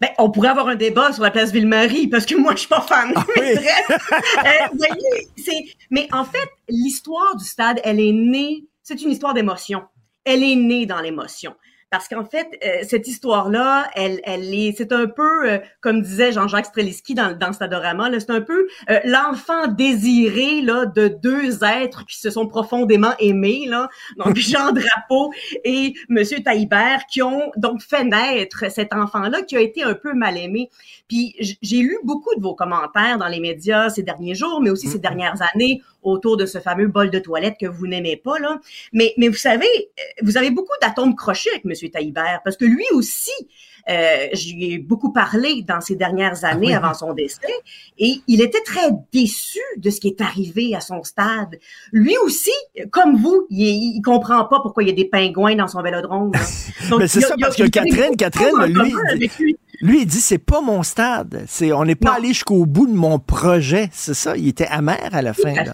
Ben, on pourrait avoir un débat sur la place Ville-Marie parce que moi, je suis pas fan. Ah euh, voyez, mais en fait, l'histoire du stade, elle est née, c'est une histoire d'émotion. Elle est née dans l'émotion. Parce qu'en fait, euh, cette histoire-là, elle, elle est, c'est un peu, euh, comme disait Jean-Jacques Streliski dans, dans Stadorama, là, c'est un peu euh, l'enfant désiré là de deux êtres qui se sont profondément aimés, là, donc Jean Drapeau et Monsieur Taillibert, qui ont donc fait naître cet enfant-là qui a été un peu mal aimé. Puis j'ai lu beaucoup de vos commentaires dans les médias ces derniers jours, mais aussi ces dernières années autour de ce fameux bol de toilette que vous n'aimez pas là. Mais mais vous savez, vous avez beaucoup d'atomes crochus avec Monsieur Taillibert parce que lui aussi euh, J'y ai beaucoup parlé dans ces dernières années avant son décès et il était très déçu de ce qui est arrivé à son stade. Lui aussi, comme vous, il, il comprend pas pourquoi il y a des pingouins dans son vélodrome. Donc, Mais c'est ça, parce que Catherine, Catherine, lui, lui, lui, il dit c'est pas mon stade. C'est on n'est pas allé jusqu'au bout de mon projet. C'est ça. Il était amer à la fin. Là.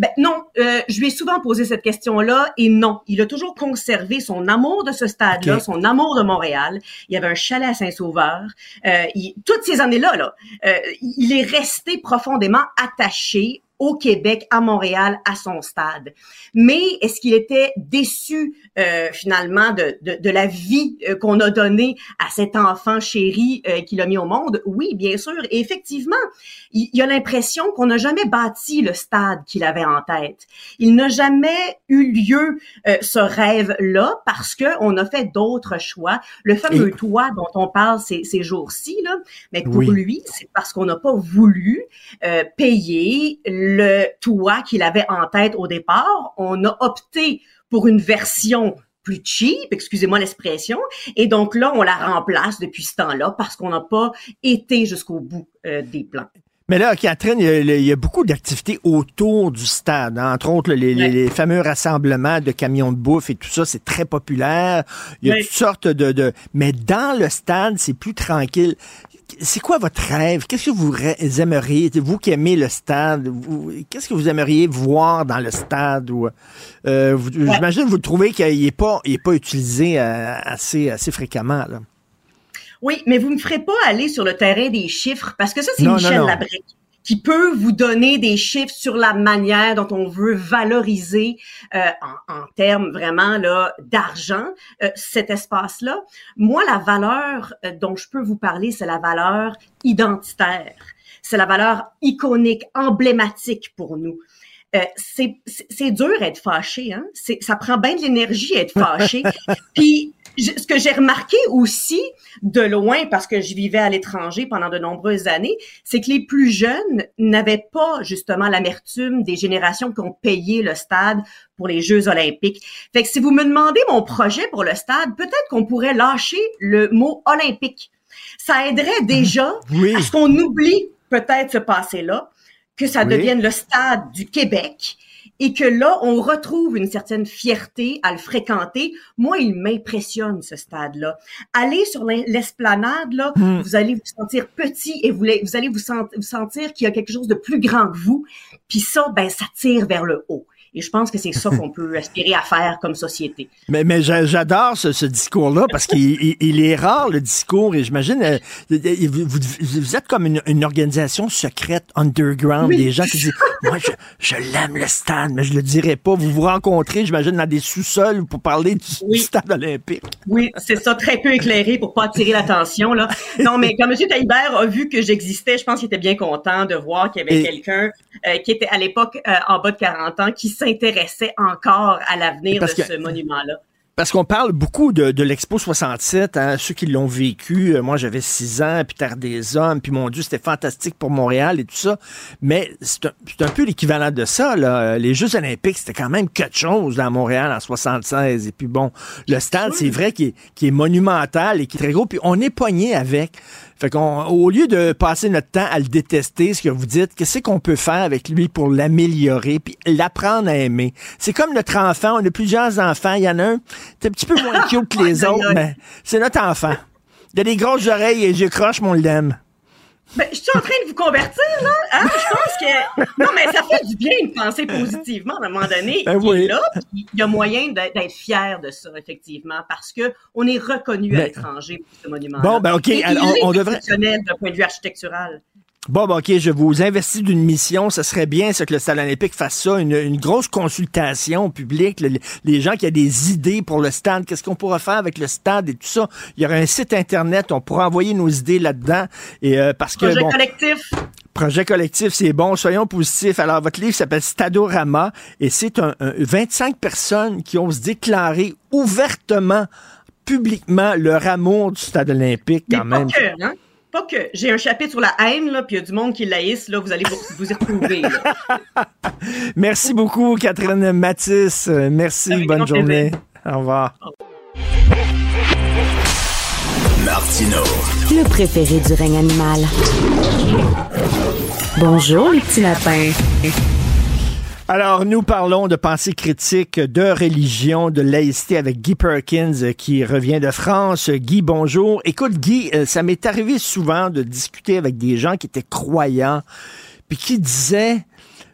Ben, non, euh, je lui ai souvent posé cette question-là et non, il a toujours conservé son amour de ce stade-là, son amour de Montréal. Il y avait un chalet à Saint-Sauveur. Euh, toutes ces années-là, là, euh, il est resté profondément attaché au Québec, à Montréal, à son stade. Mais est-ce qu'il était déçu euh, finalement de, de, de, la vie euh, qu'on a donnée à cet enfant chéri euh, qu'il a mis au monde? Oui, bien sûr. Et effectivement, il, il a l'impression qu'on n'a jamais bâti le stade qu'il avait en tête. Il n'a jamais eu lieu euh, ce rêve-là parce que on a fait d'autres choix. Le fameux Et... toit dont on parle ces, ces jours-ci, là, mais pour oui. lui, c'est parce qu'on n'a pas voulu euh, payer le toit qu'il avait en tête au départ. On a opté pour une version plus cheap, excusez-moi l'expression, et donc là, on la remplace depuis ce temps-là parce qu'on n'a pas été jusqu'au bout euh, des plans. Mais là, Catherine, il y a, il y a beaucoup d'activités autour du stade. Hein. Entre autres, les, fameux rassemblements de camions de bouffe et tout ça, c'est très populaire. Il y a toutes sortes de, de... Mais dans le stade, c'est plus tranquille c'est quoi votre rêve? Qu'est-ce que vous aimeriez, vous qui aimez le stade, qu'est-ce que vous aimeriez voir dans le stade? Ou, euh, vous, ouais. J'imagine que vous trouvez qu'il n'est pas, il est pas utilisé euh, assez, assez fréquemment. Là. Oui, mais vous ne me ferez pas aller sur le terrain des chiffres parce que ça, c'est Michel. Labrec qui peut vous donner des chiffres sur la manière dont on veut valoriser euh, en, en, termes vraiment là d'argent euh, cet espace-là. Moi, la valeur euh, dont je peux vous parler, c'est la valeur identitaire. C'est la valeur iconique, emblématique pour nous. Euh, c'est dur être fâché, hein? Ça prend bien de l'énergie être fâché. Puis ce que j'ai remarqué aussi de loin, parce que je vivais à l'étranger pendant de nombreuses années, c'est que les plus jeunes n'avaient pas justement l'amertume des générations qui ont payé le stade pour les Jeux olympiques. Fait que si vous me demandez mon projet pour le stade, peut-être qu'on pourrait lâcher le mot olympique. Ça aiderait déjà oui. à ce qu'on oublie peut-être ce passé-là que ça oui. devienne le stade du Québec et que là, on retrouve une certaine fierté à le fréquenter. Moi, il m'impressionne ce stade-là. Allez sur l'esplanade, là, mm. vous allez vous sentir petit et vous, vous allez vous, sent, vous sentir qu'il y a quelque chose de plus grand que vous. Puis ça, ben, ça tire vers le haut. Et je pense que c'est ça qu'on peut aspirer à faire comme société. Mais, mais j'adore ce, ce discours-là parce qu'il il est rare, le discours, et j'imagine, euh, vous, vous, êtes comme une, une, organisation secrète, underground, oui. des gens qui disent, moi, je, je l'aime le stade, mais je le dirais pas. Vous vous rencontrez, j'imagine, dans des sous-sols pour parler du, oui. du stade olympique. Oui, c'est ça, très peu éclairé pour pas attirer l'attention, là. Non, mais quand M. Taillibert a vu que j'existais, je pense qu'il était bien content de voir qu'il y avait quelqu'un euh, qui était à l'époque euh, en bas de 40 ans, qui s'intéressait encore à l'avenir de que, ce monument-là. Parce qu'on parle beaucoup de, de l'Expo 67, hein, ceux qui l'ont vécu. Euh, moi, j'avais six ans, puis Terre des Hommes, puis mon Dieu, c'était fantastique pour Montréal et tout ça. Mais c'est un, un, peu l'équivalent de ça. Là. Les Jeux olympiques, c'était quand même quelque chose dans Montréal en 76. Et puis bon, le stade, c'est vrai qu'il est, qu est, monumental et qui est très gros. Puis on est poigné avec. Fait qu'on, au lieu de passer notre temps à le détester, ce que vous dites, qu'est-ce qu'on peut faire avec lui pour l'améliorer puis l'apprendre à aimer? C'est comme notre enfant. On a plusieurs enfants. Il y en a un, c'est un petit peu moins cute que les autres, mais c'est notre enfant. Il a des grosses oreilles et je croche, mon l'aime. Ben, je suis en train de vous convertir, là. Hein? Je pense que. Non, mais ça fait du bien de penser positivement à un moment donné. Ben oui. là, il y a moyen d'être fier de ça, effectivement, parce que on est reconnu ben, à l'étranger pour ce monument. Bon, ben, OK. Alors, on, est devrait. d'un point de vue architectural. Bon, ben, OK, je vous investis d'une mission. Ce serait bien ce que le Stade olympique fasse ça, une, une grosse consultation publique. le- les gens qui ont des idées pour le stade, qu'est-ce qu'on pourra faire avec le stade et tout ça. Il y aura un site Internet, on pourra envoyer nos idées là-dedans. Et euh, parce que Projet bon, collectif. Projet collectif, c'est bon. Soyons positifs. Alors, votre livre s'appelle Stadorama et c'est un, un 25 personnes qui ont se déclaré ouvertement, publiquement, leur amour du stade olympique Mais quand même. Pas que, hein? Pas que. J'ai un chapitre sur la haine, là, puis il y a du monde qui laïsse, là, vous allez vous, vous y retrouver. Merci beaucoup, Catherine Matisse. Merci, Avec bonne journée. plaisir. Au revoir. Martino. Le préféré du règne animal. Bonjour, les petits lapins. Alors, nous parlons de pensée critique, de religion, de laïcité avec Guy Perkins euh, qui revient de France. Guy, bonjour. Écoute, Guy, euh, ça m'est arrivé souvent de discuter avec des gens qui étaient croyants, puis qui disaient,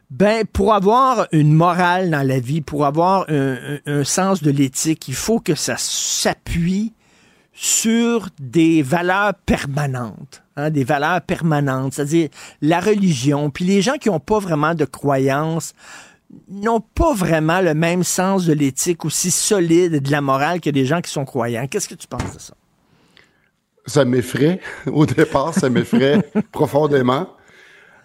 ben, pour avoir une morale dans la vie, pour avoir un, sens de l'éthique, il faut que ça s'appuie sur des valeurs permanentes, hein, des valeurs permanentes, c'est-à-dire la religion. Puis les gens qui n'ont pas vraiment de croyances n'ont pas vraiment le même sens de l'éthique aussi solide et de la morale que des gens qui sont croyants. Qu'est-ce que tu penses de ça? Ça m'effraie. Au départ, ça m'effraie profondément.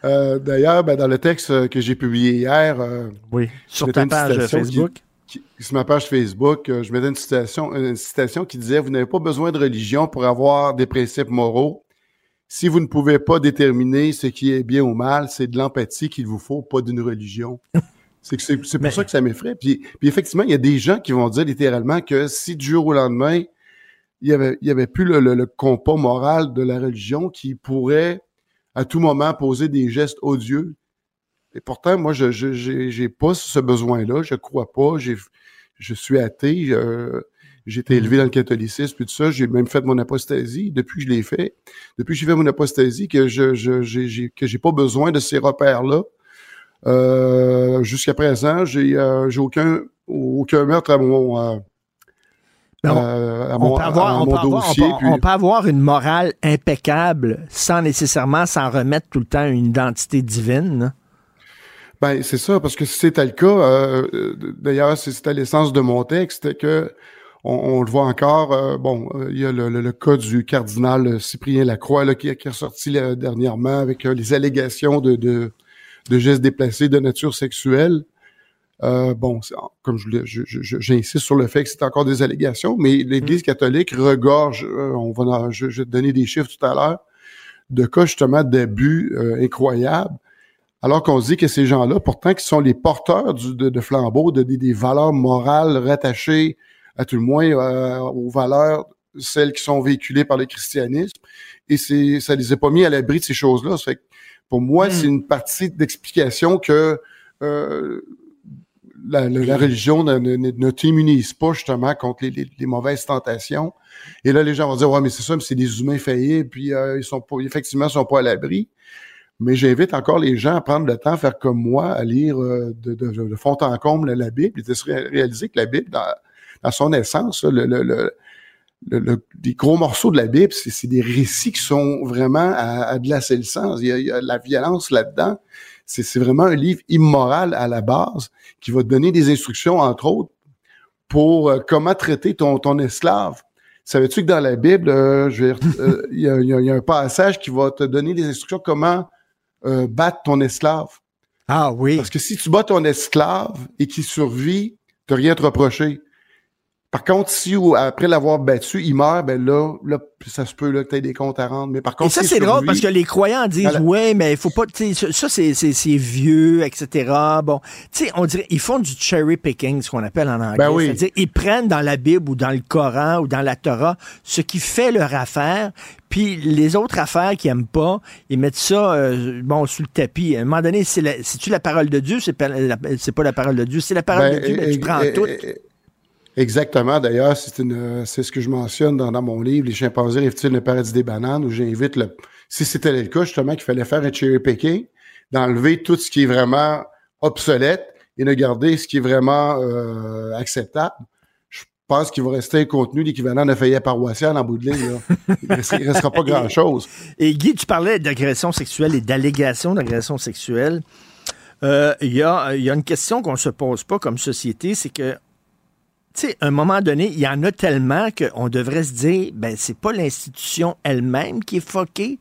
Euh, D'ailleurs, ben, dans le texte que j'ai publié hier, euh, oui, sur ta une page qui- Facebook. qui- sur ma page Facebook, euh, je mettais une citation, une citation qui disait Vous n'avez pas besoin de religion pour avoir des principes moraux. Si vous ne pouvez pas déterminer ce qui est bien ou mal, c'est de l'empathie qu'il vous faut, pas d'une religion. C'est pour ça que ça m'effraie. Puis, puis effectivement, il y a des gens qui vont dire littéralement que si du jour au lendemain, il y avait, il y avait plus le, le- le compas moral de la religion qui pourrait à tout moment poser des gestes odieux. Et pourtant, moi, je j'ai pas ce besoin-là. Je crois pas. Je suis athée. euh, j'ai été élevé dans le catholicisme puis tout ça. J'ai même fait mon apostasie. Depuis que je l'ai fait, depuis que j'ai fait mon apostasie, que je, je que j'ai pas besoin de ces repères-là. Euh, jusqu'à présent, j'ai euh, aucun aucun meurtre à mon euh, on- euh, à on mon, peut avoir, à on mon peut avoir- on dossier. peut- puis- on peut avoir une morale impeccable sans nécessairement s'en remettre tout le temps à une identité divine. là. Ben, c'est ça, parce que si c'était le cas, euh, euh, d'ailleurs, c'était l'essence de mon texte, que on, on le voit encore, euh, bon, euh, il y a le, le- le cas du cardinal Cyprien Lacroix là, qui, qui est ressorti là, dernièrement avec euh, les allégations de, de, de gestes déplacés de nature sexuelle. Euh, bon, comme je j'insiste sur le fait que c'est encore des allégations, mais l'Église catholique regorge, euh, on va je, je vais te donner des chiffres tout à l'heure, de cas justement d'abus euh, incroyables. Alors qu'on se dit que ces gens-là, pourtant, qui sont les porteurs du, de, de flambeaux, de, des- des valeurs morales rattachées, à tout le moins, euh, aux valeurs, celles qui sont véhiculées par le christianisme, et c'est, ça les a pas mis à l'abri de ces choses-là. Fait que pour moi, c'est une partie d'explication que euh, la, la- la religion ne, ne, ne- t'immunise pas justement contre les, les- les mauvaises tentations. Et là, les gens vont dire, ouais, mais c'est ça, mais c'est des humains faillis, puis euh, ils sont pas, effectivement, ils sont pas à l'abri. Mais j'invite encore les gens à prendre le temps, à faire comme moi, à lire euh, de, de, de fond en comble la Bible et de se ré- réaliser que la Bible, dans, dans son essence, le, le, le, le- le- les gros morceaux de la Bible, c'est des récits qui sont vraiment à, à glacer le sens. Il y a, il y a de la violence là-dedans. C'est vraiment un livre immoral à la base qui va te donner des instructions, entre autres, pour euh, comment traiter ton, ton esclave. Savais-tu que dans la Bible, euh, je vais re- euh, il y, a, il y un passage qui va te donner des instructions comment euh, battre ton esclave. Ah oui. Parce que si tu bats ton esclave et qu'il survit, tu rien à te reprocher. Par contre, si ou- après l'avoir battu, il meurt, ben là, là ça se peut là, que tu aies des comptes à rendre. Mais par contre, Et ça, c'est drôle parce que les croyants disent, Voilà. ouais, mais il faut pas, tu sais, ça, c'est, c'est, c'est vieux, etc. Bon, tu sais, on dirait, ils font du cherry picking, ce qu'on appelle en anglais. Ben oui. C'est-à-dire, ils prennent dans la Bible ou dans le Coran ou dans la Torah ce qui fait leur affaire, puis les autres affaires qu'ils aiment pas, ils mettent ça, euh, bon, sous le tapis. À un moment donné, c'est la, c'est-tu la parole de Dieu? C'est pas la, c'est pas la parole de Dieu. C'est la parole Ben, de Dieu, ben, tu prends tout. Exactement. D'ailleurs, c'est une, c'est ce que je mentionne dans, dans mon livre, Les chimpanzés rêvent-ils le paradis des bananes, où j'invite le, si c'était le cas, justement, qu'il fallait faire un cherry picking, d'enlever tout ce qui est vraiment obsolète et de garder ce qui est vraiment euh, acceptable. Je pense qu'il va rester un contenu l'équivalent d'un feuillet paroissial en bout de ligne. Là. Il ne restera, pas grand-chose. Et Guy, tu parlais d'agression sexuelle et d'allégations d'agression sexuelle. Euh, Il y, a, y a une question qu'on ne se pose pas comme société, c'est que tu sais, à un moment donné, il y en a tellement qu'on devrait se dire, ben, c'est pas l'institution elle-même qui est foquée.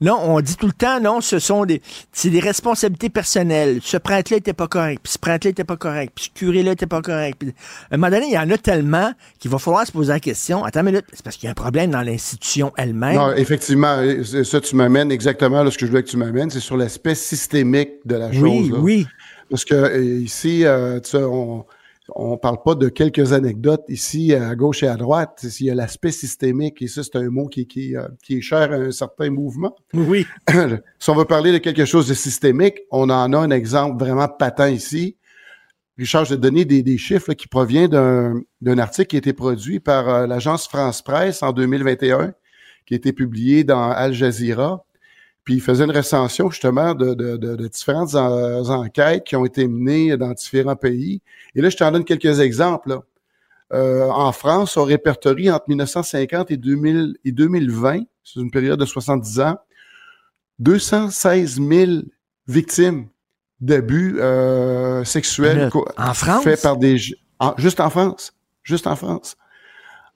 Non, on dit tout le temps, non, ce sont des, c'est des responsabilités personnelles. Ce prêtre-là était pas correct, puis ce prêtre-là était pas correct, puis ce curé-là était pas correct. Puis, à un moment donné, il y en a tellement qu'il va falloir se poser la question, attends une minute, c'est parce qu'il y a un problème dans l'institution elle-même. Non, effectivement, ça, tu m'amènes exactement là, ce que je voulais que tu m'amènes, c'est sur l'aspect systémique de la chose. Oui, là. oui. Parce que ici, euh, tu sais, on on parle pas de quelques anecdotes ici à gauche et à droite. Il y a l'aspect systémique et ça, c'est un mot qui, qui, euh, qui, est cher à un certain mouvement. Oui. si on veut parler de quelque chose de systémique, on en a un exemple vraiment patent ici. Richard, je vais te donner des, des chiffres là, qui proviennent d'un article qui a été produit par euh, l'agence France Presse en 2021, qui a été publié dans Al Jazeera. Puis il faisait une recension justement de, de, de, de différentes en, enquêtes qui ont été menées dans différents pays. Et là, je t'en donne quelques exemples. Là. Euh, en France, on répertorie entre 1950 et, 2000, et 2020, c'est une période de 70 ans, 216 000 victimes d'abus euh, sexuels en France? faits par des en, juste en France, juste en France.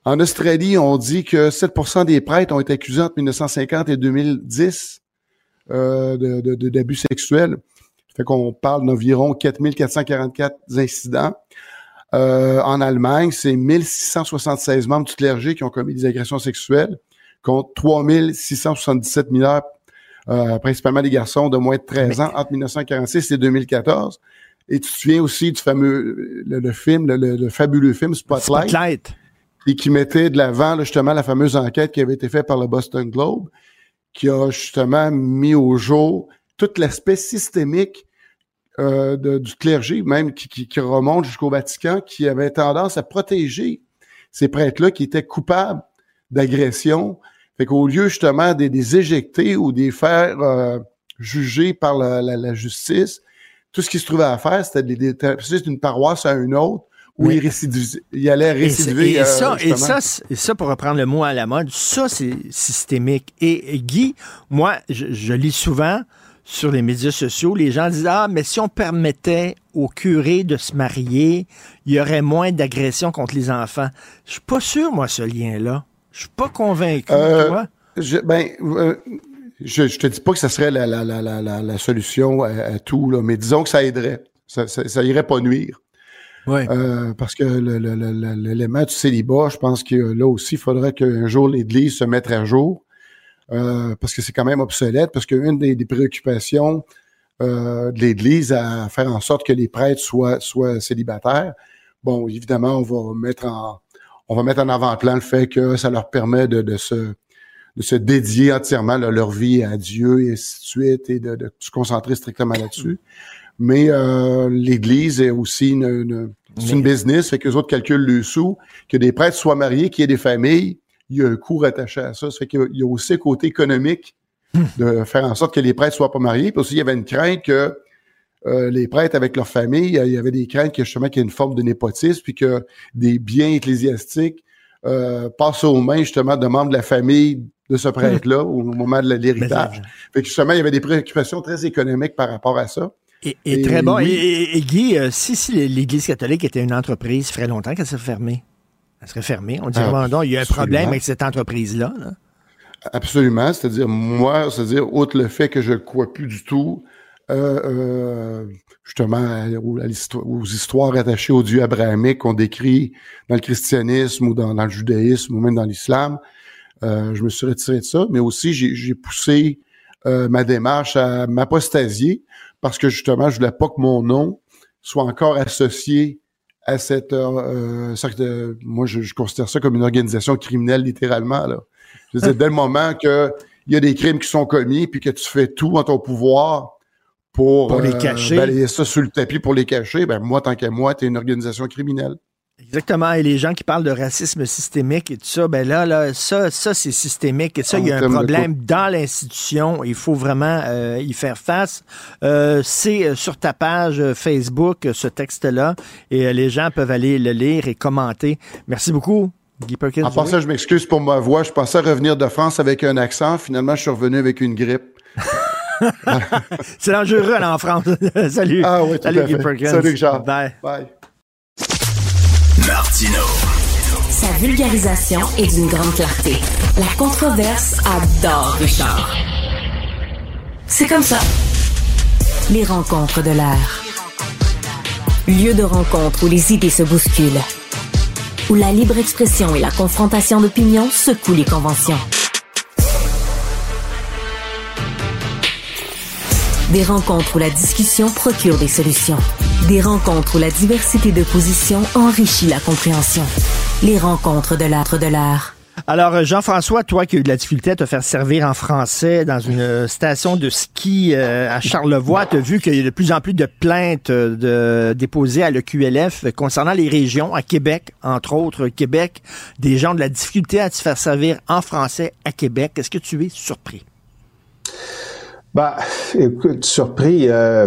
En Australie, on dit que 7% des prêtres ont été accusés entre 1950 et 2010 euh, d'abus de, de, sexuels. Fait qu'on parle d'environ 4444 incidents. Euh, en Allemagne, c'est 1676 membres du clergé qui ont commis des agressions sexuelles contre 3677 mineurs, euh, principalement des garçons de moins de 13 ans entre 1946 et 2014. Et tu te souviens aussi du fameux le, le film, le, le, fabuleux film Spotlight, Spotlight. et qui mettait de l'avant justement la fameuse enquête qui avait été faite par le Boston Globe qui a justement mis au jour tout l'aspect systémique euh, du clergé, même qui, remonte jusqu'au Vatican, qui avait tendance à protéger ces prêtres-là qui étaient coupables d'agression. Fait qu'au lieu justement de les éjecter ou de les faire euh, juger par la, justice, tout ce qui se trouvait à faire, c'était de les passer d'une paroisse à une autre où oui. il, récidiv... il allait récidiver. Et, et, ça, euh, et, ça, et ça, pour reprendre le mot à la mode, ça, c'est systémique. Et, Guy, moi, je, je, lis souvent sur les médias sociaux, les gens disent Ah, mais si on permettait aux curés de se marier, il y aurait moins d'agressions contre les enfants. Je suis pas sûr, moi, ce lien-là. Je suis pas convaincu, euh, toi. Je, ben, euh, je, je te dis pas que ça serait la, la, la, la, la solution à, à, tout, là, mais disons que ça aiderait. Ça, ça, ça irait pas nuire. Ouais. Euh, parce que l'élément du célibat, je pense que là aussi, il faudrait qu'un jour l'Église se mette à jour. Euh, parce que c'est quand même obsolète, parce qu'une des, des, préoccupations euh, de l'Église à faire en sorte que les prêtres soient, soient célibataires, bon, évidemment, on va mettre en on va mettre en avant-plan le fait que ça leur permet de, de se de se dédier entièrement là, leur vie à Dieu et ainsi de suite et de se concentrer strictement là-dessus mais euh, l'Église est aussi une, une c'est une business, fait que les autres calculent le sous, que des prêtres soient mariés, qu'il y ait des familles, il y a un coût rattaché à ça. Ça fait qu'il y a aussi un côté économique de faire en sorte que les prêtres soient pas mariés. Puis aussi, il y avait une crainte que euh, les prêtres avec leur famille, il y avait des craintes que justement qu'il y ait une forme de népotisme, puis que des biens ecclésiastiques euh, passent aux mains justement de membres de la famille de ce prêtre-là au moment de l'héritage. Fait que justement, il y avait des préoccupations très économiques par rapport à ça. Et, et, et, très bon. Oui. Et, et, Guy, euh, si, si l'Église catholique était une entreprise, ça ferait longtemps qu'elle serait fermée. Elle serait fermée. On dirait, ah, non, il y a un problème avec cette entreprise-là. Là. Absolument. C'est-à-dire, moi, c'est-à-dire, outre le fait que je ne crois plus du tout, euh, euh, justement, à, à aux histoires attachées au Dieu abrahamique qu'on décrit dans le christianisme ou dans, dans le judaïsme ou même dans l'islam, euh, je me suis retiré de ça. Mais aussi, j'ai poussé ma démarche à m'apostasier parce que justement, je voulais pas que mon nom soit encore associé à cette euh, euh, moi je, je, considère ça comme une organisation criminelle littéralement là. Je veux dire, dès le moment que il y a des crimes qui sont commis puis que tu fais tout en ton pouvoir pour, pour les cacher, euh, balayer ça sur le tapis pour les cacher, ben moi tant qu'à moi, tu es une organisation criminelle. Exactement. Et les gens qui parlent de racisme systémique et tout ça, ben là, là ça, ça c'est systémique. Et ça, il y a un problème dans l'institution. Il faut vraiment euh, y faire face. Euh, c'est sur ta page Facebook, ce texte-là. Et les gens peuvent aller le lire et commenter. Merci beaucoup. Guy Perkins. En passant, je m'excuse pour ma voix. Je pensais revenir de France avec un accent. Finalement, je suis revenu avec une grippe. c'est dangereux aller en France. Salut. Ah oui, Salut, Guy Perkins. Salut, Richard. Bye. Bye. Sa vulgarisation est d'une grande clarté. La controverse adore Richard. C'est comme ça. Les rencontres de l'air. Lieu de rencontre où les idées se bousculent. Où la libre expression et la confrontation d'opinions secouent les conventions. Des rencontres où la discussion procure des solutions. Des rencontres où la diversité de positions enrichit la compréhension. Les rencontres de l'âtre de l'art. Alors, Jean-François, toi qui as eu de la difficulté à te faire servir en français dans une station de ski euh, à Charlevoix, tu as vu qu'il y a de plus en plus de plaintes déposées à l'EQLF concernant les régions, à Québec, entre autres, Québec, des gens de la difficulté à se faire servir en français à Québec. Est-ce que tu es surpris? Bah, écoute, surpris. Euh,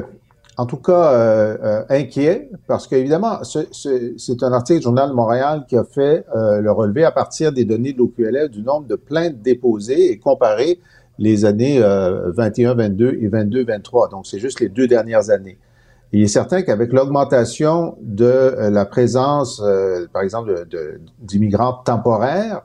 en tout cas, euh, euh, inquiet, parce qu'évidemment, c'est un article du Journal de Montréal qui a fait euh, le relevé à partir des données de l'OQLF du nombre de plaintes déposées et comparé les années 21, 22 et 22, 23. Donc, c'est juste les deux dernières années. Il est certain qu'avec l'augmentation de la présence, par exemple, d'immigrants temporaires,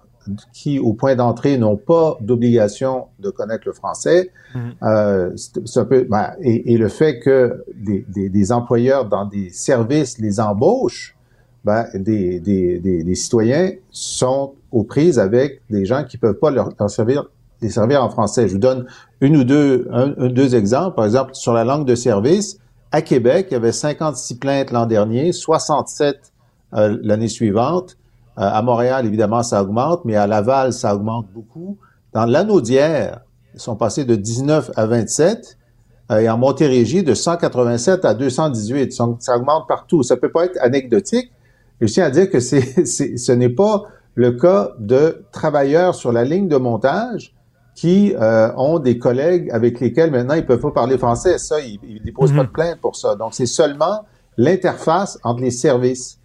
qui, au point d'entrée, n'ont pas d'obligation de connaître le français. Mhm. Euh, c'est un peu, ben, et, le fait que des, des, des, employeurs dans des services les embauchent, ben, des, des, citoyens sont aux prises avec des gens qui peuvent pas leur, servir les servir en français. Je vous donne une ou deux, un, deux exemples. Par exemple, sur la langue de service, à Québec, il y avait 56 plaintes l'an dernier, 67 euh, l'année suivante. Euh, à Montréal, évidemment, ça augmente, mais à Laval, ça augmente beaucoup. Dans l'Anaudière, ils sont passés de 19 à 27 euh, et en Montérégie, de 187 à 218. ça augmente partout. Ça peut pas être anecdotique. Je tiens à dire que c'est, ce n'est pas le cas de travailleurs sur la ligne de montage qui euh, ont des collègues avec lesquels maintenant ils peuvent pas parler français. Ça, ils, ils déposent pas de plainte pour ça. Donc, c'est seulement l'interface entre les services.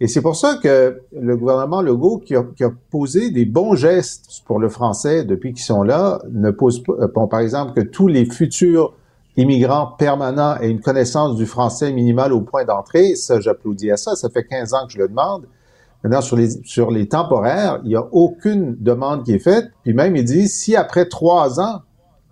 Et c'est pour ça que le gouvernement Legault, qui a, qui a, posé des bons gestes pour le français depuis qu'ils sont là, ne pose pas, bon, par exemple, que tous les futurs immigrants permanents aient une connaissance du français minimal au point d'entrée. Ça, j'applaudis à ça. Ça fait 15 ans que je le demande. Maintenant, sur les, sur les temporaires, il n'y a aucune demande qui est faite. Puis même, il dit, si après trois ans,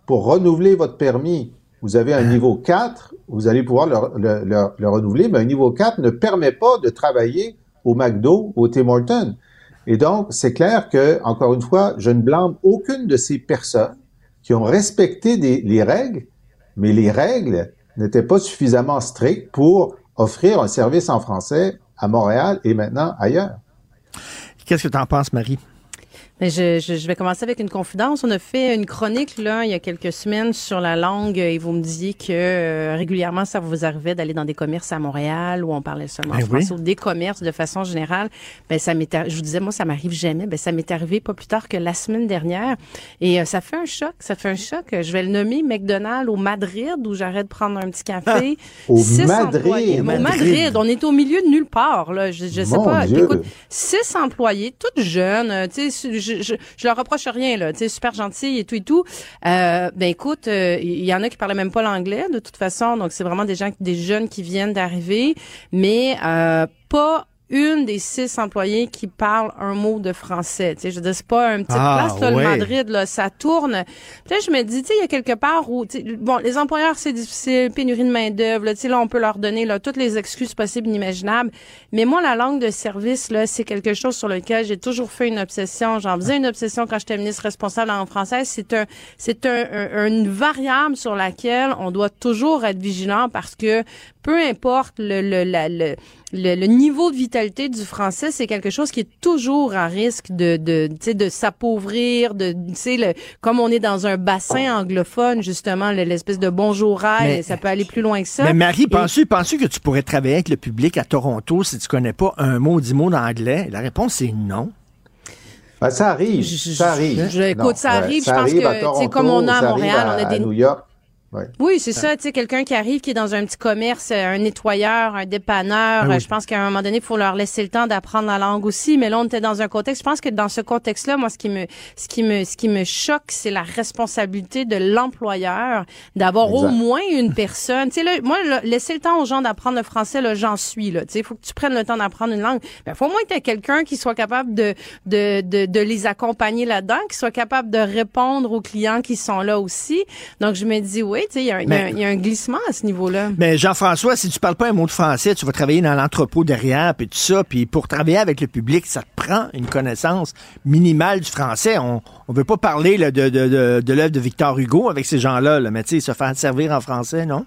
pour renouveler votre permis, vous avez un niveau 4, vous allez pouvoir le, le, le, renouveler, mais un niveau 4 ne permet pas de travailler au McDo, au Tim Hortons. Et donc, c'est clair que, encore une fois, je ne blâme aucune de ces personnes qui ont respecté les règles, mais les règles n'étaient pas suffisamment strictes pour offrir un service en français à Montréal et maintenant ailleurs. Qu'est-ce que tu en penses, Marie? Je, je, je, vais commencer avec une confidence. On a fait une chronique là il y a quelques semaines sur la langue et vous me disiez que euh, régulièrement ça vous arrivait d'aller dans des commerces à Montréal où on parlait seulement ben français ou des commerces de façon générale. Ben ça m'était, je vous disais moi ça m'arrive jamais. Ben ça m'est arrivé pas plus tard que la semaine dernière et euh, ça fait un choc. Ça fait un choc. Je vais le nommer McDonald's au Madrid où j'arrête de prendre un petit café. au Madrid. Au Madrid. On est au milieu de nulle part là. Je, je sais pas. Écoute, six employés, toutes jeunes. Euh, tu sais je, je, leur reproche rien là, tu super gentil et tout et tout. Euh, ben écoute, euh, il y en a qui parlaient même pas l'anglais de toute façon, donc c'est vraiment des gens, des jeunes qui viennent d'arriver, mais euh, pas une des six employés qui parle un mot de français. Tu sais, je c'est pas un petit ah, place, là, le Madrid, là, ça tourne. Puis là, je me dis, tu sais, il y a quelque part où, bon, les employeurs, c'est difficile, pénurie de main-d'œuvre, tu sais, là, on peut leur donner, là, toutes les excuses possibles, inimaginables. Mais moi, la langue de service, là, c'est quelque chose sur lequel j'ai toujours fait une obsession. J'en faisais une obsession quand j'étais ministre responsable en français. C'est un, c'est un, une variable sur laquelle on doit toujours être vigilant parce que peu importe le, le, le le, niveau de vitalité du français, c'est quelque chose qui est toujours à risque de, de, de s'appauvrir, de, le, comme on est dans un bassin anglophone, justement, l'espèce de bonjour ça peut aller plus loin que ça. Mais Marie, penses-tu, que tu pourrais travailler avec le public à Toronto si tu connais pas un mot, dix mots d'anglais? La réponse est non. Ben, ça arrive, ça arrive. Je, écoute, ça arrive. je pense que, c'est comme on a à Montréal, on a des... New York. Oui, c'est ça, tu sais, quelqu'un qui arrive, qui est dans un petit commerce, euh, un nettoyeur, un dépanneur, ah je pense qu'à un moment donné, il faut leur laisser le temps d'apprendre la langue aussi, mais là, on était dans un contexte, je pense que dans ce contexte-là, moi, ce qui me, ce qui me, ce qui me choque, c'est la responsabilité de l'employeur d'avoir au moins une personne, tu sais, là, moi, laisser le temps aux gens d'apprendre le français, là, j'en suis, là, tu sais, il faut que tu prennes le temps d'apprendre une langue, il faut au moins que tu quelqu'un qui soit capable de, de, de, de les accompagner là-dedans, qui soit capable de répondre aux clients qui sont là aussi. Donc, je me dis, oui, il y, a un glissement à ce niveau-là. Mais Jean-François, si tu parles pas un mot de français, tu vas travailler dans l'entrepôt derrière, puis tout ça, puis pour travailler avec le public, ça te prend une connaissance minimale du français. On ne veut pas parler de, de, de, l'œuvre de Victor Hugo avec ces gens-là, là, mais tu sais, se faire servir en français, non?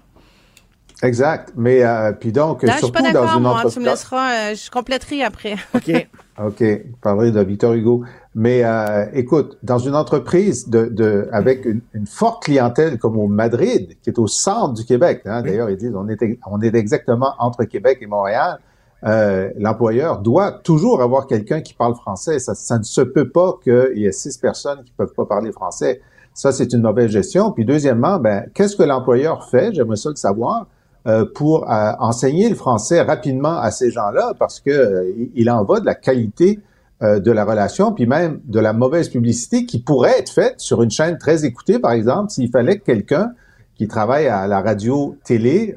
Exact. Mais euh, puis donc, Là, surtout je suis pas d'accord, moi. Tu me laisseras, euh, je compléterai après. OK. OK. Parler de Victor Hugo. Mais euh, écoute, dans une entreprise de, de avec une, forte clientèle comme au Madrid, qui est au centre du Québec, hein, d'ailleurs ils disent on est on est exactement entre Québec et Montréal. Euh, l'employeur doit toujours avoir quelqu'un qui parle français. Ça, ça ne se peut pas qu'il y ait six personnes qui peuvent pas parler français. Ça, c'est une mauvaise gestion. Puis deuxièmement, ben, qu'est-ce que l'employeur fait? J'aimerais ça le savoir. Euh, pour euh, enseigner le français rapidement à ces gens-là parce que euh, il en va de la qualité de la relation, puis même de la mauvaise publicité qui pourrait être faite sur une chaîne très écoutée, par exemple, s'il fallait que quelqu'un qui travaille à la radio-télé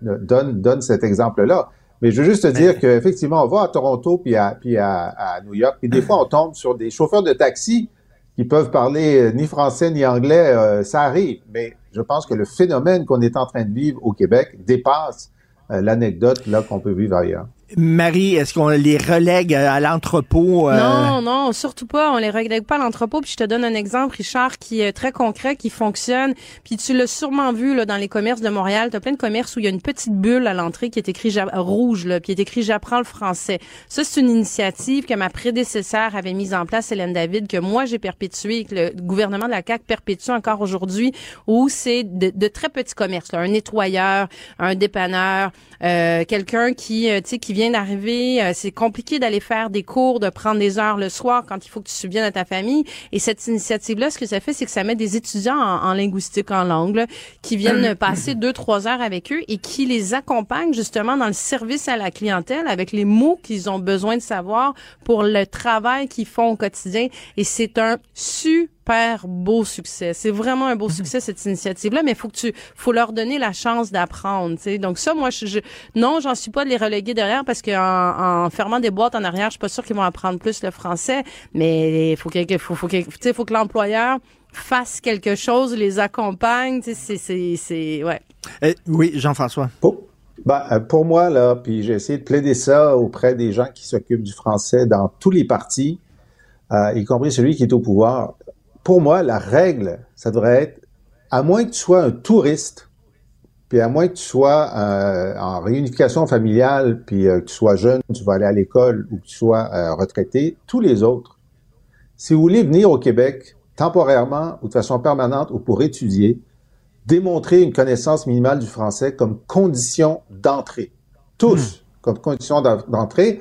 donne, donne cet exemple-là. Mais je veux juste te dire qu'effectivement, on va à Toronto puis à, puis à, à New York, puis des fois, on tombe sur des chauffeurs de taxi qui peuvent parler ni français ni anglais, ça arrive. Mais je pense que le phénomène qu'on est en train de vivre au Québec dépasse euh, l'anecdote là qu'on peut vivre ailleurs. Marie, est-ce qu'on les relègue à l'entrepôt? Euh? Non, non, surtout pas. On les relègue pas à l'entrepôt. Puis je te donne un exemple, Richard, qui est très concret, qui fonctionne. Puis tu l'as sûrement vu là, dans les commerces de Montréal. Tu as plein de commerces où il y a une petite bulle à l'entrée qui est écrit rouge, là, puis est écrit J'apprends le français. Ça, c'est une initiative que ma prédécesseur avait mise en place, Hélène David, que moi j'ai perpétuée, que le gouvernement de la CAQ perpétue encore aujourd'hui, où c'est de, très petits commerces, un nettoyeur, un dépanneur, euh, quelqu'un qui, euh, tu sais, qui vient d'arriver, euh, c'est compliqué d'aller faire des cours, de prendre des heures le soir quand il faut que tu subviennes à ta famille. Et cette initiative-là, ce que ça fait, c'est que ça met des étudiants en, linguistique, en langue, qui viennent passer deux, trois heures avec eux et qui les accompagnent justement dans le service à la clientèle avec les mots qu'ils ont besoin de savoir pour le travail qu'ils font au quotidien. Et c'est un super beau succès. C'est vraiment un beau mhm. succès cette initiative-là, mais il faut que tu, faut leur donner la chance d'apprendre. Donc ça, moi, je, je non, j'en suis pas de les reléguer derrière parce qu'en en, fermant des boîtes en arrière, je suis pas sûre qu'ils vont apprendre plus le français. Mais il faut qu'il faut, faut, faut, faut que l'employeur fasse quelque chose, les accompagne. C'est, c'est, c'est, ouais. Eh, oui, Jean-François. Pour, ben, euh, pour moi, là, puis j'ai essayé de plaider ça auprès des gens qui s'occupent du français dans tous les partis, euh, y compris celui qui est au pouvoir pour moi, la règle, ça devrait être, à moins que tu sois un touriste, puis à moins que tu sois euh, en réunification familiale, puis euh, que tu sois jeune, tu vas aller à l'école ou que tu sois euh, retraité, tous les autres, si vous voulez venir au Québec temporairement ou de façon permanente ou pour étudier, démontrer une connaissance minimale du français comme condition d'entrée. Tous, hmm. comme condition d'entrée.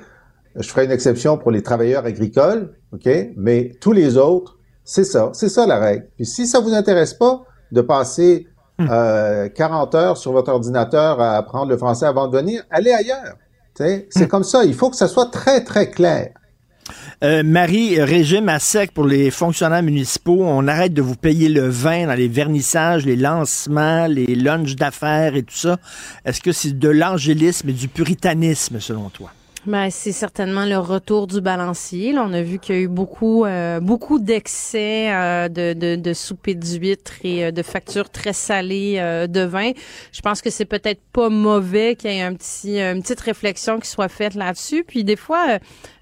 Je ferai une exception pour les travailleurs agricoles, OK? Mais tous les autres, c'est ça, c'est ça la règle. Puis si ça vous intéresse pas de passer 40 hmm. euh, heures sur votre ordinateur à apprendre le français avant de venir, allez ailleurs. C'est hmm. comme ça. Il faut que ça soit très, très clair. Euh, Marie, régime à sec pour les fonctionnaires municipaux. On arrête de vous payer le vin dans les vernissages, les lancements, les lunchs d'affaires et tout ça. Est-ce que c'est de l'angélisme et du puritanisme selon toi? Ben, c'est certainement le retour du balancier. Là, on a vu qu'il y a eu beaucoup, euh, beaucoup d'excès euh, de, de, de d'huîtres et euh, de factures très salées de vin. Je pense que c'est peut-être pas mauvais qu'il y ait une petite réflexion qui soit faite là-dessus. Puis des fois,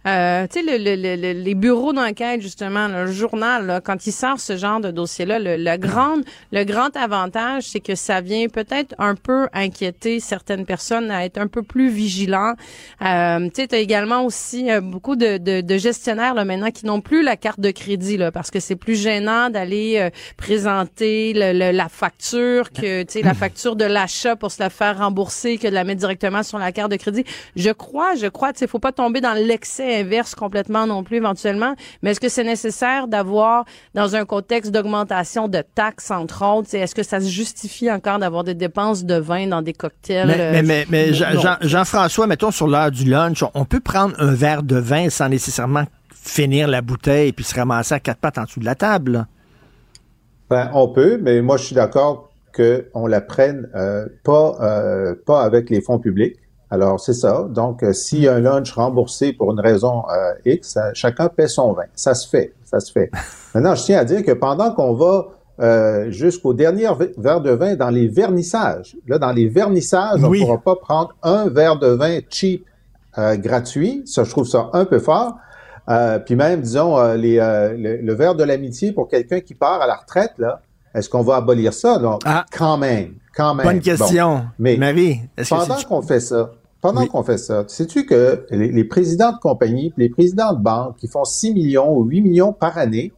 Euh, tu sais, le, le, les bureaux d'enquête, justement, le journal, quand il sort ce genre de dossier-là, le, le, grand, le grand avantage, c'est que ça vient peut-être un peu inquiéter certaines personnes à être un peu plus vigilants. Euh, tu sais, as également aussi euh, beaucoup de, de, de, gestionnaires là, maintenant qui n'ont plus la carte de crédit là, parce que c'est plus gênant d'aller euh, présenter le, la facture que tu sais la facture de l'achat pour se la faire rembourser que de la mettre directement sur la carte de crédit. Je crois, je crois, tu sais, faut pas tomber dans l'excès inverse complètement non plus éventuellement. Mais est-ce que c'est nécessaire d'avoir dans un contexte d'augmentation de taxes entre autres, est-ce que ça se justifie encore d'avoir des dépenses de vin dans des cocktails Mais, mais, mais, Jean-François, mettons sur l'heure du lunch, on peut prendre un verre de vin sans nécessairement finir la bouteille et puis se ramasser à quatre pattes en dessous de la table. Ben, on peut, mais moi, je suis d'accord qu'on la prenne euh, pas, euh, pas avec les fonds publics. Alors, c'est ça. Donc, euh, s'il y a un lunch remboursé pour une raison X, chacun paie son vin. Ça se fait. Ça se fait. Maintenant, je tiens à dire que pendant qu'on va jusqu'au dernier verre de vin dans les vernissages, là, dans les vernissages, on ne pourra pas prendre un verre de vin cheap gratuit. Ça, je trouve ça un peu fort. Euh, puis même, disons, euh, les, euh, le, verre de l'amitié pour quelqu'un qui part à la retraite, là, est-ce qu'on va abolir ça? Donc, ah. quand même, quand même. Bonne question. Mais Marie, pendant qu'on fait ça, pendant qu'on fait ça, sais-tu que les, présidents de compagnie, les présidents de banque qui font 6 millions ou 8 millions par année,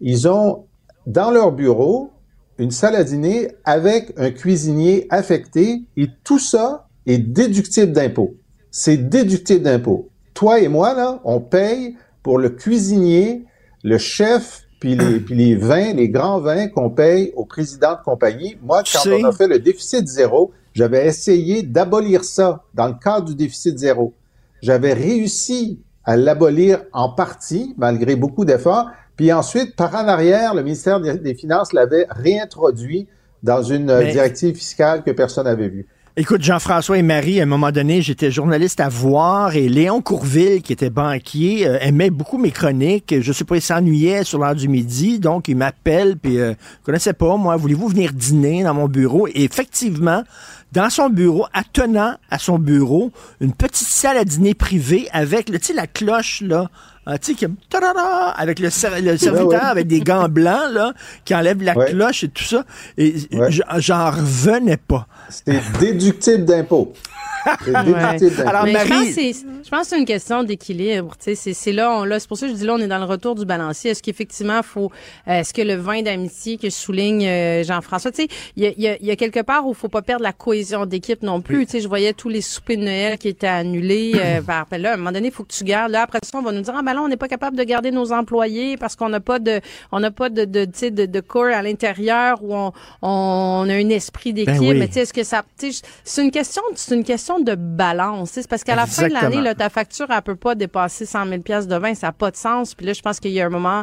ils ont dans leur bureau une salle à dîner avec un cuisinier affecté et tout ça est déductible d'impôt. C'est déductible d'impôt toi et moi, là, on paye pour le cuisinier, le chef, puis les, puis les vins, les grands vins qu'on paye au président de compagnie. Moi, quand on a fait le déficit zéro, j'avais essayé d'abolir ça dans le cadre du déficit zéro. J'avais réussi à l'abolir en partie, malgré beaucoup d'efforts. Puis ensuite, par en arrière, le ministère des Finances l'avait réintroduit dans une directive fiscale que personne n'avait vue. Écoute, Jean-François et Marie, à un moment donné, j'étais journaliste à voir et Léon Courville, qui était banquier, euh, aimait beaucoup mes chroniques. Je sais pas, il s'ennuyait sur l'heure du midi, donc il m'appelle, puis euh, je connaissais pas, moi, voulez-vous venir dîner dans mon bureau? Et effectivement, dans son bureau, attenant à son bureau, une petite salle à dîner privée avec, tu sais, la cloche, là, ah, tu sais, avec le, serviteur avec des gants blancs, là, qui enlève la cloche et tout ça. Et j'en revenais pas. C'était déductible d'impôt. Alors, Marie... je pense que c'est une question d'équilibre. C'est là, on, là, c'est pour ça que je dis là, on est dans le retour du balancier. Est-ce qu'effectivement, faut, euh, est-ce que le vin d'amitié que souligne euh, Jean-François, tu sais, il y a, y, a, y a, quelque part où il faut pas perdre la cohésion d'équipe non plus. Tu sais, je voyais tous les soupers de Noël qui étaient annulés. Euh, par, là, à un moment donné, il faut que tu gardes. Là, après ça, on va nous dire, ah ben là, on n'est pas capable de garder nos employés parce qu'on n'a pas de, on n'a pas de, de, de, de corps à l'intérieur où on, on a un esprit d'équipe. Ben Mais tu sais, est-ce que ça, c'est une question, c'est une question de balance. C'est parce qu'à la fin de l'année, là, ta facture, elle peut pas dépasser 100 000 pièces de vin. Ça n'a pas de sens. Puis là, je pense qu'il y a un moment,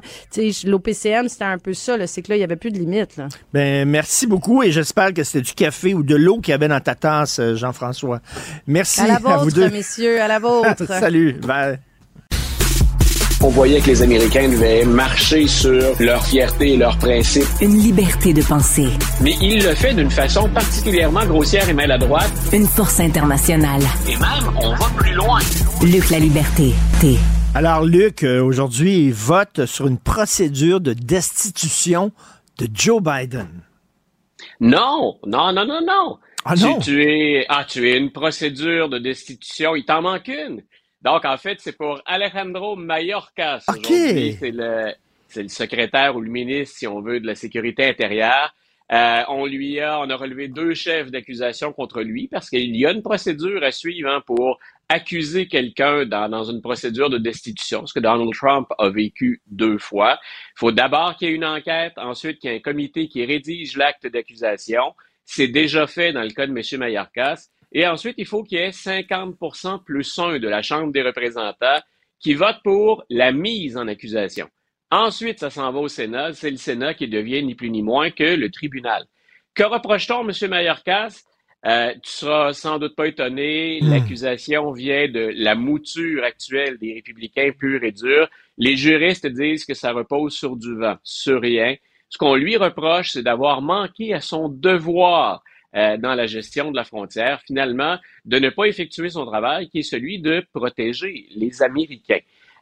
l'OPCM, c'était un peu ça. C'est que là, il y avait plus de limite. Là. Ben, merci beaucoup et j'espère que c'était du café ou de l'eau qu'il y avait dans ta tasse, euh, Jean-François. Merci à, la vôtre, vous deux. messieurs. À la vôtre. Salut. Bye. On voyait que les Américains devaient marcher sur leur fierté et leurs principes. Une liberté de penser. Mais il le fait d'une façon particulièrement grossière et maladroite. Une force internationale. Et même, on va plus loin. Luc la liberté. T. Alors, Luc, euh, aujourd'hui, il vote sur une procédure de destitution de Joe Biden. Non, non, non, non, non. Ah non? Tu, tu es, ah, tu es une procédure de destitution. Il t'en manque une. Donc, en fait, c'est pour Alejandro Mayorkas. C'est le, le secrétaire ou le ministre, si on veut, de la sécurité intérieure. Euh, on lui a, on a relevé deux chefs d'accusation contre lui parce qu'il y a une procédure à suivre hein, pour accuser quelqu'un dans, dans, une procédure de destitution, ce que Donald Trump a vécu deux fois. Il faut d'abord qu'il y ait une enquête, ensuite qu'il y ait un comité qui rédige l'acte d'accusation. C'est déjà fait dans le cas de M. Mayorkas. Et ensuite, il faut qu'il y ait 50% plus 1 de la Chambre des représentants qui vote pour la mise en accusation. Ensuite, ça s'en va au Sénat. C'est le Sénat qui devient ni plus ni moins que le tribunal. Que reproche-t-on, M. Mayorkas? Euh, tu seras sans doute pas étonné. Hmm. L'accusation vient de la mouture actuelle des républicains purs et durs. Les juristes disent que ça repose sur du vent, sur rien. Ce qu'on lui reproche, c'est d'avoir manqué à son devoir euh, dans la gestion de la frontière, finalement, de ne pas effectuer son travail, qui est celui de protéger les Américains.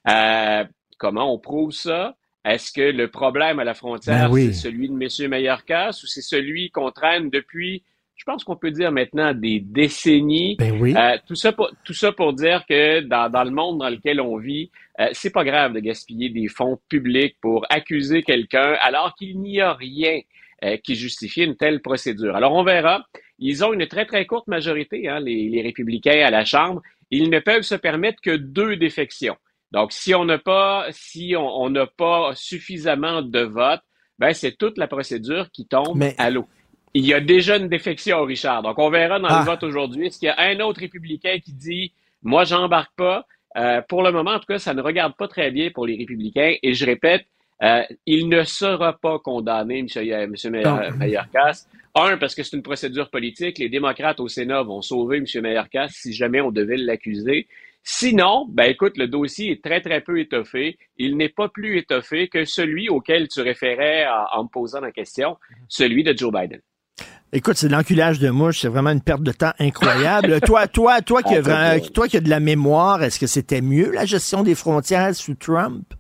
Euh, comment on prouve ça? Est-ce que le problème à la frontière, Ben oui. c'est celui de M. Mayorkas ou c'est celui qu'on traîne depuis, je pense qu'on peut dire maintenant, des décennies? Ben oui. Euh, tout, ça pour, tout ça pour dire que dans, dans le monde dans lequel on vit, euh, c'est pas grave de gaspiller des fonds publics pour accuser quelqu'un alors qu'il n'y a rien euh, qui justifie une telle procédure. Alors on verra. Ils ont une très très courte majorité, hein, les, les républicains à la Chambre. Ils ne peuvent se permettre que deux défections. Donc, si on n'a pas, si on on n'a pas suffisamment de votes, ben c'est toute la procédure qui tombe Mais- à l'eau. Il y a déjà une défection, Richard. Donc, on verra dans Ah. le vote aujourd'hui. Est-ce qu'il y a un autre républicain qui dit, moi, j'embarque pas? Euh, pour le moment, en tout cas, ça ne regarde pas très bien pour les républicains. Et je répète, euh, il ne sera pas condamné, M. M. Non. Mayorkas. Un, parce que c'est une procédure politique. Les démocrates au Sénat vont sauver M. Mayorkas si jamais on devait l'accuser. Sinon, ben écoute, le dossier est très, très peu étoffé. Il n'est pas plus étoffé que celui auquel tu référais en, en me posant la question, celui de Joe Biden. Écoute, c'est de l'enculage de mouche, c'est vraiment une perte de temps incroyable. toi, toi, toi qui, as Ah, toi qui as de la mémoire, est-ce que c'était mieux la gestion des frontières sous Trump?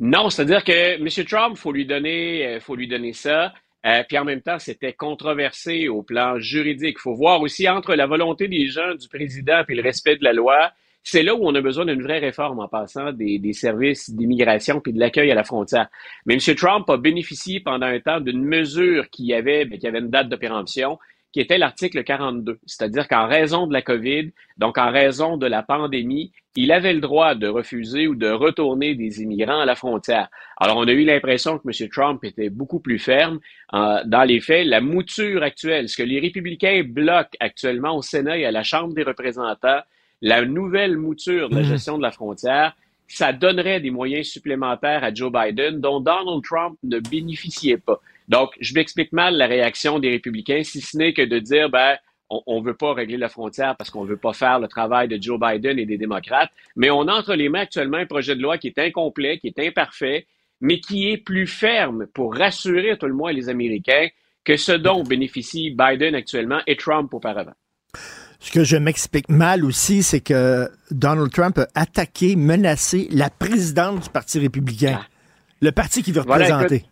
Non, c'est-à-dire que M. Trump, faut lui donner, euh, faut lui donner ça. Euh, puis en même temps, c'était controversé au plan juridique. Il faut voir aussi entre la volonté des gens, du président, et le respect de la loi. C'est là où on a besoin d'une vraie réforme en passant des, des services d'immigration puis de l'accueil à la frontière. Mais M. Trump a bénéficié pendant un temps d'une mesure qui avait, ben, qui avait une date de péremption, qui était l'article 42. C'est-à-dire qu'en raison de la COVID, donc en raison de la pandémie, il avait le droit de refuser ou de retourner des immigrants à la frontière. Alors, on a eu l'impression que M. Trump était beaucoup plus ferme. Euh, dans les faits, la mouture actuelle, ce que les républicains bloquent actuellement au Sénat et à la Chambre des représentants, la nouvelle mouture de la Mhm. gestion de la frontière, ça donnerait des moyens supplémentaires à Joe Biden dont Donald Trump ne bénéficiait pas. Donc, je m'explique mal la réaction des républicains, si ce n'est que de dire, ben, on ne veut pas régler la frontière parce qu'on ne veut pas faire le travail de Joe Biden et des démocrates, mais on a entre les mains actuellement un projet de loi qui est incomplet, qui est imparfait, mais qui est plus ferme pour rassurer à tout le moins les Américains que ce dont bénéficie Biden actuellement et Trump auparavant. Ce que je m'explique mal aussi, c'est que Donald Trump a attaqué, menacé la présidente du Parti républicain. Le parti qu'il veut Voilà, représenter. écoute,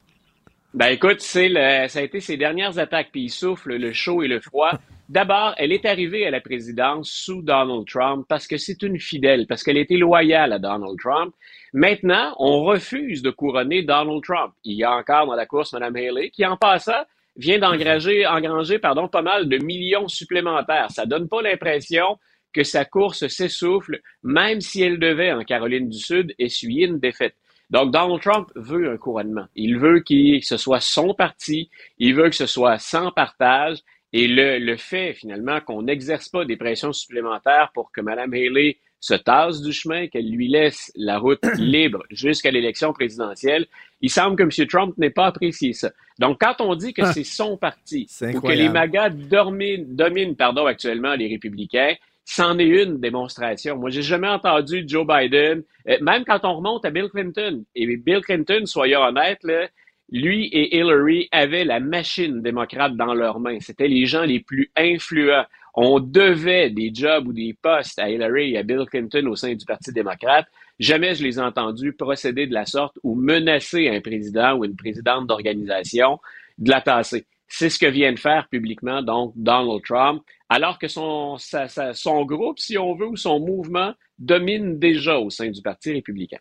Ben écoute, ça a été ses dernières attaques, puis il souffle le chaud et le froid. D'abord, elle est arrivée à la présidence sous Donald Trump parce que c'est une fidèle, parce qu'elle était loyale à Donald Trump. Maintenant, on refuse de couronner Donald Trump. Il y a encore dans la course Mme Haley qui, en passant, vient d'engranger engranger, pardon, pas mal de millions supplémentaires. Ça donne pas l'impression que sa course s'essouffle, même si elle devait, en Caroline du Sud, essuyer une défaite. Donc, Donald Trump veut un couronnement. Il veut que ce soit son parti, il veut que ce soit sans partage, et le, le fait, finalement, qu'on n'exerce pas des pressions supplémentaires pour que Mme Haley se tasse du chemin, qu'elle lui laisse la route libre jusqu'à l'élection présidentielle, il semble que M. Trump n'ait pas apprécié ça. Donc, quand on dit que Ah. c'est son parti, ou que les. MAGA dominent, dominent pardon, actuellement les républicains, c'en est une démonstration. Moi, j'ai jamais entendu Joe Biden, euh, même quand on remonte à Bill Clinton. Et Bill Clinton, soyons honnêtes, là, lui et Hillary avaient la machine démocrate dans leurs mains. C'était les gens les plus influents. On devait des jobs ou des postes à Hillary et à Bill Clinton au sein du Parti démocrate. Jamais je les ai entendus procéder de la sorte ou menacer un président ou une présidente d'organisation de la tasser. C'est ce que vient de faire publiquement, donc, Donald Trump, alors que son, sa- sa- son groupe, si on veut, ou son mouvement domine déjà au sein du Parti républicain.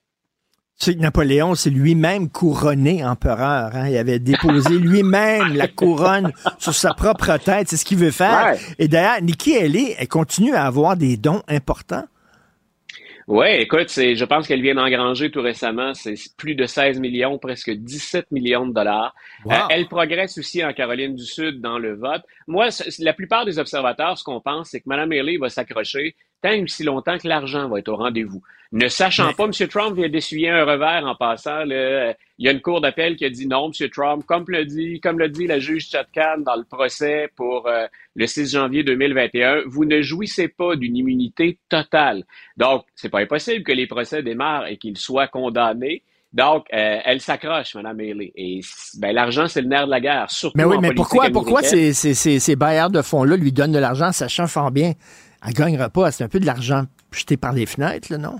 Tu sais que Napoléon, c'est lui-même couronné empereur. hein. Il avait déposé lui-même la couronne sur sa propre tête. C'est ce qu'il veut faire. Ouais. Et d'ailleurs, Nikki Haley, elle continue à avoir des dons importants. Oui, écoute, c'est, je pense qu'elle vient d'engranger tout récemment, c'est plus de 16 millions, presque 17 millions de dollars. Wow. Euh, elle progresse aussi en Caroline du Sud dans le vote. Moi, la plupart des observateurs, ce qu'on pense, c'est que Mme Haley va s'accrocher tant et aussi longtemps que l'argent va être au rendez-vous. Ne sachant pas, M. Trump vient d'essuyer un revers en passant. là. il y a une cour d'appel qui a dit non, M. Trump, comme le dit, comme le dit la juge Chatkan dans le procès pour euh, le 6 janvier 2021, vous ne jouissez pas d'une immunité totale. Donc, c'est pas impossible que les procès démarrent et qu'il soit condamné. Donc, euh, elle s'accroche, Mme Haley. Et ben, l'argent, c'est le nerf de la guerre, surtout Mais oui, en mais pourquoi, pourquoi ces, ces, ces, ces bailleurs de fonds-là lui donnent de l'argent, sachant fort bien, elle gagnera pas. C'est un peu de l'argent jeté par les fenêtres, non?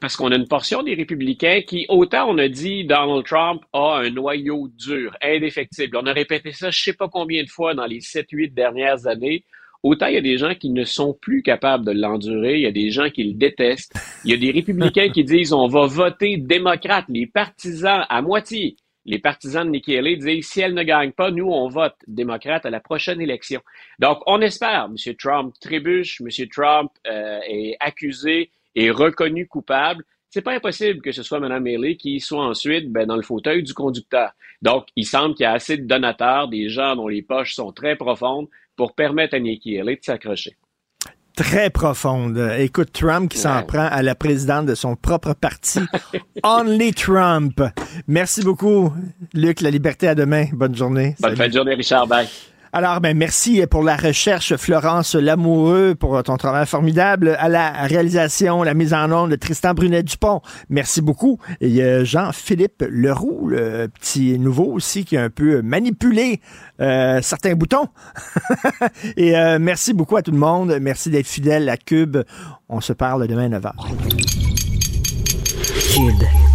Parce qu'on a une portion des républicains qui, autant on a dit Donald Trump a un noyau dur, indéfectible. On a répété ça je sais pas combien de fois dans les 7-8 dernières années. Autant il y a des gens qui ne sont plus capables de l'endurer, il y a des gens qui le détestent. Il y a des républicains qui disent on va voter démocrate. Les partisans, à moitié, les partisans de Nikki Haley disent si elle ne gagne pas, nous, on vote démocrate à la prochaine élection. Donc, on espère, M. Trump trébuche, M. Trump euh, est accusé et reconnu coupable. C'est pas impossible que ce soit Mme Haley qui soit ensuite ben, dans le fauteuil du conducteur. Donc, il semble qu'il y a assez de donateurs, des gens dont les poches sont très profondes pour permettre à Nikki Haley de s'accrocher. Très profonde. Écoute, Trump qui s'en prend à la présidente de son propre parti. Only Trump. Merci beaucoup, Luc. La liberté à demain. Bonne journée. Bonne fin de journée, Richard. Bye. Alors, ben, merci pour la recherche, Florence Lamoureux, pour ton travail formidable. À la réalisation, la mise en onde de Tristan Brunet-Dupont. Merci beaucoup. Et a Jean-Philippe Leroux, le petit nouveau aussi, qui a un peu manipulé euh, certains boutons. Et euh, merci beaucoup à tout le monde. Merci d'être fidèle à Cube. On se parle demain à 9h. Cube.